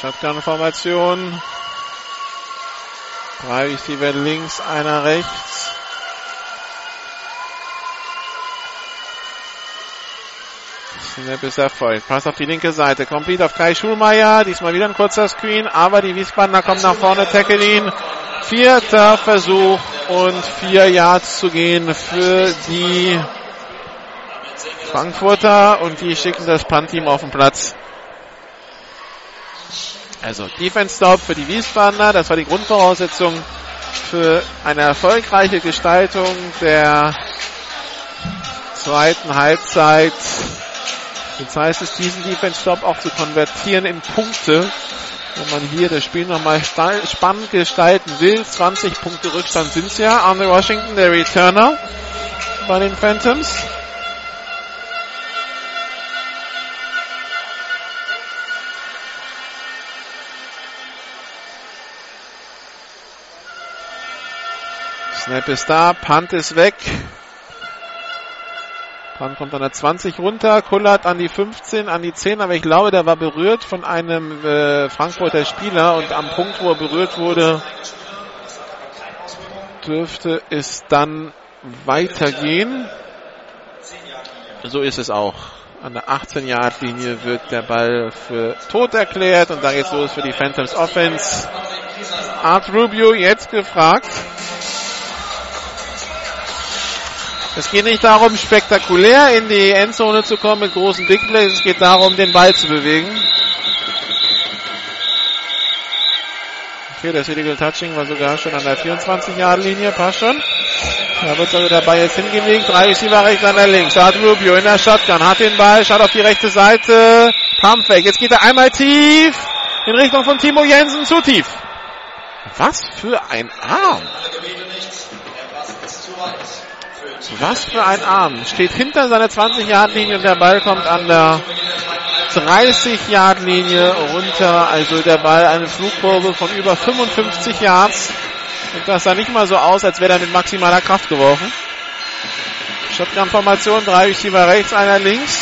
Shotgun-Formation. Drei Receiver links, einer rechts. Snap ist erfolgt. Pass auf die linke Seite. Complete auf Kai Schulmeier. Diesmal wieder ein kurzer Screen, aber die Wiesbadener kommen nach vorne, tackeln ihn. Vierter Versuch und vier Yards zu gehen für die Frankfurter und die schicken das Punt-Team auf den Platz. Also Defense Stop für die Wiesbadener, das war die Grundvoraussetzung für eine erfolgreiche Gestaltung der zweiten Halbzeit. Jetzt heißt es, diesen Defense Stop auch zu konvertieren in Punkte, wenn man hier das Spiel nochmal spannend gestalten will. 20 Punkte Rückstand sind es ja. Arne Washington, der Returner bei den Phantoms. Snap ist da, Punt ist weg. Punt kommt an der 20 runter, kullert an die 15, an die 10, aber ich glaube, der war berührt von einem äh, Frankfurter Spieler und am Punkt, wo er berührt wurde, dürfte es dann weitergehen. So ist es auch. An der 18-Yard-Linie wird der Ball für tot erklärt und da geht's los für die Phantoms Offense. Art Rubio jetzt gefragt. Es geht nicht darum, spektakulär in die Endzone zu kommen mit großen Big Plays. Es geht darum, den Ball zu bewegen. Okay, das Illegal Touching war sogar schon an der 24-Yard-Linie. Passt schon. Da wird also der Ball jetzt hingelegt. Drei Receiver rechts, einer links. Da hat Rubio in der Shotgun. Hat den Ball, schaut auf die rechte Seite. Pump weg. Jetzt geht er einmal tief. In Richtung von Timo Jensen. Zu tief. Was für ein Arm. Was für ein Arm. Steht hinter seiner 20-Yard-Linie und der Ball kommt an der 30-Yard-Linie runter. Also der Ball eine Flugkurve von über 55 Yards. Und das sah nicht mal so aus, als wäre er mit maximaler Kraft geworfen. Shotgun-Formation, drei Receiver rechts, einer links.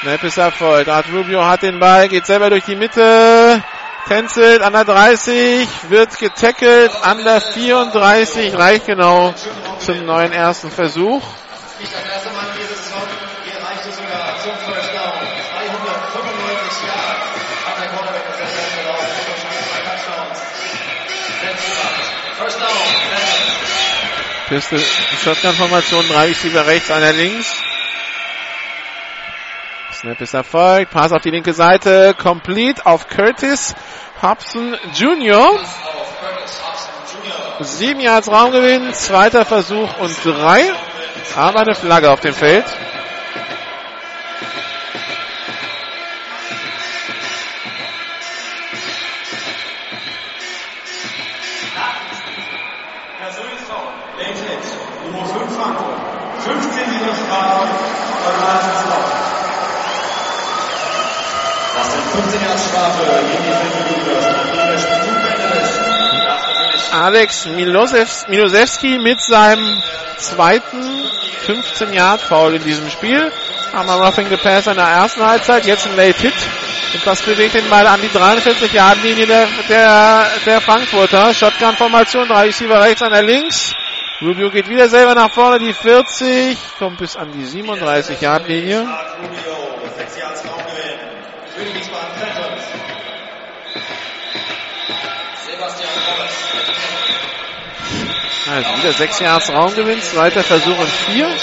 Snap ist erfolgt. Art Rubio hat den Ball, geht selber durch die Mitte. Tänzelt an der 30, wird getackelt an der 34, reicht genau zum neuen ersten Versuch. Nicht das erste Mal diese Saison, hier reicht es sogar zum First Down. 395 Jahre hat der Quarterback das letzte Ende gelaufen. Wahrscheinlich zwei Touchdowns. First Down. Piste, Shotgun-Formation, drei Receiver rechts, einer links. Snap ist erfolgt. Pass auf die linke Seite. Complete auf Curtis Hobson Jr. Sieben Yards Raumgewinn, zweiter Versuch und drei. Aber eine Flagge auf dem Feld. Nummer 5 Frankfurt. 15 Meter Strafe, 15 Alex Milosew- Milosewski mit seinem zweiten 15-Yard-Foul in diesem Spiel. Wir Roughing the Pass in der ersten Halbzeit, jetzt ein Late Hit. Und das bewegt den Ball an die 43-Yard-Linie der, der, der Frankfurter. Shotgun-Formation, drei Receiver rechts, einer links. Rubio geht wieder selber nach vorne, die 40, kommt bis an die 37-Yard-Linie. Rubio, 6 Also wieder 6 Yards Raumgewinn, zweiter Versuch und 4. Schlag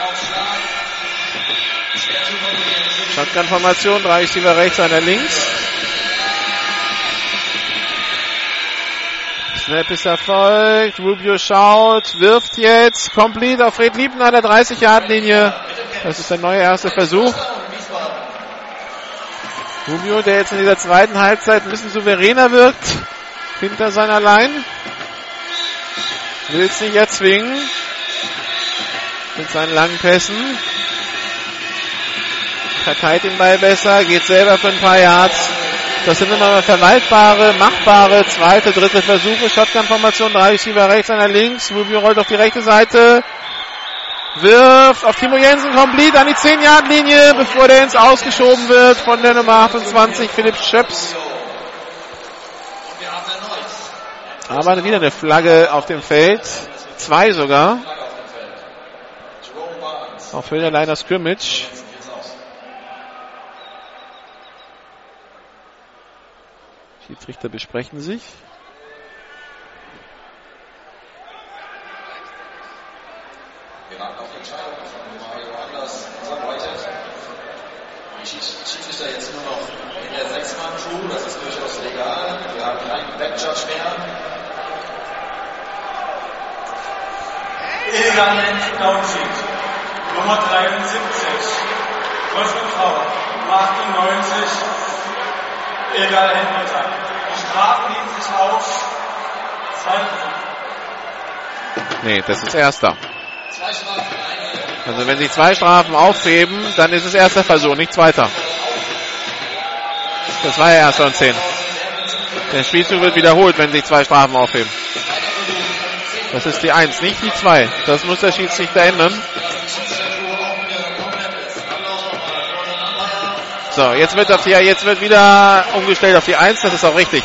auf Schlag. Schwer zu kontrollieren. Shotgun-Formation, drei Receiver rechts, einer links. Snap ist erfolgt, Rubio schaut, wirft jetzt, complete auf Fred Liebner der 30-Yard-Linie. Das ist der neue erste Versuch. Rubio, der jetzt in dieser zweiten Halbzeit ein bisschen souveräner wirkt, hinter seiner Line. Will es nicht erzwingen. Mit seinen langen Pässen. Verteilt den Ball besser, geht selber für ein paar Yards. Das sind immer mal verwaltbare, machbare zweite, dritte Versuche. Shotgun-Formation, drei Receiver rechts, einer links. Rubio rollt auf die rechte Seite. Wirft auf Timo Jensen komplett an die 10-Yard-Linie, bevor der ins Ausgeschoben wird von der Nummer 28, Philipp Schöps. Und wir haben erneut Aber wieder eine Flagge auf dem Feld. Zwei sogar. Auf Höhe der Liner Scrimmage. Schiedsrichter besprechen sich. Wir warten auf die Entscheidung von Mario Anders, unser Whitehead. Die Schieds- Schiedsrichter jetzt nur noch in der Sechs-Mann-Crew, das ist durchaus legal. Wir haben keinen Backjudge mehr. Illegalen Downsheet. Nummer 73. Wolfgang Frau. 98. Illegale Handkontakt. Die Strafen liegen sich auf. Zwei Nee, das ist erster. Zwei Strafen, eine Also wenn sie zwei Strafen aufheben, dann ist es erster Versuch, nicht zweiter. Das war ja erster und zehn. Der Spielzug wird wiederholt, wenn sich zwei Strafen aufheben. Das ist die eins, nicht die zwei. Das muss der Schiedsrichter ändern. So, jetzt wird auf die, jetzt wird wieder umgestellt auf die eins. Das ist auch richtig.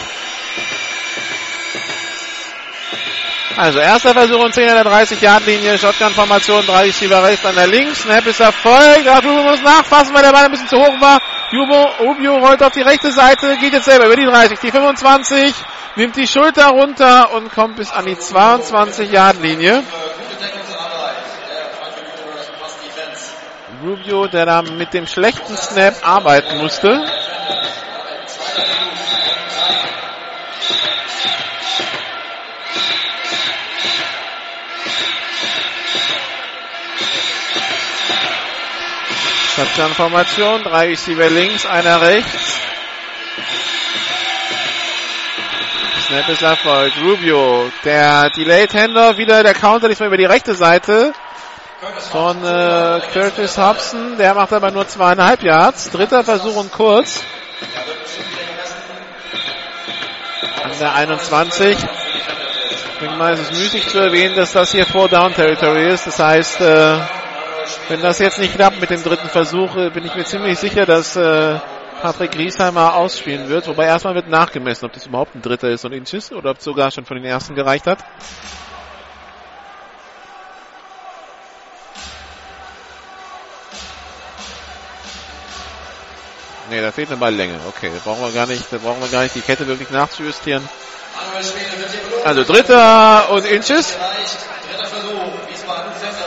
Also erster Versuch und 10 an der 30-Yard-Linie. Shotgun-Formation, drei Receiver rechts, einer links. Snap ist erfolgt. Rubio muss nachfassen, weil der Ball ein bisschen zu hoch war. Jubo, Rubio rollt auf die rechte Seite, geht jetzt selber über die 30, die 25, nimmt die Schulter runter und kommt bis an die 22-Yard-Linie. Gute Deckungsarbeit der Frankfurt Universe Pass Defense. Rubio, der da mit dem schlechten Snap arbeiten musste. Shotgun-Formation, drei Receiver links, einer rechts. Snap ist erfolgt. Rubio, der Delayed Händer, wieder der Counter, diesmal über die rechte Seite von äh, Curtis Hobson. Der macht aber nur zweieinhalb Yards. Dritter Versuch und kurz. An der 21. Ich denke mal, es ist müßig zu erwähnen, dass das hier Four Down Territory ist. Das heißt, äh, wenn das jetzt nicht klappt mit dem dritten Versuch, äh, bin ich mir ziemlich sicher, dass äh, Patrick Griesheimer ausspielen wird. Wobei erstmal wird nachgemessen, ob das überhaupt ein dritter ist und Inches oder ob es sogar schon von den ersten gereicht hat. Nee, da fehlt eine Balllänge. Okay, da brauchen wir gar nicht, da brauchen wir gar nicht die Kette wirklich nachzujustieren. Also dritter und Inches. Dritter Versuch. Wiesbaden Phantoms.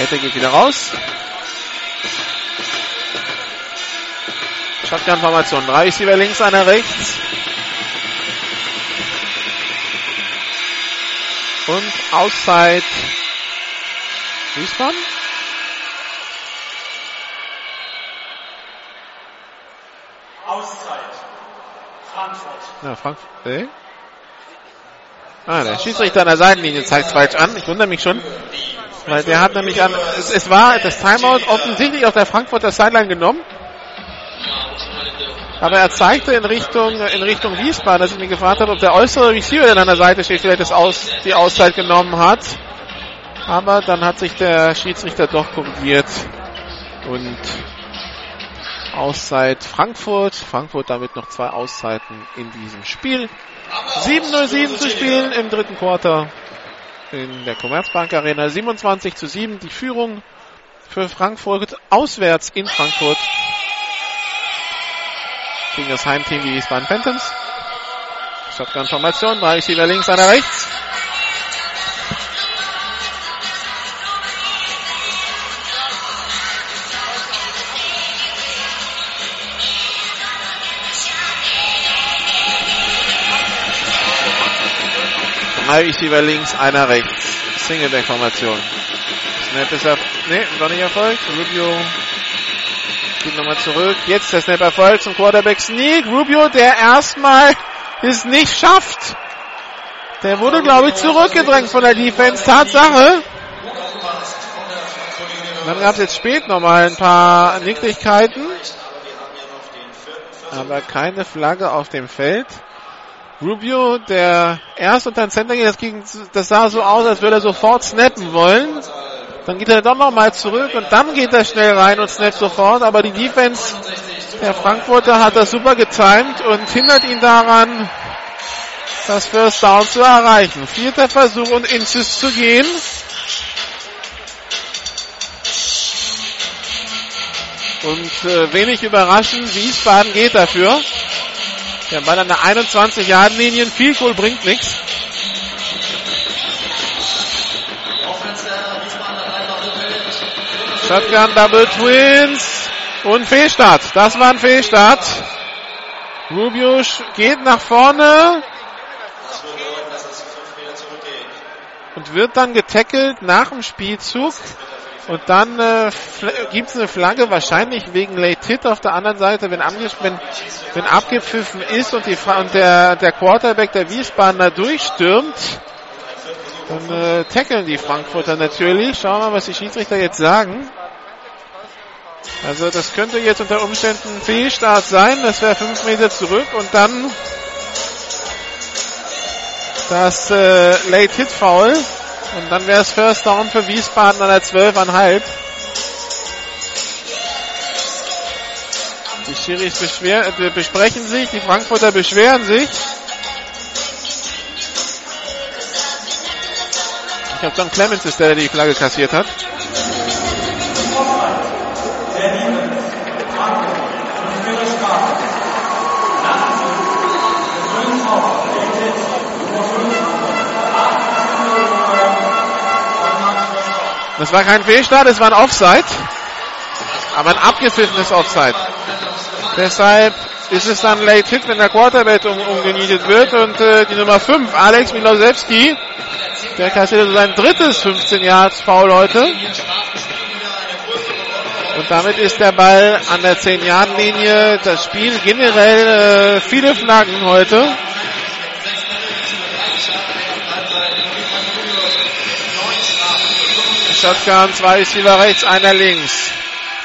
Kette geht wieder raus. Shotgun-Formation. Drei Receiver links, einer rechts. Und Auszeit Wiesbaden. Auszeit. Frankfurt. Ja, Frankfurt. Äh? Ah, der Schiedsrichter an der Seitenlinie zeigt falsch an. Ich wundere mich schon. Weil der hat nämlich an, es, es war das Timeout offensichtlich auf der Frankfurter Sideline genommen. Aber er zeigte in Richtung, in Richtung Wiesbaden, dass ich mich gefragt habe, ob der äußere Receiver, der an der Seite steht, vielleicht das Aus, die Auszeit genommen hat. Aber dann hat sich der Schiedsrichter doch korrigiert. Und Auszeit Frankfurt. Frankfurt damit noch zwei Auszeiten in diesem Spiel. 7-0-7 zu spielen im dritten Quarter in der Commerzbank Arena. 27 zu 7 die Führung für Frankfurt auswärts in Frankfurt gegen das Heimteam die Wiesbaden Phantoms. Shotgun-Formation, drei Receiver links, einer rechts. Drei Receiver links, einer rechts. Singleback-Formation. Snap ist er, nee, noch nicht erfolgt. Rubio geht nochmal zurück. Jetzt der Snap erfolgt zum Quarterback Sneak. Rubio, der erstmal es nicht schafft. Der wurde, glaube ich, zurückgedrängt von der Defense. Tatsache. Dann gab es jetzt spät nochmal ein paar Nicklichkeiten. Aber keine Flagge auf dem Feld. Rubio, der erst unter den Center geht, das, ging, das sah so aus, als würde er sofort snappen wollen. Dann geht er doch nochmal zurück und dann geht er schnell rein und snappt sofort. Aber die Defense der Frankfurter hat das super getimed und hindert ihn daran, das First Down zu erreichen. Vierter Versuch und Insist zu gehen. Und äh, wenig überraschend, Wiesbaden geht dafür. Der Ball an der 21 Yard linie Viel Goal bringt nichts. Shotgun Double Twins und Fehlstart. Das war ein Fehlstart. Rubio geht nach vorne und wird dann getackelt nach dem Spielzug. Und dann äh, gibt es eine Flagge, wahrscheinlich wegen Late Hit auf der anderen Seite, wenn, wenn, wenn abgepfiffen ist und, die, und der, der Quarterback der Wiesbadener durchstürmt. Dann äh, tackeln die Frankfurter natürlich. Schauen wir mal, was die Schiedsrichter jetzt sagen. Also das könnte jetzt unter Umständen ein Fehlstart sein. Das wäre fünf Meter zurück und dann das äh, Late Hit Foul. Und dann wäre es First Down für Wiesbaden an der 12,5. Die Schiris äh, besprechen sich, die Frankfurter beschweren sich. Ich glaube, John Clemens ist der, der die Flagge kassiert hat. Das war kein Fehlstart, es war ein Offside. Aber ein abgepfiffenes Offside. Deshalb ist es dann Late Hit, wenn der Quarterback um, umgenietet wird. Und äh, die Nummer 5, Alex Milosewski, der kassiert sein drittes 15 Yards Foul heute. Und damit ist der Ball an der 10-Yard-Linie. Das Spiel generell äh, viele Flaggen heute. Shotgun, zwei Receiver rechts, einer links.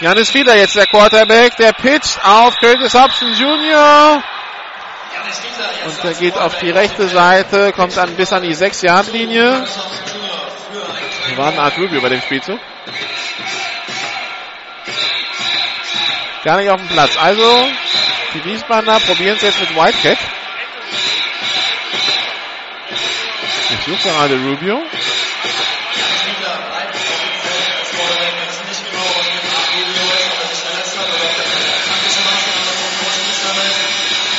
Janis Fiedler jetzt der Quarterback, der pitcht auf Curtis Hobson Jr. Und der geht auf die rechte Seite, kommt dann bis an die 6-Yard-Linie. War eine Art Rubio bei dem Spielzug. Gar nicht auf dem Platz. Also, die Wiesbadener probieren es jetzt mit Whitecat. Ich suche gerade Rubio.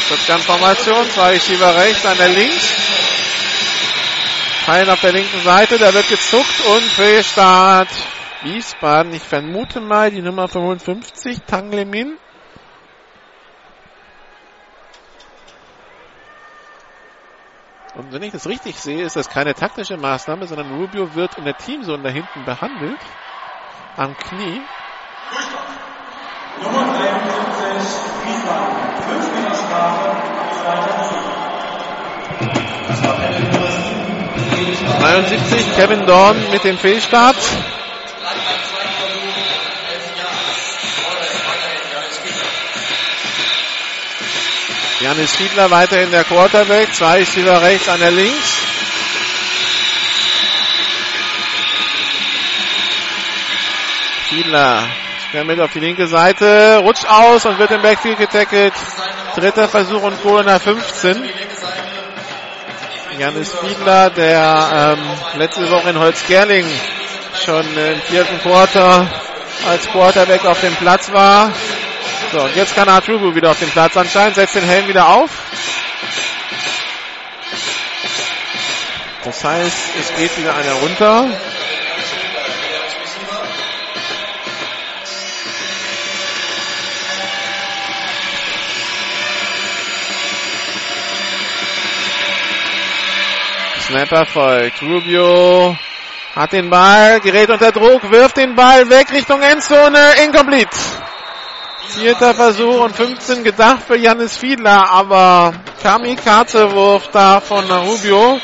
Shotgun-Formation, zwei Receiver rechts, einer links. Teilen auf der linken Seite, der wird gezuckt und Fehlstart Wiesbaden. Ich vermute mal die Nummer 55, Tanglemin. Und wenn ich das richtig sehe, ist das keine taktische Maßnahme, sondern Rubio wird in der Teamzone da hinten behandelt. Am Knie. Nummer 73, Wiesbaden. 5 Meter Strafe, zweiter Das war Penalty Nummer 7. 73, Kevin Dorn mit dem Fehlstart. Gleich beim zweiten Versuch, 11 Jahre. Vorwärts, weiterhin, Janis Fiedler. Fiedler weiterhin der Quarterback. Zwei Receiver rechts, einer links. Fiedler sperrt mit auf die linke Seite, rutscht aus und wird im Backfield getackelt. Dritter Versuch und Goal nach 15. Janis Fiedler, der ähm, letzte Woche in Holzgerling schon im vierten Quarter als Quarterback auf dem Platz war. So, und jetzt kann Artubu wieder auf dem Platz anscheinend, setzt den Helm wieder auf. Das heißt, es geht wieder einer runter. Snapper folgt. Rubio hat den Ball, gerät unter Druck, wirft den Ball weg Richtung Endzone, incomplete. Vierter Versuch und 15 gedacht für Janis Fiedler, aber Kamikaze-Wurf da von Rubio.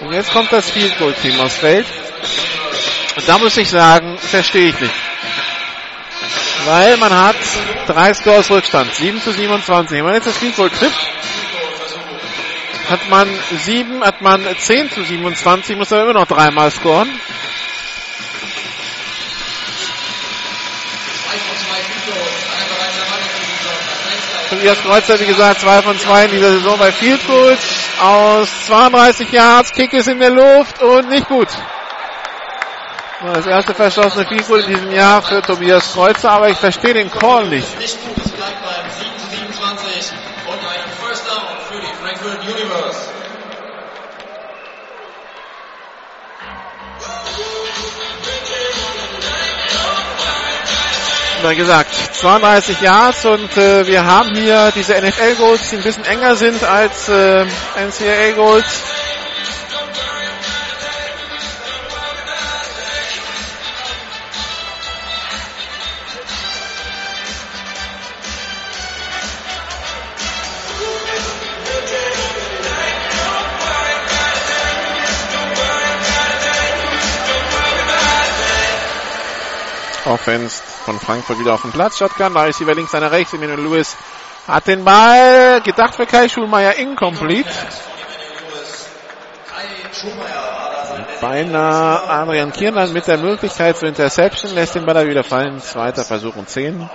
Und jetzt kommt das Field Goal Team aufs Feld. Und da muss ich sagen, verstehe ich nicht. Weil man hat drei Scores Rückstand, 7 zu 27. Wenn man jetzt das Field Goal trifft, hat man 7, hat man 10 zu 27, muss aber immer noch dreimal scoren. Tobias Kreuzer, wie gesagt, 2 von 2 in dieser Saison bei Field Goals aus 32 Yards. Kick ist in der Luft und nicht gut. Das erste verschossene Field Goal in diesem Jahr für Tobias Kreuzer, aber ich verstehe den Call nicht. Wie gesagt, 32 Yards und äh, wir haben hier diese NFL-Goals, die ein bisschen enger sind als äh, NCAA-Goals. Offense von Frankfurt wieder auf dem Platz. Shotgun, da ist über links, einer rechts. Emmanuel Lewis hat den Ball gedacht für Kai Schulmeier incomplete. Beinahe Adrian Kirnan mit der Möglichkeit zur Interception lässt den Ball wieder fallen. Zweiter Versuch und 10.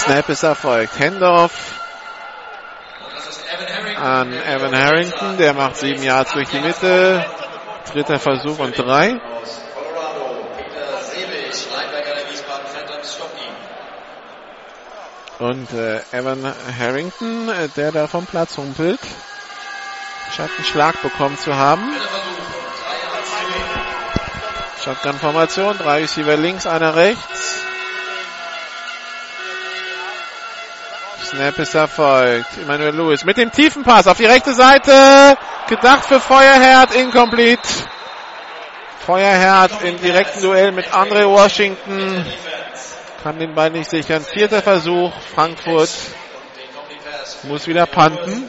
Snap ist erfolgt. Handoff an Evan Harrington. Der macht sieben Yards durch die Mitte. Dritter Versuch und drei. Und äh, Evan Harrington, äh, der da vom Platz humpelt, scheint einen Schlag bekommen zu haben. Dritter Versuch, 3 Yards. Shotgun-Formation, drei Receiver links, einer rechts. Snap ist erfolgt. Emmanuel Lewis mit dem tiefen Pass auf die rechte Seite. Gedacht für Feuerherd, incomplete. Feuerherd im direkten Duell mit Andre Washington. Kann den Ball nicht sichern. Vierter Versuch. Frankfurt muss wieder panten.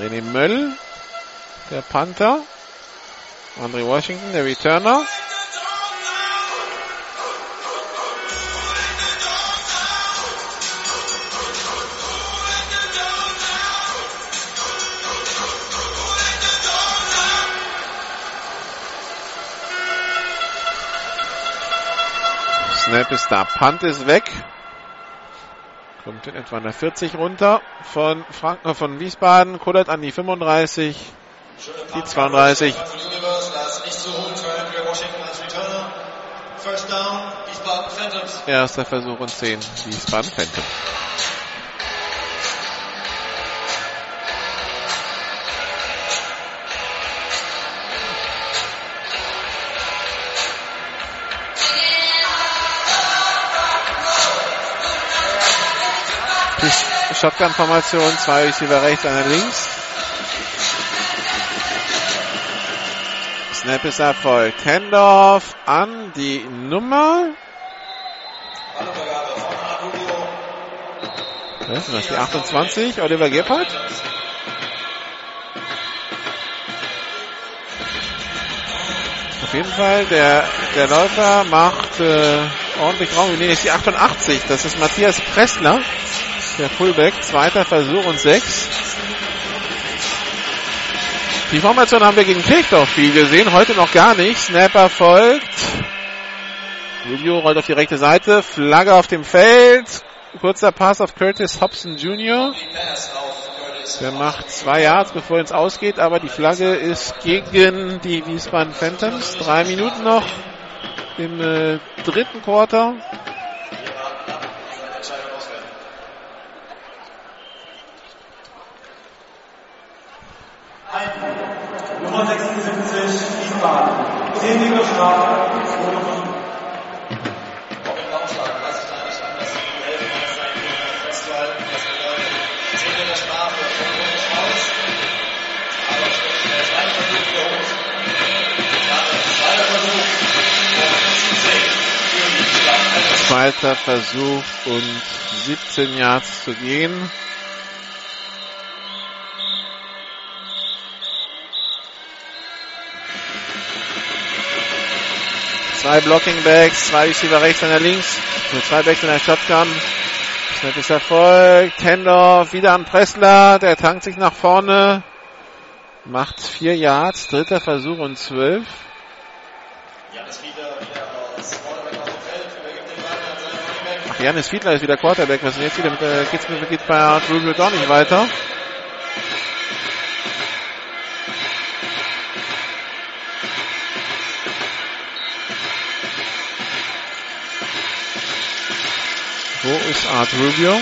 René Möll, der Panther. Andre Washington, der Returner. Snap ist da, Punt ist weg. Kommt in etwa der 40 runter von, Frank äh, von Wiesbaden, kullert an die 35, die 32. Erster Versuch und 10, Wiesbaden Phantom. Shotgun-Formation, zwei Receiver rechts, einer links. Snap ist erfolgt. Handoff an die Nummer. Was ist das? Die 28, Oliver Gebhardt. Auf jeden Fall, der, der Läufer macht äh, ordentlich Raum. Nee, ist die 88. Das ist Matthias Pressler der Fullback. Zweiter Versuch und sechs. Die Formation haben wir gegen Kirchdorf viel gesehen, heute noch gar nicht. Snapper folgt. Rubio rollt auf die rechte Seite, Flagge auf dem Feld. Kurzer Pass auf Curtis Hobson Jr. Der macht zwei Yards, bevor er ins Ausgeht, aber die Flagge ist gegen die Wiesbaden Phantoms. Drei Minuten noch im äh, dritten Quarter. Nummer 76, Wiesbaden. 10 Meter Strafe, ohne Versuch. Robin Bauschlag, was ich da nicht anders Zwei Blocking Backs, zwei Receiver rechts, einer links. Nur zwei Backs in der Shotgun. Snap ist erfolgt. Handoff wieder an Pressler. Der tankt sich nach vorne. Macht vier Yards. Dritter Versuch und zwölf. Ach, Janis Fiedler ist wieder Quarterback. Was ist denn jetzt wieder mit, äh, geht's mit, geht bei Rubio doch nicht weiter? Wo ist Art Rubio?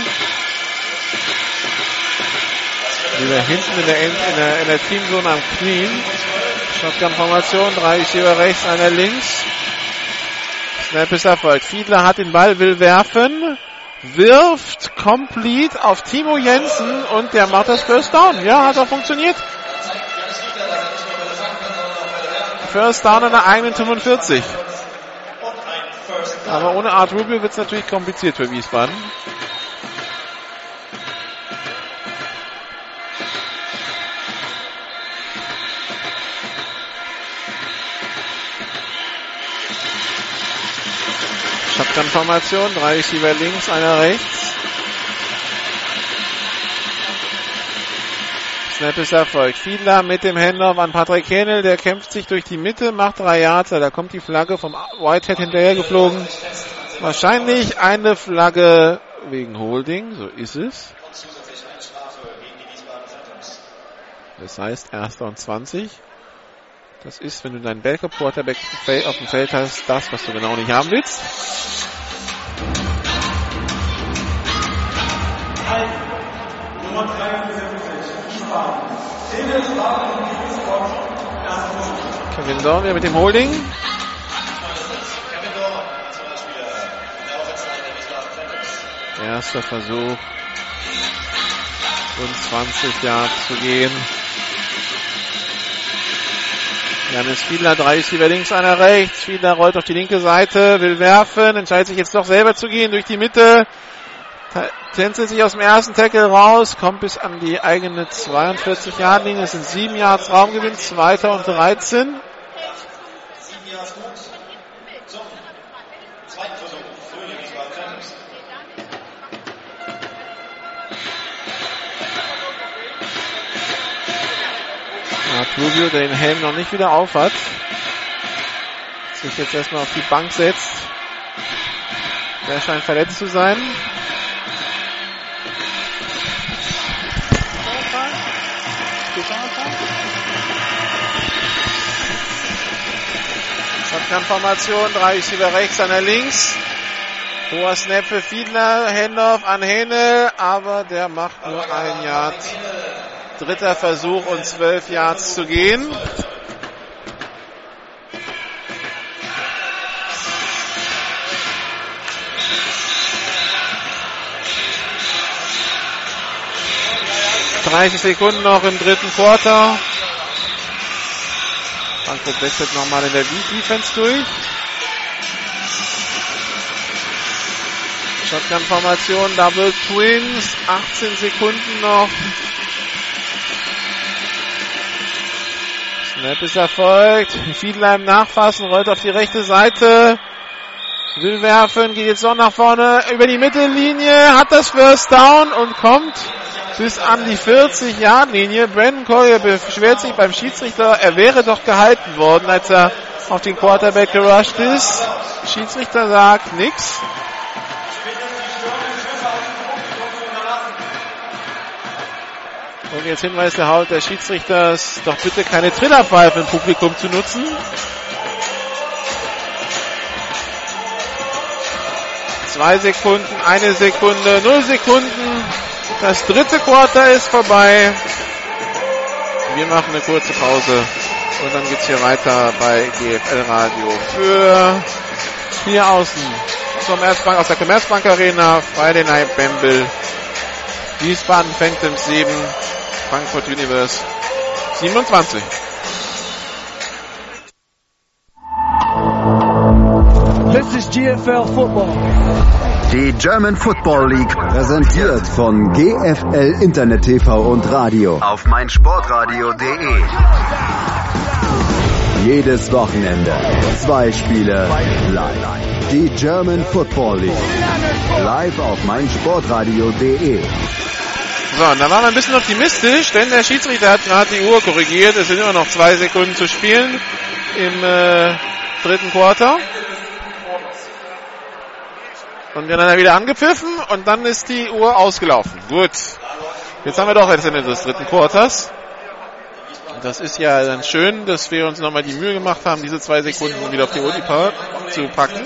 Wieder hinten in der, in der, in der Teamzone am Knien. Shotgun-Formation, drei Receiver rechts, einer links. Snap ist erfolgt. Fiedler hat den Ball, will werfen, wirft complete auf Timo Jensen und der macht das First Down. Ja, hat auch funktioniert. First Down an der eigenen 45. Aber ohne Art Rubio wird es natürlich kompliziert für Wiesbaden. Shotgun-Formation, drei Receiver links, einer rechts. Snap ist erfolgt. Fiedler mit dem Handoff an Patrick Hähnel, der kämpft sich durch die Mitte, macht drei Yards, da kommt die Flagge vom Whitehead hinterher geflogen. Wahrscheinlich eine Flagge wegen Holding, so ist es. Das heißt, erster und 20. Das ist, wenn du deinen Backup Quarterback auf dem Feld hast, das, was du genau nicht haben willst. Nummer 73, Wiesbaden. 10 Meter Strafe und Spielsport. Erster Versuch. Kevin Dorn wieder mit dem Holding. Erster Versuch. Und 20 Yards zu gehen. Janis Fiedler, drei Receiver links, einer rechts. Fiedler rollt auf die linke Seite, will werfen, entscheidet sich jetzt doch selber zu gehen durch die Mitte. Tänzelt sich aus dem ersten Tackle raus, kommt bis an die eigene 42 Yard Linie. Es sind sieben Yards Raumgewinn, zweiter und 13. Sieben Jahre gut. Zum zweiten Versuch für die Wiesbaden Phantoms. Mark Rubio, der den Helm noch nicht wieder auf hat. Sich jetzt erstmal auf die Bank setzt. Der scheint verletzt zu sein. Shotgun-Formation, drei Receiver rechts, einer links. Hoher Snap für Fiedler, Handoff an Hähne, aber der macht nur ein Yard. Dritter Versuch und zwölf Yards zu gehen. Dreißig Sekunden noch im dritten Quarter. Frankfurt wechselt nochmal in der Defense durch. Shotgun-Formation, Double Twins, 18 Sekunden noch. Snap ist erfolgt. Fiedler im Nachfassen, rollt auf die rechte Seite. Will werfen, geht jetzt noch nach vorne über die Mittellinie, hat das First Down und kommt bis an die 40-Yard-Linie. Brandon Collier beschwert sich beim Schiedsrichter, er wäre doch gehalten worden, als er auf den Quarterback gerusht ist. Schiedsrichter sagt nichts. Und jetzt Hinweis der Haut der Schiedsrichters, doch bitte keine Trillerpfeife im Publikum zu nutzen. Zwei Sekunden, eine Sekunde, null Sekunden. Das dritte Quarter ist vorbei. Wir machen eine kurze Pause und dann geht's hier weiter bei GFL Radio für hier außen zum Commerzbank aus der Commerzbank Arena Friday Night Bamble Wiesbaden Phantoms 7 Frankfurt Universe 27. This is GFL Football. Die German Football League präsentiert von GFL Internet TV und Radio auf meinsportradio.de. Jedes Wochenende zwei Spiele live. Die German Football League live auf meinsportradio.de. So, und da waren wir ein bisschen optimistisch, denn der Schiedsrichter hat gerade die Uhr korrigiert. Es sind immer noch zwei Sekunden zu spielen im äh, dritten Quarter. Und hat er wieder angepfiffen und dann ist die Uhr ausgelaufen. Gut. Jetzt haben wir doch das Ende des dritten Quarters. Das ist ja dann schön, dass wir uns nochmal die Mühe gemacht haben, diese zwei Sekunden wieder auf die Uhr zu packen.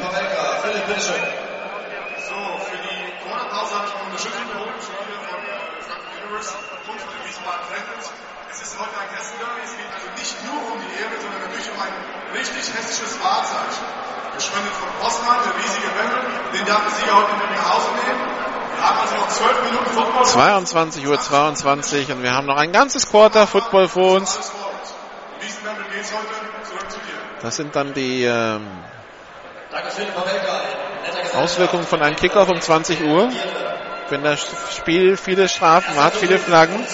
Bengel, den darf der Sieger heute mit nach Hause nehmen. Wir haben also noch 12 Minuten Football. 22 Uhr 22 und wir haben noch ein ganzes Quarter Football vor uns. Das sind dann die ähm, Auswirkungen von einem Kickoff um 20 Uhr. Wenn das Spiel viele Strafen hat, viele Flaggen.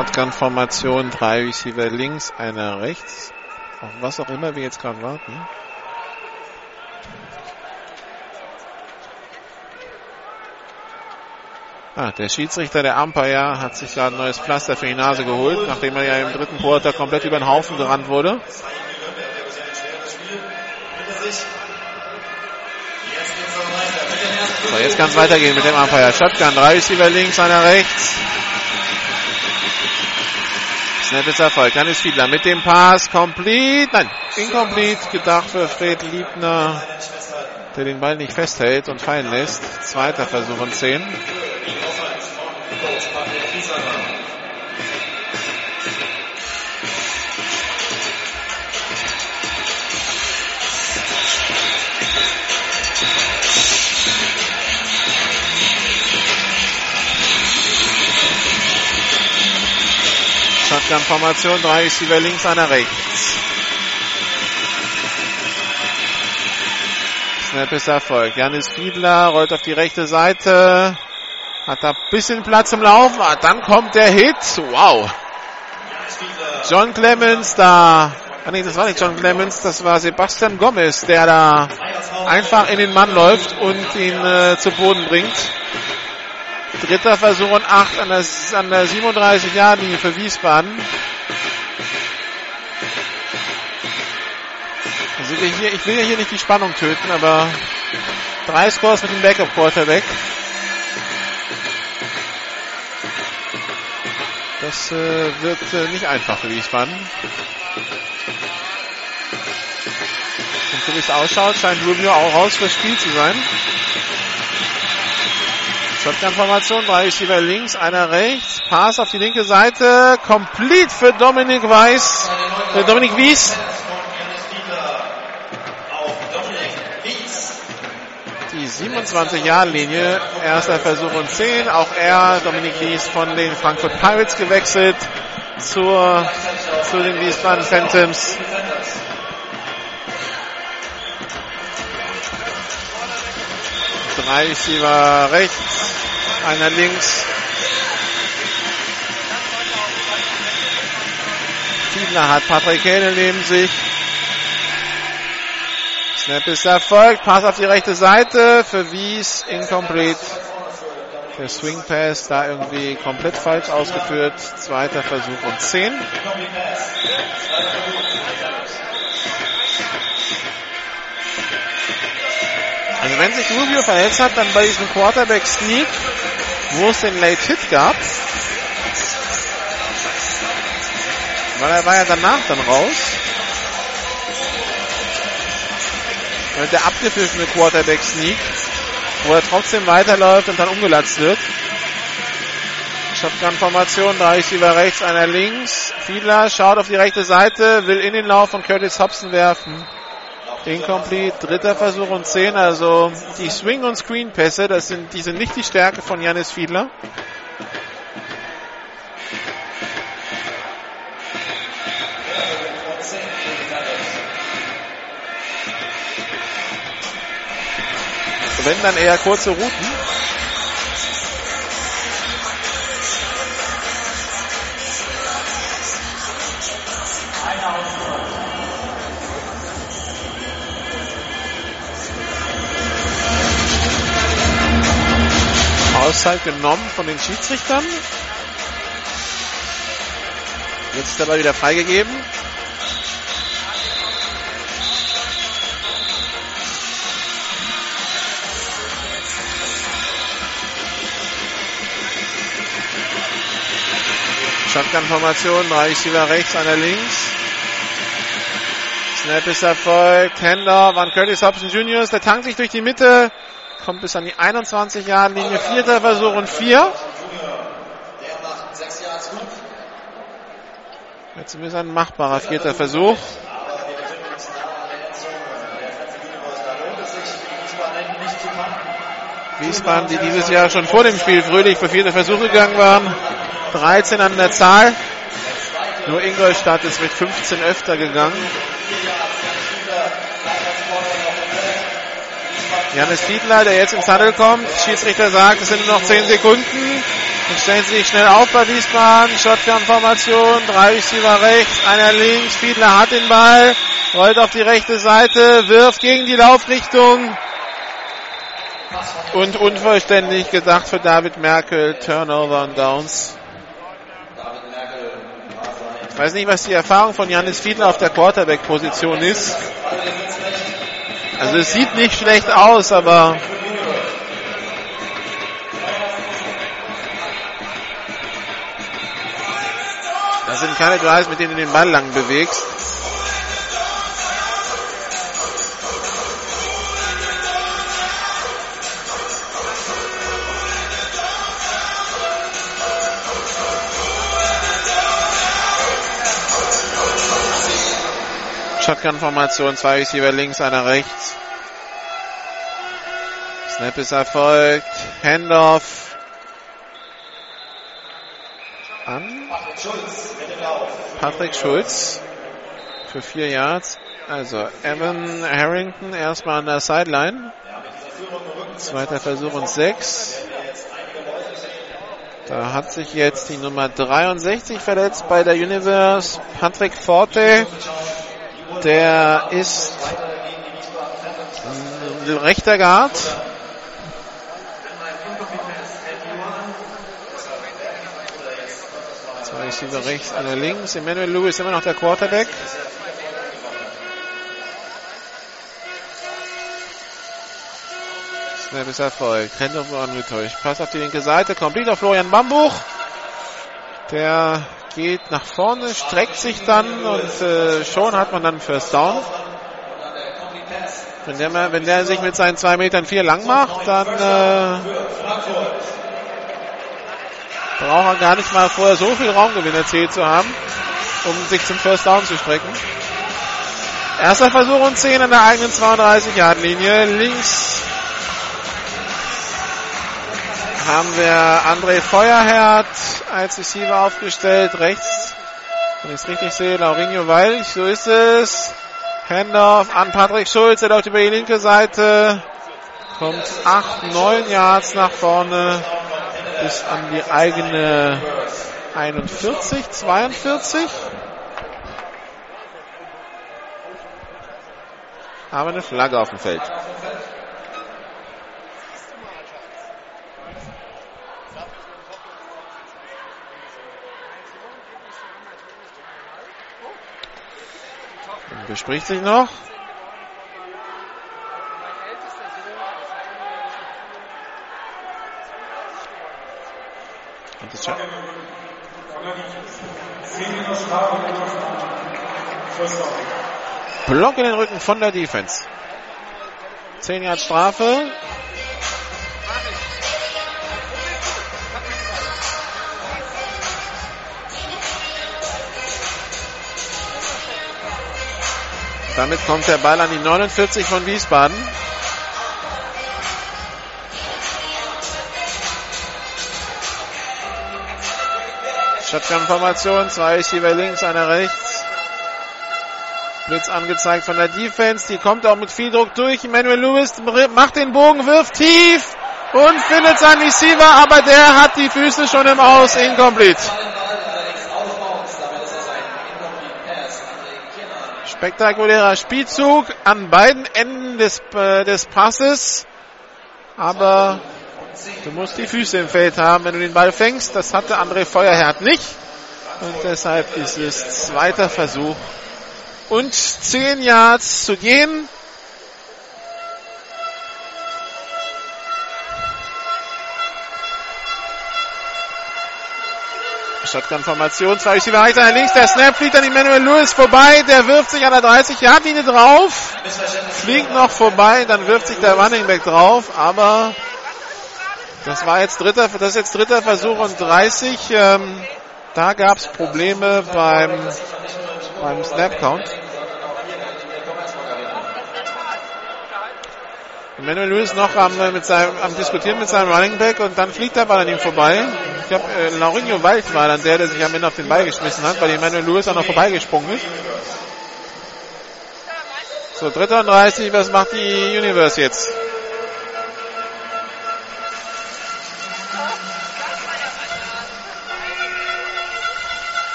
Shotgun-Formation, drei Receiver links, einer rechts. Auf was auch immer wir jetzt gerade warten. Ah, der Schiedsrichter, der Umpire, hat sich gerade ein neues Pflaster für die Nase geholt, nachdem er ja im dritten Quarter komplett über den Haufen gerannt wurde. So, jetzt kann es weitergehen mit dem Umpire. Shotgun, drei Receiver links, einer rechts. Snap ist Erfolg. Dann ist Fiedler mit dem Pass. Complete. Nein, incomplete. Gedacht für Fred Liebner, der den Ball nicht festhält und fallen lässt. Zweiter Versuch und 10. Shotgun-Formation, drei Receiver links, einer rechts. Snap ist Erfolg. Janis Fiedler rollt auf die rechte Seite. Hat da bisschen Platz zum Laufen. Ah, dann kommt der Hit. Wow. John Clemens da. Ah nee, das war nicht John Clemens, das war Sebastian Gomez, der da einfach in den Mann läuft und ihn äh, zu Boden bringt. Dritter Versuch und 8 an der, an der 37-Jahr-Linie für Wiesbaden. Also hier, ich will ja hier nicht die Spannung töten, aber drei Scores mit dem Backup-Quarterback. Das äh, wird äh, nicht einfach für Wiesbaden. Und so wie es ausschaut, scheint Rubio auch raus fürs Spiel zu sein. Shotgun-Formation, drei Receiver links, einer rechts. Pass auf die linke Seite. Complete für Dominik Weiß. Für Dominik Wies. Die 27-Jahr-Linie. Erster Versuch und 10. Auch er, Dominik Wies, von den Frankfurt Pirates gewechselt zur, zu den Wiesbaden Phantoms. Drei Receiver rechts, einer links. Fiedler hat Patrick Hähne neben sich. Snap ist erfolgt. Pass auf die rechte Seite für Wies. Incomplete. Der Swing Pass da irgendwie komplett falsch ausgeführt. Zweiter Versuch und 10. Also wenn sich Rubio verletzt hat, dann bei diesem Quarterback Sneak, wo es den Late Hit gab. Weil er war ja danach dann raus. Und der abgepfiffene Quarterback Sneak, wo er trotzdem weiterläuft und dann umgelatzt wird. Shotgun-Formation, drei Receiver rechts, einer links. Fiedler schaut auf die rechte Seite, will in den Lauf von Curtis Hobson werfen. Incomplete, dritter Versuch und 10. Also die Swing- und Screen-Pässe, das sind, die sind nicht die Stärke von Janis Fiedler. Wenn dann eher kurze Routen. Auszeit genommen von den Schiedsrichtern. Jetzt ist der Ball wieder freigegeben. Shotgun-Formation, drei Receiver rechts, einer links. Snap ist erfolgt. Händer, Van Curtis Hobson Jr. Der tankt sich durch die Mitte. Kommt bis an die 21 Jahre Linie. Vierter Versuch und vier. Jetzt ist ein machbarer vierter Versuch. Wiesbaden, die dieses Jahr schon vor dem Spiel fröhlich für vierte Versuche gegangen waren. 13 an der Zahl. Nur Ingolstadt ist mit 15 öfter gegangen. Janis Fiedler, der jetzt ins Handel kommt. Schiedsrichter sagt, es sind nur noch 10 Sekunden. Dann stellen sie sich schnell auf bei Wiesbaden. Shotgun-Formation. Drei Receiver rechts, einer links. Fiedler hat den Ball. Rollt auf die rechte Seite. Wirft gegen die Laufrichtung. Und unvollständig gedacht für David Merkel. Turnover und Downs. Ich weiß nicht, was die Erfahrung von Janis Fiedler auf der Quarterback-Position ist. Also es sieht nicht schlecht aus, aber das sind keine Drives, mit denen du den Ball lang bewegst. Shotgun-Formation, zwei Receiver links, einer rechts. Snap ist erfolgt. Handoff an Patrick Schulz für vier Yards. Also Evan Harrington erstmal an der Sideline. Zweiter Versuch und sechs. Da hat sich jetzt die Nummer 63 verletzt bei der Universe. Patrick Forte. Der ist rechter Guard. Receiver rechts, einer links. Emmanuel Lewis immer noch der Quarterback. Snap ist erfolgt. Hände angetäuscht. Pass auf die linke Seite. Complete auf Florian Bambuch. Der geht nach vorne, streckt sich dann und äh, schon hat man dann First Down. Wenn der, wenn der sich mit seinen 2 Metern 4 lang macht, dann äh, braucht er gar nicht mal vorher so viel Raumgewinn erzielt zu haben, um sich zum First Down zu strecken. Erster Versuch und 10 an der eigenen 32-Yard-Linie. Links haben wir André Feuerherd als Receiver aufgestellt. Rechts, wenn ich es richtig sehe, Laurinho Weil. So ist es. Handoff an Patrick Schulz. Er läuft über die linke Seite. Kommt 8, 9 Yards nach vorne. Bis an die eigene 41, 42. Haben wir eine Flagge auf dem Feld. bespricht sich noch. Und das Block in den Rücken von der Defense. 10 Jahre Strafe. Damit kommt der Ball an die 49 von Wiesbaden. Shotgun-Formation, zwei Receiver links, einer rechts. Blitz angezeigt von der Defense, die kommt auch mit viel Druck durch. Emmanuel Lewis macht den Bogen, wirft tief und findet seinen Receiver, aber der hat die Füße schon im Aus, incomplete. Spektakulärer Spielzug an beiden Enden des, äh, des Passes. Aber du musst die Füße im Feld haben, wenn du den Ball fängst. Das hatte André Feuerherd nicht. Und deshalb ist es zweiter Versuch. Und zehn Yards zu gehen. Shotgun-Formation, zwei Receiver weiter links, der Snap fliegt an Emmanuel Lewis vorbei, der wirft sich an der 30-Yard-Linie drauf, fliegt noch vorbei, dann wirft sich der Running Back drauf, aber das war jetzt dritter, das ist jetzt dritter Versuch und 30, ähm, da gab es Probleme beim, beim Snap-Count. Emmanuel Lewis noch am, äh, mit seinem, am diskutieren mit seinem Running Back und dann fliegt der Ball an ihm vorbei. Ich glaube, äh, Laurinho Wald war dann der, der sich am Ende auf den Ball geschmissen hat, weil Emmanuel Lewis auch noch vorbeigesprungen ist. So, 33, was macht die Universe jetzt?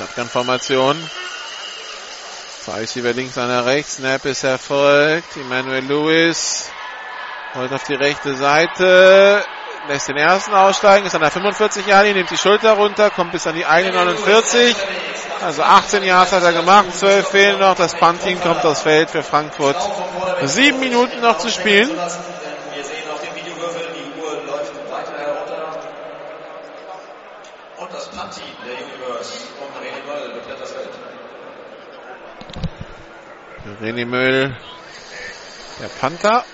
Shotgun-Formation. Zwei Receiver links, einer rechts. Snap ist erfolgt. Emmanuel Lewis rollt auf die rechte Seite. Lässt den ersten aussteigen. Ist an der 45 Jahre, nimmt die Schulter runter, kommt bis an die 49. Also 18 Jahre hat er gemacht. 12 fehlen noch. Das Punt-Team kommt aufs Feld für Frankfurt. Sieben Minuten noch zu spielen. Wir sehen auf dem Videowürfel, die Uhr läuft weiter herunter. Und das Punt-Team der Universe um René Möll betritt das Feld. René Möll, der Panther.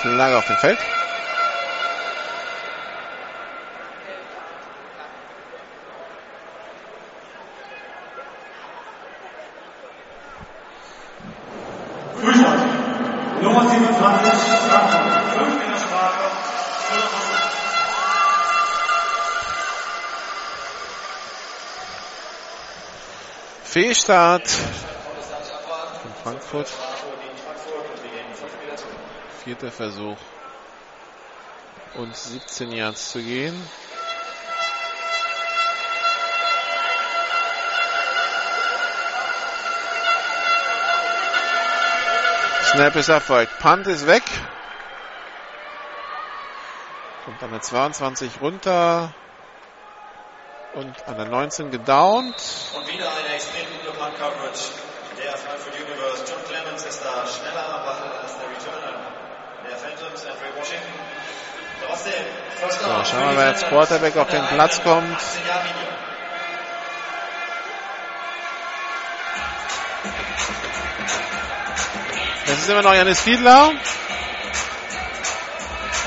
Flagge auf dem Feld. Nummer 27, Frankfurt. Fünf in der Strafe. Fehlstart von Frankfurt. Vierter Versuch und 17 Yards zu gehen. Snap ist erfolgt. Punt ist weg. Kommt an der 22 runter. Und an der 19 gedownt. Und wieder eine extrem gute Punt-Coverage. Der Frankfurt Universe. John Clemens ist da schneller am Ball als der Returner. Der Phantoms, Andre Washington. Trotzdem, So, schauen wir mal, wer als Quarterback auf den Platz kommt. 18 Das ist immer noch Janis Fiedler.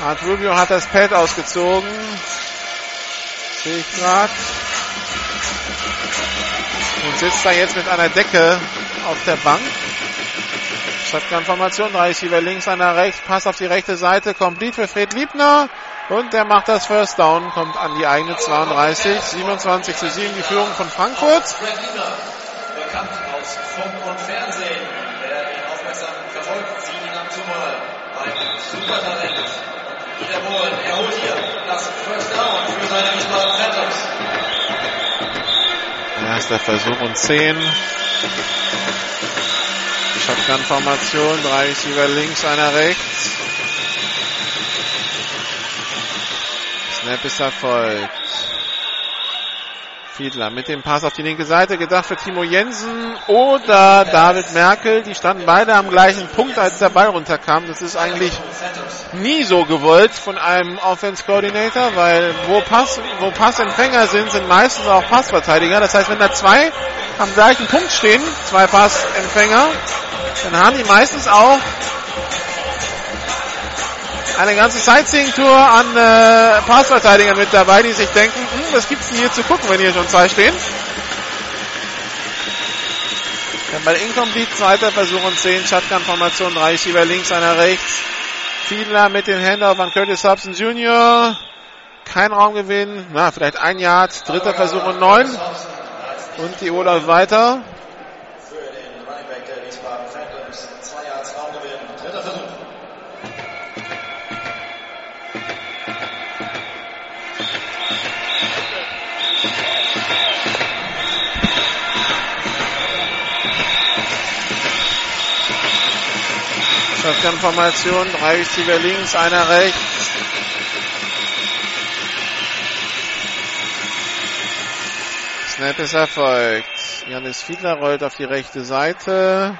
Art Rubio hat das Pad ausgezogen. Sehe ich gerade. Und sitzt da jetzt mit einer Decke auf der Bank. Shotgun-Formation, drei Receiver links, einer rechts, Pass auf die rechte Seite, complete für Fred Liebner. Und der macht das First Down, kommt an die eigene 32, 27 zu 7, die Führung von Frankfurt. Bekannt aus Funk und Fernsehen. Ein Supertalent. Und wiederholen, er holt hier das First Down für seine Wiesbaden Phantoms. Erster Versuch und 10. Shotgun-Formation, drei Receiver links, einer rechts. Snap ist erfolgt. Fiedler mit dem Pass auf die linke Seite, gedacht für Timo Jensen oder David Merkel. Die standen beide am gleichen Punkt, als der Ball runterkam. Das ist eigentlich nie so gewollt von einem Offense Coordinator, weil wo Pass, wo Passempfänger sind, sind meistens auch Passverteidiger. Das heißt, wenn da zwei am gleichen Punkt stehen, zwei Passempfänger, dann haben die meistens auch eine ganze Sightseeing-Tour an äh, Passverteidigern mit dabei, die sich denken, hm, was gibt's denn hier zu gucken, wenn hier schon zwei stehen? Dann bei Incomplete, zweiter Versuch und 10, Shotgun-Formation, drei Receiver links, einer rechts. Fiedler mit dem Handoff an Curtis Hobson Jr. Kein Raumgewinn, na, vielleicht ein Yard, dritter Versuch und 9. Und die läuft weiter. Shotgun-Formation, drei Receiver links, einer rechts. Snap ist erfolgt. Janis Fiedler rollt auf die rechte Seite.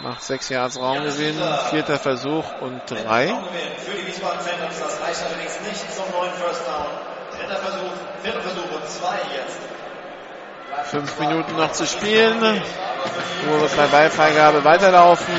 Macht sechs Yards Raumgewinn. Vierter Versuch und drei. Für die Wiesbaden Phantoms. Das reicht allerdings nicht zum neuen First Down. Dritter Versuch, vierter Versuch und zwei jetzt. Fünf Minuten noch zu spielen. Uhr bei Ballfreigabe weiterlaufen.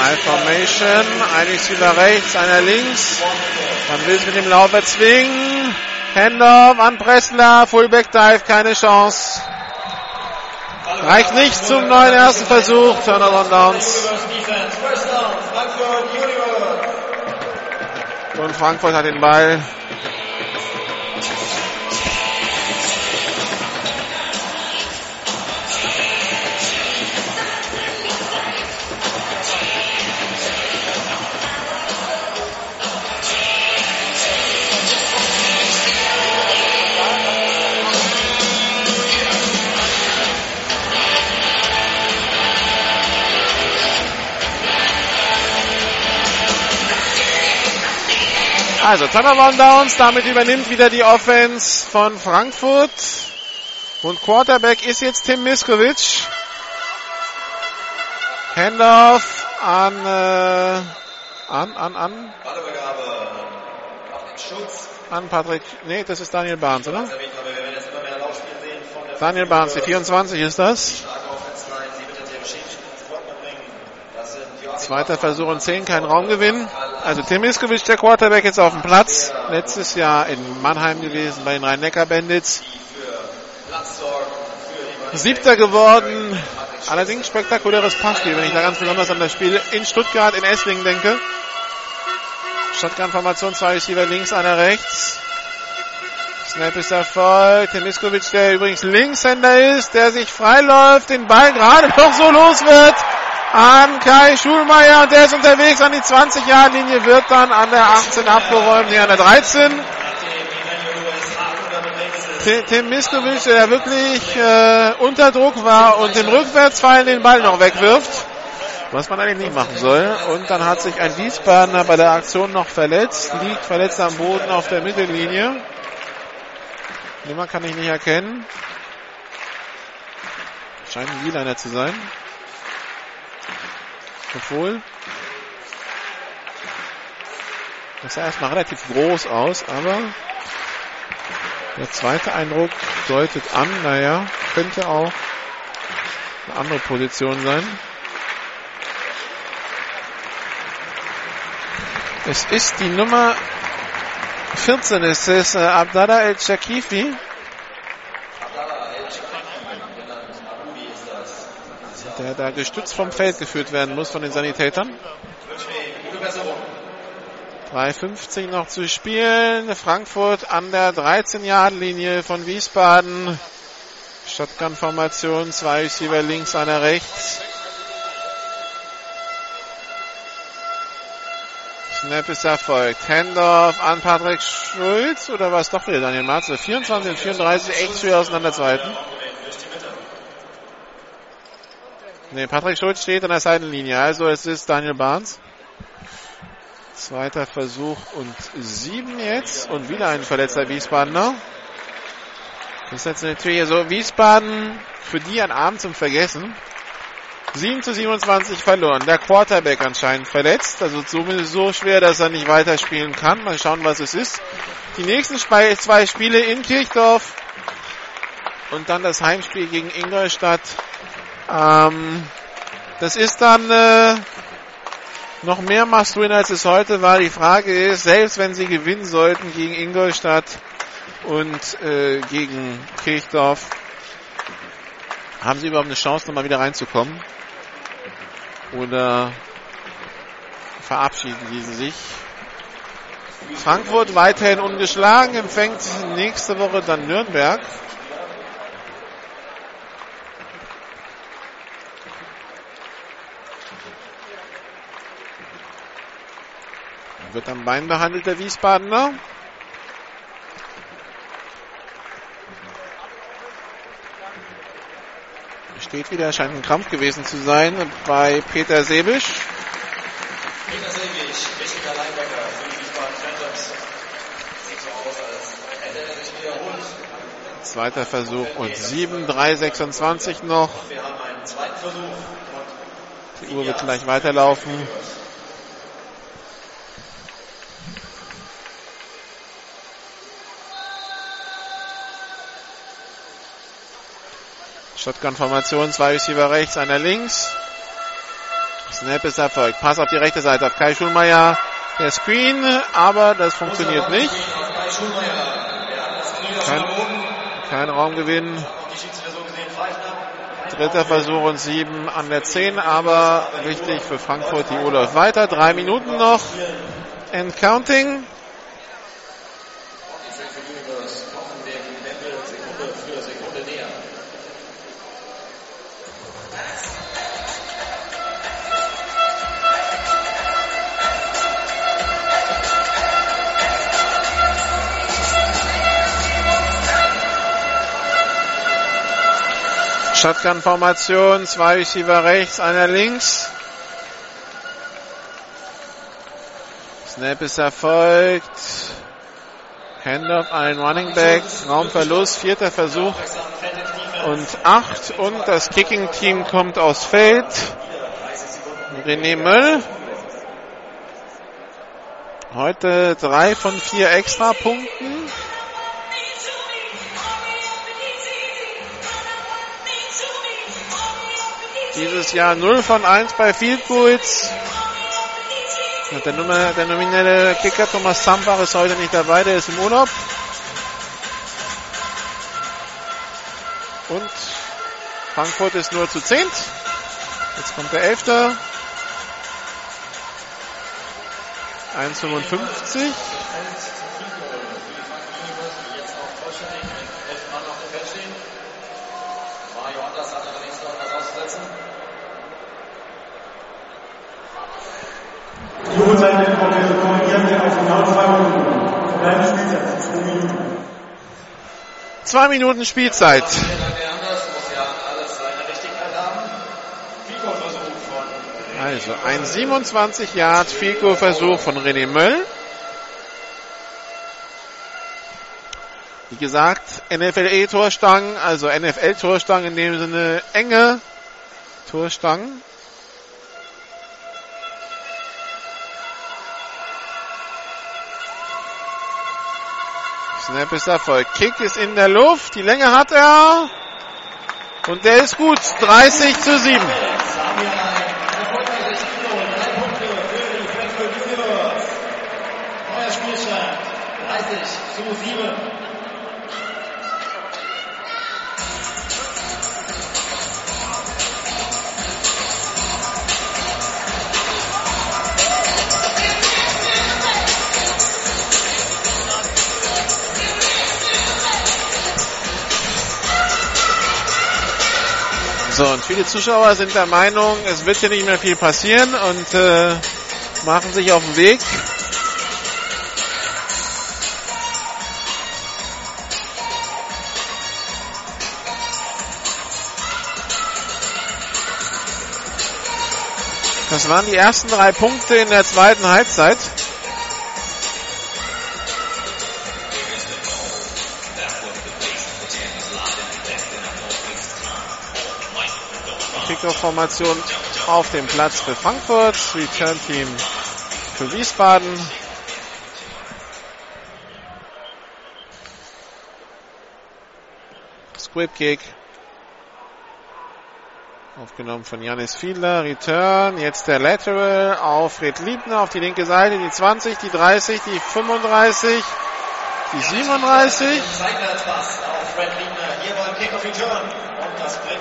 High Formation, ein rechts, einer links. Man will es mit dem Lauf erzwingen. Handoff an Pressler, Fullback Dive, keine Chance. Reicht nicht zum neuen ersten Versuch, Turnaround Downs. Universe Defense. First Down. Frankfurt Universe. Und Frankfurt hat den Ball. Also Turnaround Downs, damit übernimmt wieder die Offense von Frankfurt. Und Quarterback ist jetzt Tim Miskovic. Handoff an, äh, an, an, an, an Patrick, nee, das ist Daniel Barnes, oder? Daniel Barnes, die 24 ist das. Starke Offense-Line. Sie wird jetzt ihre Schienen ins Blocken bringen. Das sind Joachim Zweiter Versuch und 10, kein Raumgewinn. Also Tim Iskovic, der Quarterback, jetzt auf dem Platz. Letztes Jahr in Mannheim gewesen bei den Rhein-Neckar-Bandits. Siebter geworden. Allerdings spektakuläres Passspiel, wenn ich da ganz besonders an das Spiel in Stuttgart, in Esslingen denke. Shotgun-Formation, zwei Receiver links, einer rechts. Snap ist Erfolg. Temiskovic, der übrigens Linkshänder ist, der sich freiläuft, den Ball gerade noch so los wird an Kai Schulmeier und der ist unterwegs an die 20-Jahr-Linie, wird dann an der 18 abgeräumt, nee, an der 13. Tim Miskovic, der wirklich äh, unter Druck war und im Rückwärtsfallen den Ball noch wegwirft, was man eigentlich nicht machen soll. Und dann hat sich ein Wiesbadener bei der Aktion noch verletzt, liegt verletzt am Boden auf der Mittellinie. Nummer kann ich nicht erkennen. Scheint ein Wieliner zu sein. Obwohl. Das sah erstmal relativ groß aus, aber der zweite Eindruck deutet an, naja, könnte auch eine andere Position sein. Es ist die Nummer 14, es ist äh, Abdallah El-Shakifi. Der da gestützt vom Feld geführt werden muss von den Sanitätern. 3,50 noch zu spielen. Frankfurt an der 13-Yard-Linie von Wiesbaden. Shotgun-Formation, zwei Receiver links, einer rechts. Snap ist erfolgt. Handoff an Patrick Schulz oder was doch wieder Daniel Marze. 24 und 34 echt schwer auseinanderzuhalten. Ne, Patrick Schulz steht an der Seitenlinie. Also es ist Daniel Barnes. Zweiter Versuch und sieben jetzt. Und wieder ein verletzter Wiesbadener. Das ist jetzt natürlich so Wiesbaden für die ein Abend zum Vergessen. 7 zu 27 verloren. Der Quarterback anscheinend verletzt. Also zumindest so schwer, dass er nicht weiterspielen kann. Mal schauen, was es ist. Die nächsten zwei Spiele in Kirchdorf. Und dann das Heimspiel gegen Ingolstadt ähm, das ist dann äh, noch mehr Must-Win, als es heute war. Die Frage ist, selbst wenn sie gewinnen sollten gegen Ingolstadt und äh, gegen Kirchdorf, haben sie überhaupt eine Chance, nochmal wieder reinzukommen? Oder verabschieden sie sich? Frankfurt weiterhin ungeschlagen, empfängt nächste Woche dann Nürnberg. Wird am Bein behandelt, der Wiesbadener. Steht wieder, scheint ein Krampf gewesen zu sein bei Peter Sebisch. Peter Sebisch, wichtiger Linebacker für die Wiesbaden Phantoms. Sieht so aus, als hätte er sich wiederholt. Zweiter Versuch und 7, 3, 26 noch. Die Uhr wird gleich weiterlaufen. Shotgun-Formation, zwei Receiver rechts, einer links. Snap ist erfolgt. Pass auf die rechte Seite auf Kai Schulmeier. Der Screen, aber das funktioniert nicht. Kein, kein Raumgewinn. Dritter Versuch und sieben an der zehn, aber wichtig für Frankfurt. Die Uhr läuft weiter. Drei Minuten noch. And counting. Shotgun-Formation, zwei Receiver rechts, einer links. Snap ist erfolgt. Handoff an den Running Back. Raumverlust, vierter Versuch und acht. Und das Kicking-Team kommt aus Feld. René Möll. Heute drei von vier Extrapunkten. Dieses Jahr 0 von 1 bei Field Goals. Der, Nummer, der nominelle Kicker Thomas Zambach ist heute nicht dabei, der ist im Urlaub. Und Frankfurt ist nur zu zehnt. Jetzt kommt der Elfte. 1,55. Wir auf genau zwei Minuten. Verbleibende Spielzeit, zwei Minuten. Zwei Minuten Spielzeit. Also ein 27 Yard Fico Versuch von René Möll. Wie gesagt, NFLE Torstangen, also NFL Torstangen in dem Sinne enge Torstangen. Snap ist Erfolg. Kick ist in der Luft. Die Länge hat er. Und der ist gut. 30 zu 7. So, und viele Zuschauer sind der Meinung, es wird hier nicht mehr viel passieren und äh, machen sich auf den Weg. Das waren die ersten drei Punkte in der zweiten Halbzeit. Kickoff-Formation auf dem Platz für Frankfurt. Return-Team für Wiesbaden. Squib Kick. Aufgenommen von Janis Fiedler. Return. Jetzt der Lateral auf Fred Liebner auf die linke Seite. Die 20, die 30, die 35, die 37.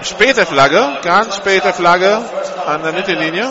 Späte Flagge. Ganz späte Flagge an der Mittellinie.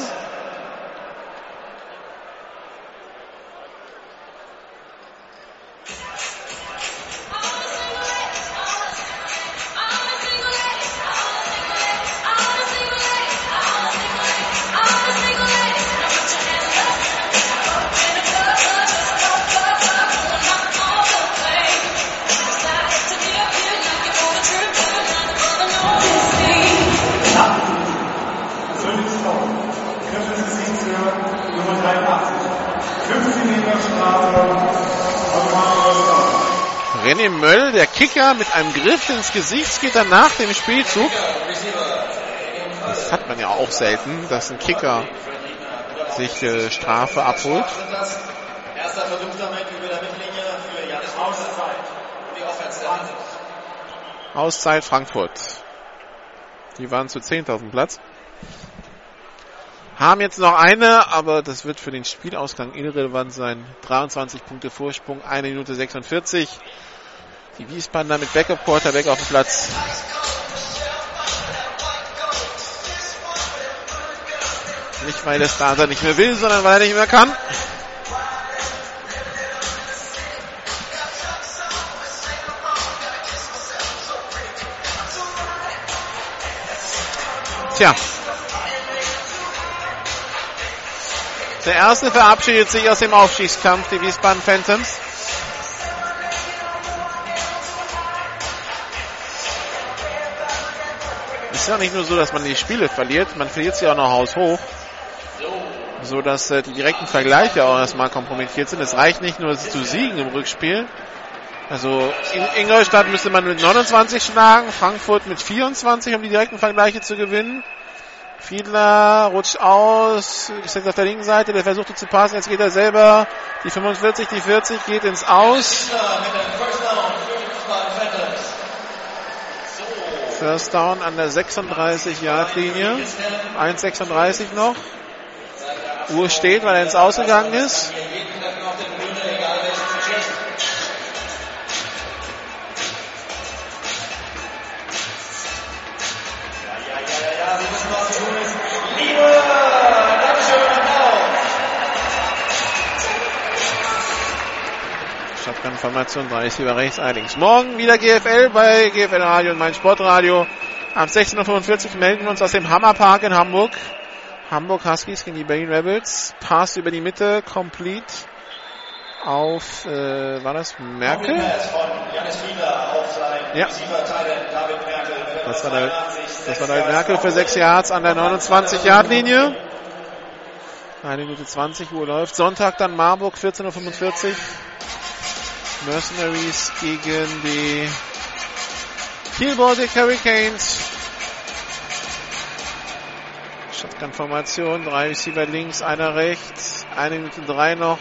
Einem Griff ins Gesicht, geht dann nach dem Spielzug. Das hat man ja auch selten, dass ein Kicker sich äh, Strafe abholt. Auszeit Frankfurt. Die waren zu 10 auf dem Platz. Haben jetzt noch eine, aber das wird für den Spielausgang irrelevant sein. 23 Punkte Vorsprung, 1 Minute 46. Die Wiesbadener mit Backup Quarterback auf dem Platz. Nicht weil der Starter nicht mehr will, sondern weil er nicht mehr kann. Tja. Der erste verabschiedet sich aus dem Aufstiegskampf, die Wiesbaden Phantoms. Ist ja nicht nur so, dass man die Spiele verliert, man verliert sie auch noch haushoch. So dass äh, die direkten Vergleiche auch erstmal kompromittiert sind. Es reicht nicht nur zu siegen im Rückspiel. Also in Ingolstadt müsste man mit 29 schlagen, Frankfurt mit 24, um die direkten Vergleiche zu gewinnen. Fiedler rutscht aus, ist jetzt auf der linken Seite, der versuchte zu passen, jetzt geht er selber. Die 45, die 40 geht ins Aus. First Down an der 36-Yard-Linie. 1,36 noch. Uhr steht, weil er ins Ausgegangen ist. Shotgun-Formation, 30 über rechts, allerdings. Morgen wieder GFL bei GFL Radio und mein Sportradio. Ab 16.45 Uhr melden wir uns aus dem Hammerpark in Hamburg. Hamburg Huskies gegen die Berlin Rebels. Pass über die Mitte, complete auf, äh, war das Merkel? Ja. Das war der, das war der Merkel für 6 Yards an der 29-Yard-Linie. Eine Minute 20 Uhr läuft. Sonntag dann Marburg, 14.45 Uhr. Mercenaries gegen die Kiel Hurricanes. Shotgun-Formation, drei Receiver links, einer rechts, eine Minute drei noch.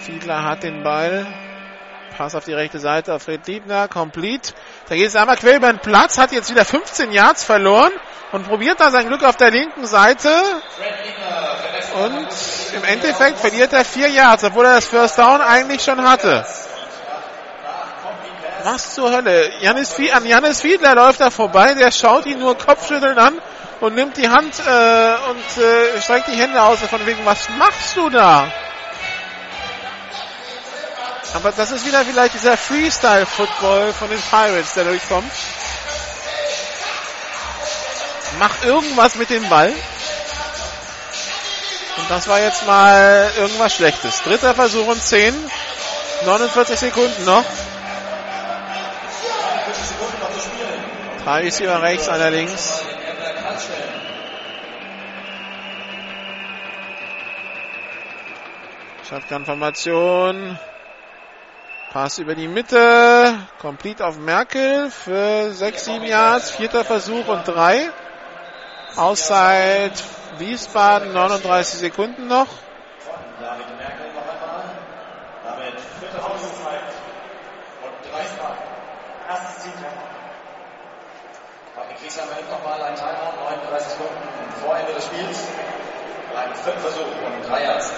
Fiedler hat den Ball. Pass auf die rechte Seite auf Fred Liebner, complete. Da geht es einmal quer über den Platz, hat jetzt wieder 15 Yards verloren und probiert da sein Glück auf der linken Seite. Und im Endeffekt verliert er vier Yards, obwohl er das First Down eigentlich schon hatte. Was zur Hölle? Janis an Janis Fiedler läuft er vorbei, der schaut ihn nur Kopfschütteln an und nimmt die Hand äh, und äh, streckt die Hände aus von wegen, was machst du da? Aber das ist wieder vielleicht dieser Freestyle-Football von den Pirates, der durchkommt. Mach irgendwas mit dem Ball. Und das war jetzt mal irgendwas Schlechtes. Dritter Versuch und 10. 49 Sekunden noch. Drei Receiver rechts, einer links. Shotgun-Formation. Pass über die Mitte. Complete auf Merkel für 6, 7 Yards. Vierter Versuch und 3. Auszeit Wiesbaden, 39 Sekunden noch. David Merkel noch einmal. Damit vierter Versuchszeit und 3 Erstes Team Bei Kriegsheimer nimmt nochmal ein Timeout, 39 Sekunden vor Ende des Spiels. Ein vierter Versuch und 3 Yards.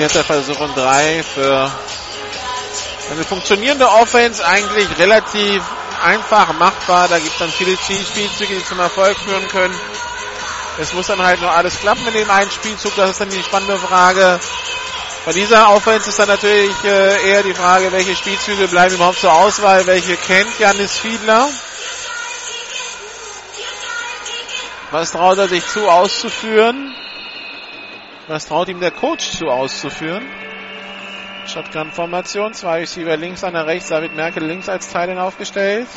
Vierter Versuch und drei für eine funktionierende Offense eigentlich relativ einfach machbar. Da gibt es dann viele Spielzüge, die zum Erfolg führen können. Es muss dann halt nur alles klappen in dem einen Spielzug. Das ist dann die spannende Frage. Bei dieser Offense ist dann natürlich äh, eher die Frage, welche Spielzüge bleiben überhaupt zur Auswahl, welche kennt Janis Fiedler. Was traut er sich zu auszuführen? Was traut ihm der Coach zu auszuführen? Shotgun-Formation, zwei Receiver links, einer rechts, David Merkel links als Teilen aufgestellt.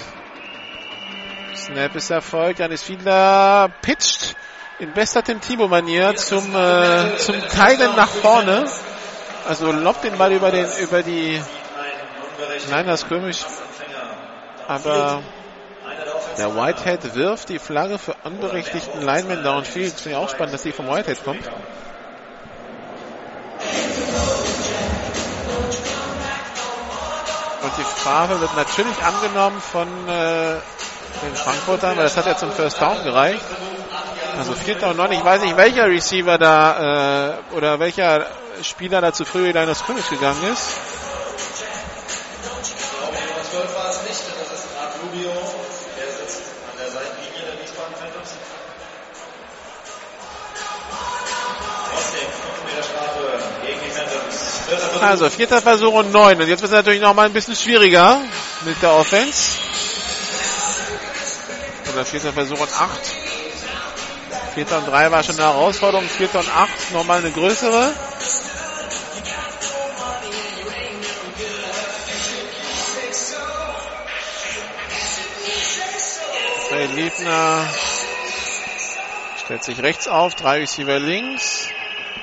Snap ist erfolgt, Janis Fiedler pitcht in bester Tim Thibault-Manier zum, äh, zum Teilen nach vorne. Also lobt den Ball über den, über die, nein, das ist komisch. Aber der Whitehead wirft die Flagge für unberechtigten Lineman downfield. Finde ich auch spannend, dass die vom Whitehead kommt. Und die Strafe wird natürlich angenommen von äh, den Frankfurtern, weil das hat ja zum First Down gereicht. Also vierter und neun. Ich weiß nicht, welcher Receiver da äh, oder welcher Spieler da zu früh in eine Scrimmage gegangen ist. Also vierter Versuch und neun. Und jetzt wird es natürlich noch mal ein bisschen schwieriger mit der Offense. Oder vierter Versuch und acht. Vierter und drei war schon eine Herausforderung. Vierter und acht nochmal eine größere. Ray Liebner stellt sich rechts auf, drei Receiver links.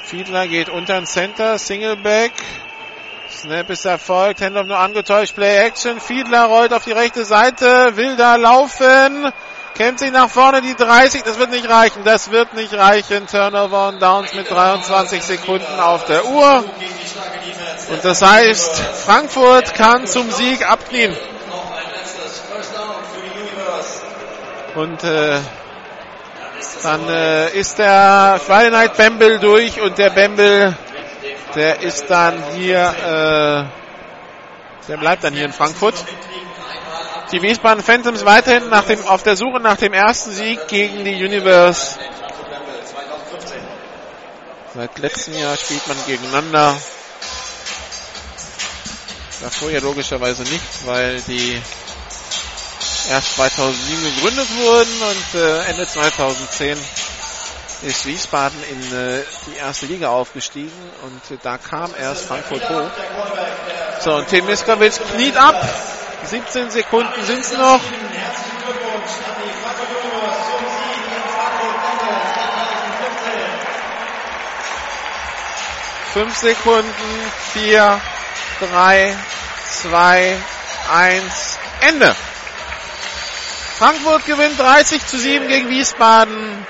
Fiedler geht unter den Center, Singleback. Snap ist erfolgt. Handoff nur angetäuscht. Play Action. Fiedler rollt auf die rechte Seite. Will da laufen. Kennt sich nach vorne die 30. Das wird nicht reichen. Das wird nicht reichen. Turnover und Downs mit 23 Sekunden auf der Uhr. Und das heißt, Frankfurt kann zum Sieg abknien. Und äh, dann äh, ist der Friday Night Bamble durch und der Bamble, der ist dann hier, äh, der bleibt dann hier in Frankfurt. Die Wiesbaden Phantoms weiterhin nach dem, auf der Suche nach dem ersten Sieg gegen die Universe. Seit letztem Jahr spielt man gegeneinander. Davor ja logischerweise nicht, weil die erst 2007 gegründet wurden und äh, Ende 2010 ist Wiesbaden in äh, die erste Liga aufgestiegen und äh, da kam erst Frankfurt hoch. So, und Tim Miskowitz kniet ab. 17 Sekunden sind es noch. Fünf Sekunden, vier, drei, zwei, eins, Ende. Frankfurt gewinnt 30 zu 7 gegen Wiesbaden,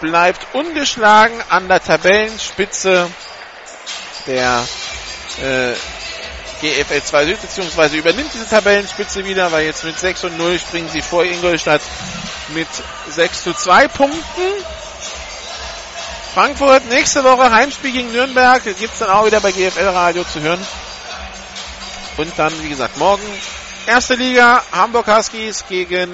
bleibt ungeschlagen an der Tabellenspitze der äh, GFL 2 Süd, beziehungsweise übernimmt diese Tabellenspitze wieder, weil jetzt mit 6 und 0 springen sie vor Ingolstadt mit 6 zu 2 Punkten. Frankfurt nächste Woche Heimspiel gegen Nürnberg, gibt's dann auch wieder bei GFL Radio zu hören. Und dann, wie gesagt, morgen erste Liga, Hamburg Huskies gegen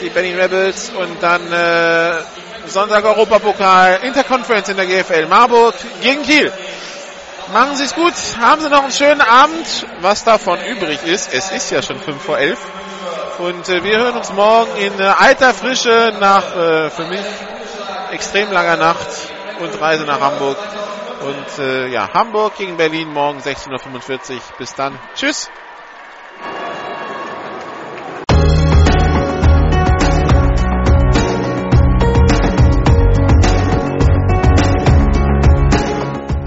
die Berlin Rebels und dann äh, Sonntag Europapokal, Interconference in der GFL, Marburg gegen Kiel. Machen Sie es gut, haben Sie noch einen schönen Abend, was davon übrig ist. Es ist ja schon 5 vor 11. Und äh, wir hören uns morgen in äh, alter Frische nach äh, für mich extrem langer Nacht und Reise nach Hamburg. Und äh, ja, Hamburg gegen Berlin morgen 16.45 Uhr. Bis dann. Tschüss.